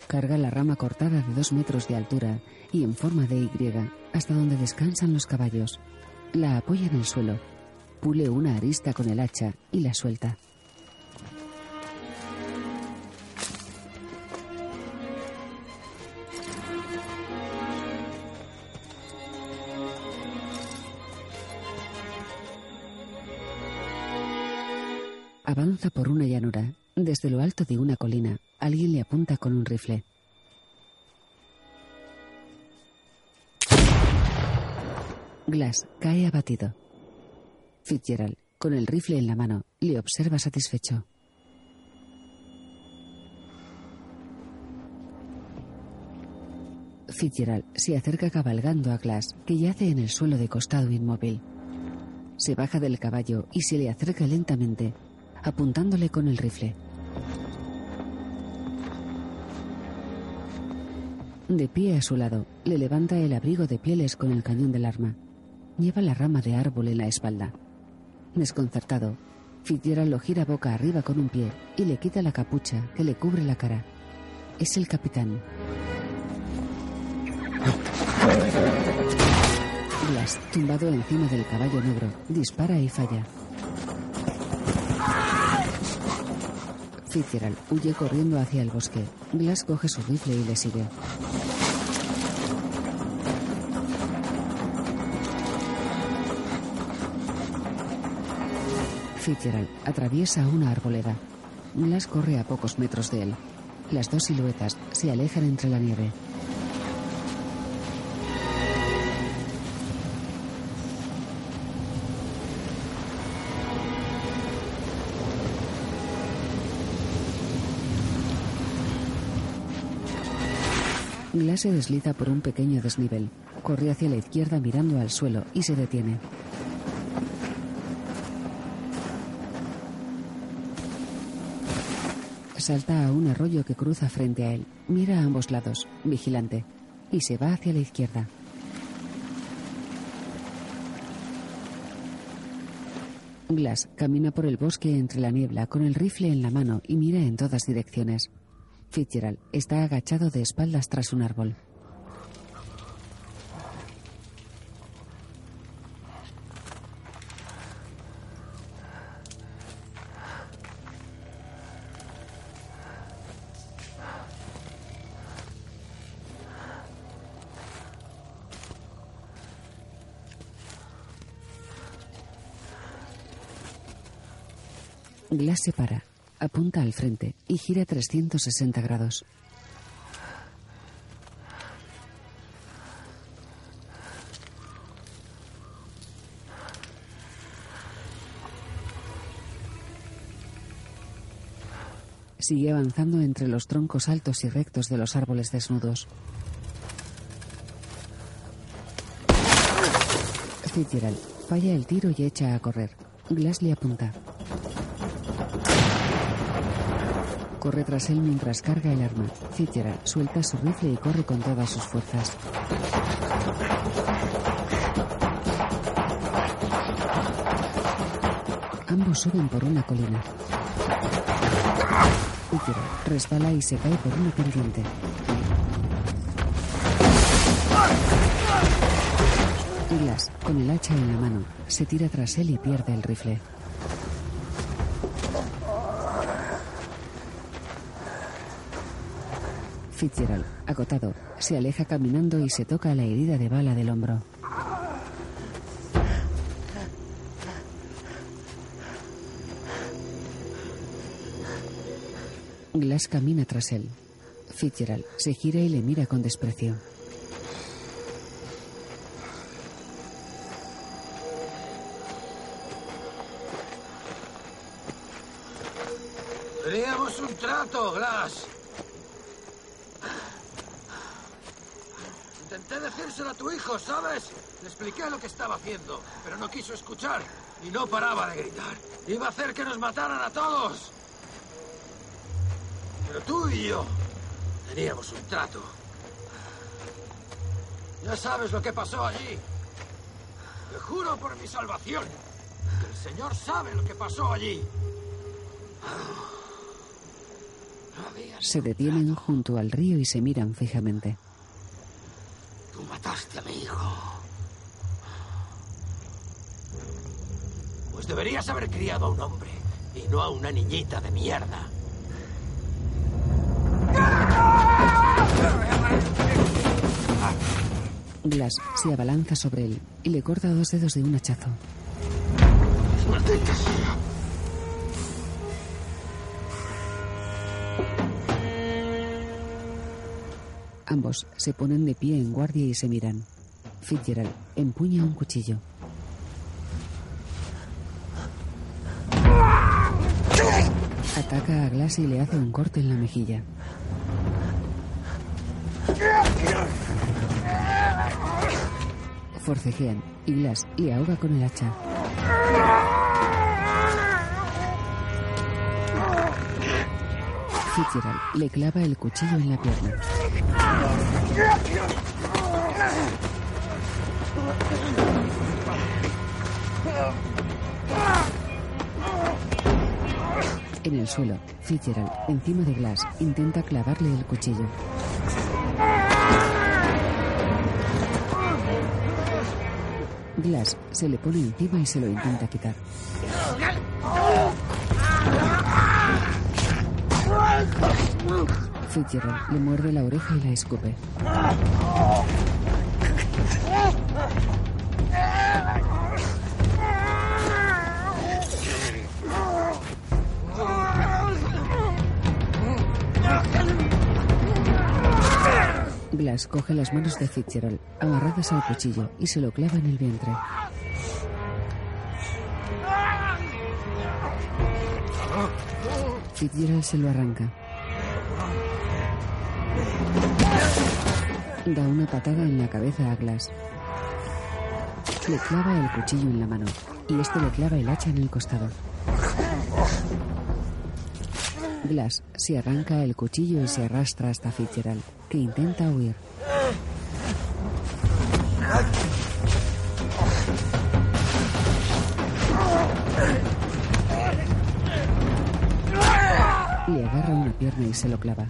S1: Carga la rama cortada de dos metros de altura y en forma de Y hasta donde descansan los caballos. La apoya en el suelo Pule una arista con el hacha y la suelta. Avanza por una llanura. Desde lo alto de una colina, alguien le apunta con un rifle. Glass cae abatido. Fitzgerald, con el rifle en la mano, le observa satisfecho. Fitzgerald se acerca cabalgando a Glass, que yace en el suelo de costado inmóvil. Se baja del caballo y se le acerca lentamente, apuntándole con el rifle. De pie a su lado, le levanta el abrigo de pieles con el cañón del arma. Lleva la rama de árbol en la espalda. Desconcertado, Fitzgerald lo gira boca arriba con un pie y le quita la capucha que le cubre la cara. Es el capitán. Glass, tumbado encima del caballo negro, dispara y falla. Fitzgerald huye corriendo hacia el bosque. Glass coge su rifle y le sigue. Fitzgerald atraviesa una arboleda. Glass corre a pocos metros de él. Las dos siluetas se alejan entre la nieve. Glass se desliza por un pequeño desnivel. Corre hacia la izquierda mirando al suelo y se detiene. Salta a un arroyo que cruza frente a él, mira a ambos lados, vigilante, y se va hacia la izquierda. Glass camina por el bosque entre la niebla con el rifle en la mano y mira en todas direcciones. Fitzgerald está agachado de espaldas tras un árbol. Glass se para, apunta al frente y gira 360 grados. Sigue avanzando entre los troncos altos y rectos de los árboles desnudos. Fitzgerald falla el tiro y echa a correr. Glass le apunta. Corre tras él mientras carga el arma. Fitzgerald suelta su rifle y corre con todas sus fuerzas. Ambos suben por una colina. Fitzgerald resbala y se cae por una pendiente. Glass, con el hacha en la mano, se tira tras él y pierde el rifle. Fitzgerald, agotado, se aleja caminando y se toca la herida de bala del hombro. Glass camina tras él. Fitzgerald se gira y le mira con desprecio.
S3: Teníamos un trato, Glass. Tu hijo, ¿sabes? Le expliqué lo que estaba haciendo, pero no quiso escuchar y no paraba de gritar. Iba a hacer que nos mataran a todos. Pero tú y yo teníamos un trato. Ya sabes lo que pasó allí. Te juro por mi salvación que el Señor sabe lo que pasó allí.
S1: Se detienen junto al río y se miran fijamente.
S3: Mataste a mi hijo. Pues deberías haber criado a un hombre y no a una niñita de mierda.
S1: Glass se abalanza sobre él y le corta dos dedos de un hachazo.
S3: Maldita sea.
S1: Ambos se ponen de pie en guardia y se miran. Fitzgerald empuña un cuchillo. Ataca a Glass y le hace un corte en la mejilla. Forcejean y Glass le ahoga con el hacha. Fitzgerald le clava el cuchillo en la pierna. En el suelo, Fitzgerald, encima de Glass, intenta clavarle el cuchillo. Glass se le pone encima y se lo intenta quitar. Fitzgerald le muerde la oreja y la escupe. Glass coge las manos de Fitzgerald, amarradas al cuchillo, y se lo clava en el vientre. Fitzgerald se lo arranca. Da una patada en la cabeza a Glass. Le clava el cuchillo en la mano y este le clava el hacha en el costado. Glass se arranca el cuchillo y se arrastra hasta Fitzgerald, que intenta huir. Le agarra una pierna y se lo clava.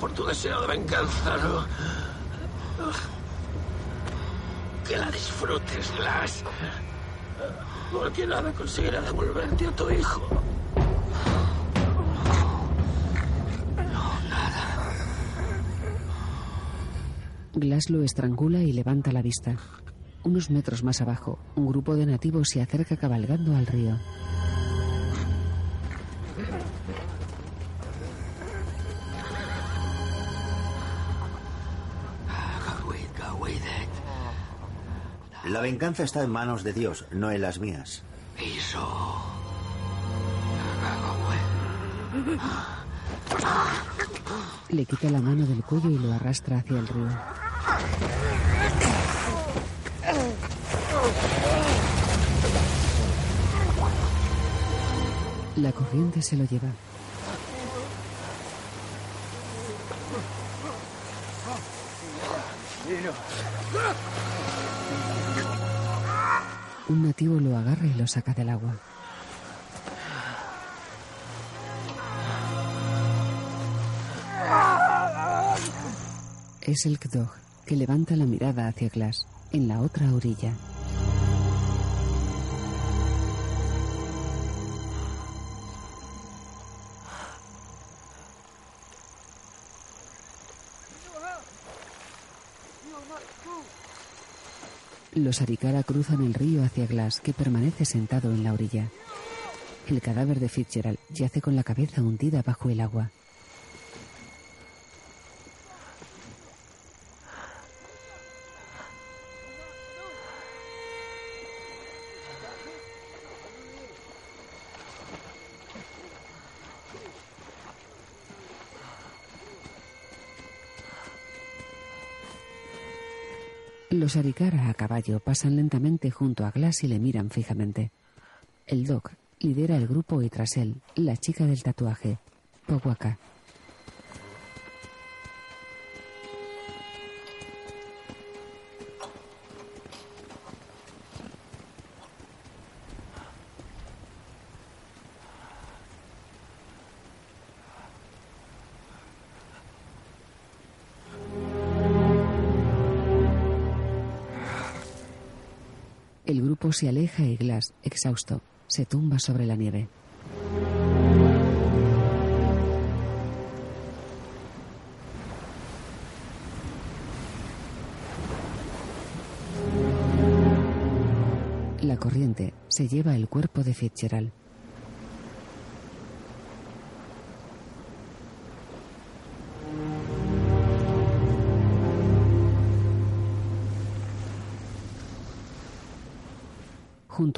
S3: Por tu deseo de venganza, ¿no? Que la disfrutes, Glass. Porque nada conseguirá devolverte a tu hijo.
S1: Glass lo estrangula y levanta la vista. Unos metros más abajo, un grupo de nativos se acerca cabalgando al río.
S2: La venganza está en manos de Dios, no en las mías.
S1: Le quita la mano del cuello y lo arrastra hacia el río. La corriente se lo lleva. Un nativo lo agarra y lo saca del agua. Es el Kdog, que levanta la mirada hacia Glass, en la otra orilla. Los Arikara cruzan el río hacia Glass, que permanece sentado en la orilla. El cadáver de Fitzgerald yace con la cabeza hundida bajo el agua. Los Arikara a caballo pasan lentamente junto a Glass y le miran fijamente. El Doc lidera el grupo y tras él, la chica del tatuaje, Powaka. Se aleja y Glass, exhausto, se tumba sobre la nieve. La corriente se lleva el cuerpo de Fitzgerald.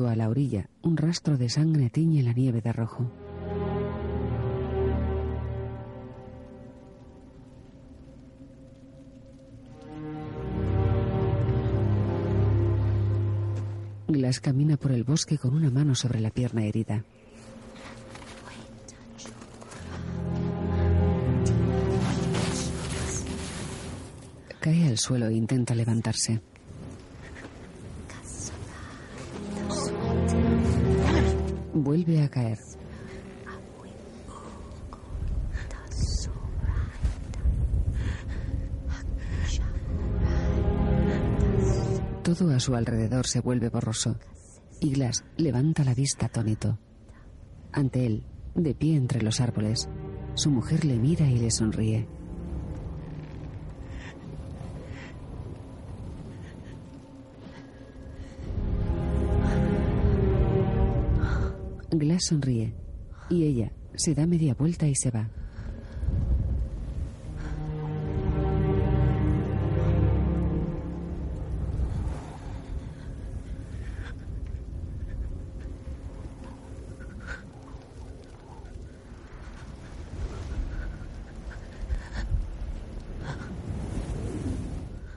S1: A la orilla, un rastro de sangre tiñe la nieve de rojo. Glass camina por el bosque con una mano sobre la pierna herida. Cae al suelo e intenta levantarse. A caer. Todo a su alrededor se vuelve borroso. Y Glass levanta la vista atónito. Ante él, de pie entre los árboles, su mujer le mira y le sonríe. Sonríe y ella se da media vuelta y se va.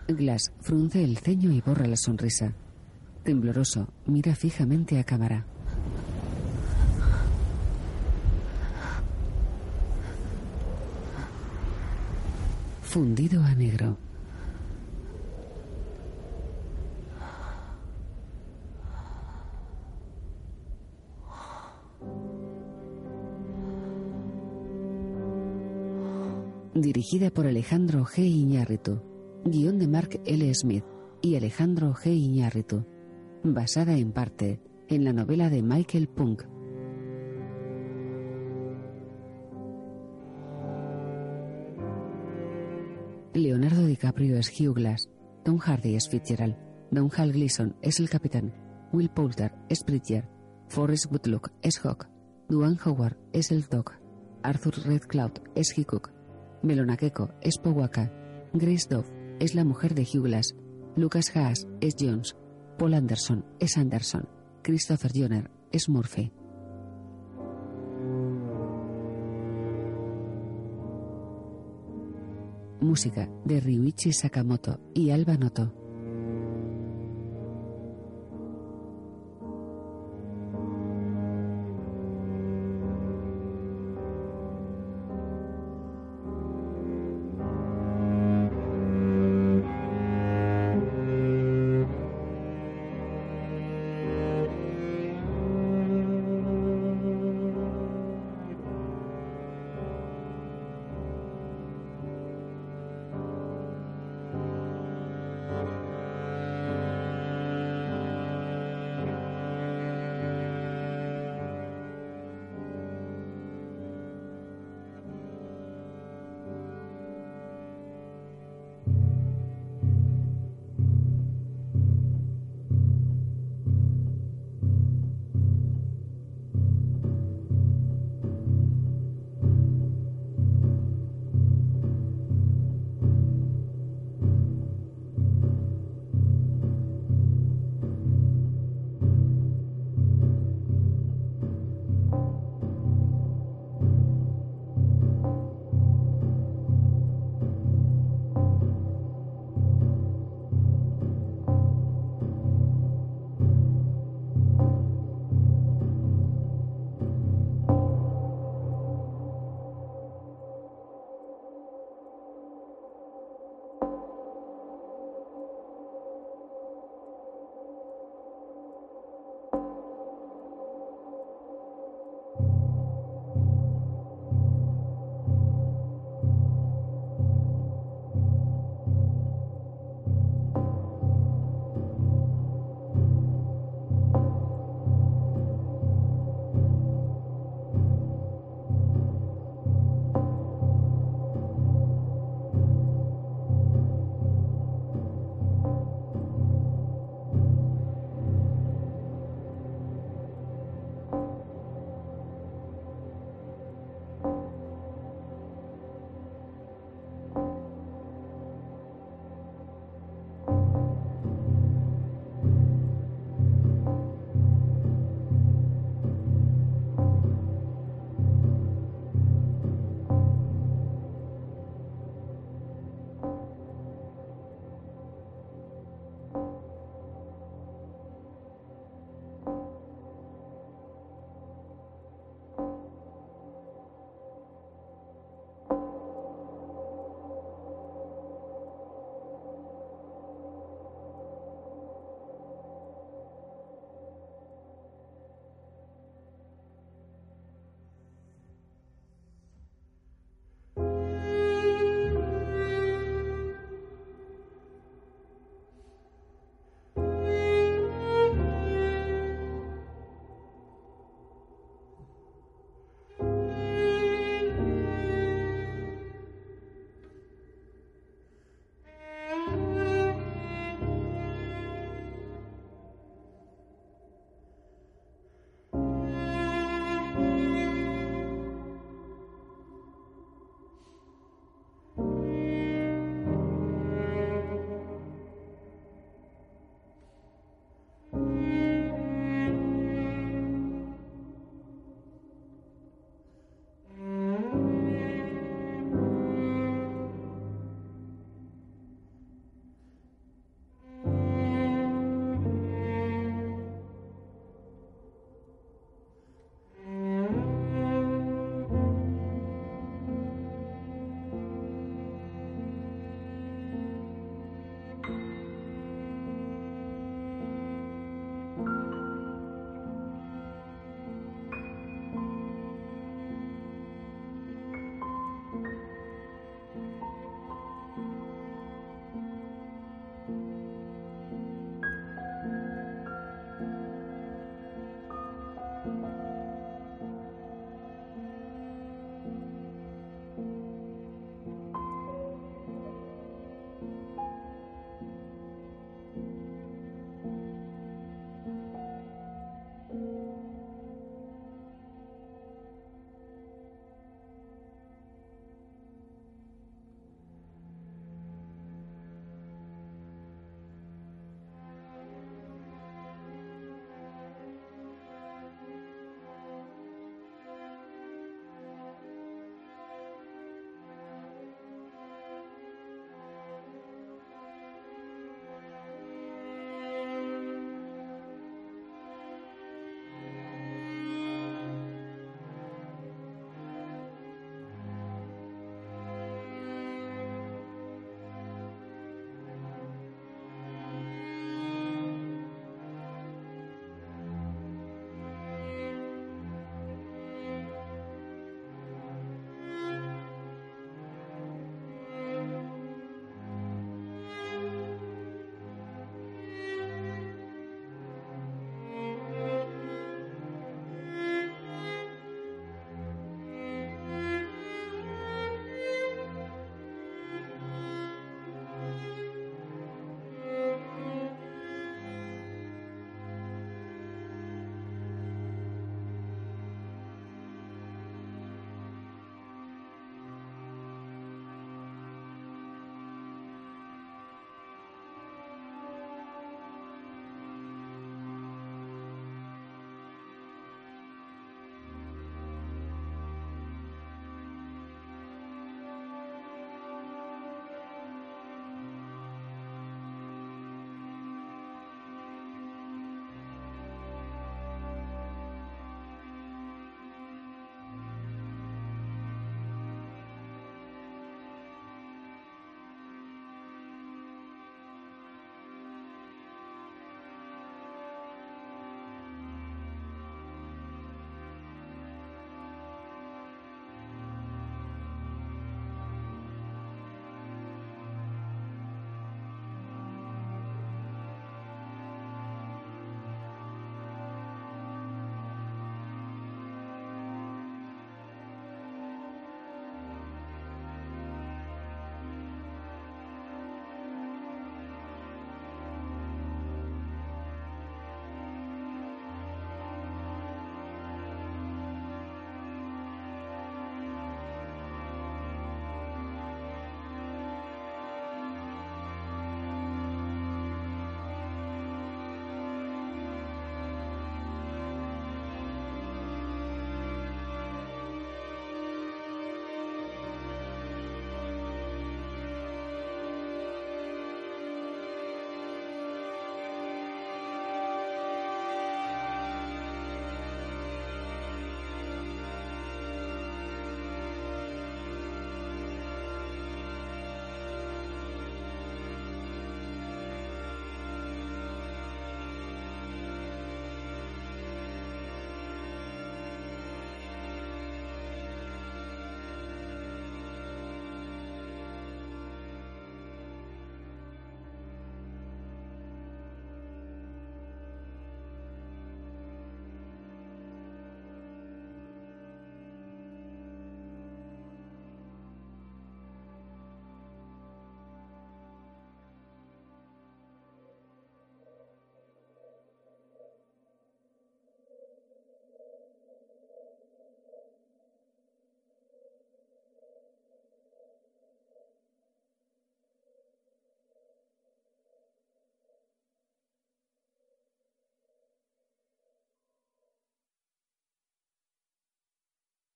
S1: Glass frunce el ceño y borra la sonrisa. Tembloroso, mira fijamente a cámara. Fundido a negro. Dirigida por Alejandro G. Iñárritu. Guión de Mark L. Smith y Alejandro G. Iñárritu. Basada en parte en la novela de Michael Punk. DiCaprio es Hugh Glass, Tom Hardy es Fitzgerald, Don Hal Gleason es el capitán, Will Poulter es Bridger, Forrest Whitlock es Hawk, Duane Howard es el Doc, Arthur Redcloud es Hickok, Melona Keko es Powaka, Grace Dove es la mujer de Hugh Glass, Lucas Haas es Jones, Paul Anderson es Anderson, Christopher Joner es Murphy. Música de Ryuichi Sakamoto y Alba Noto.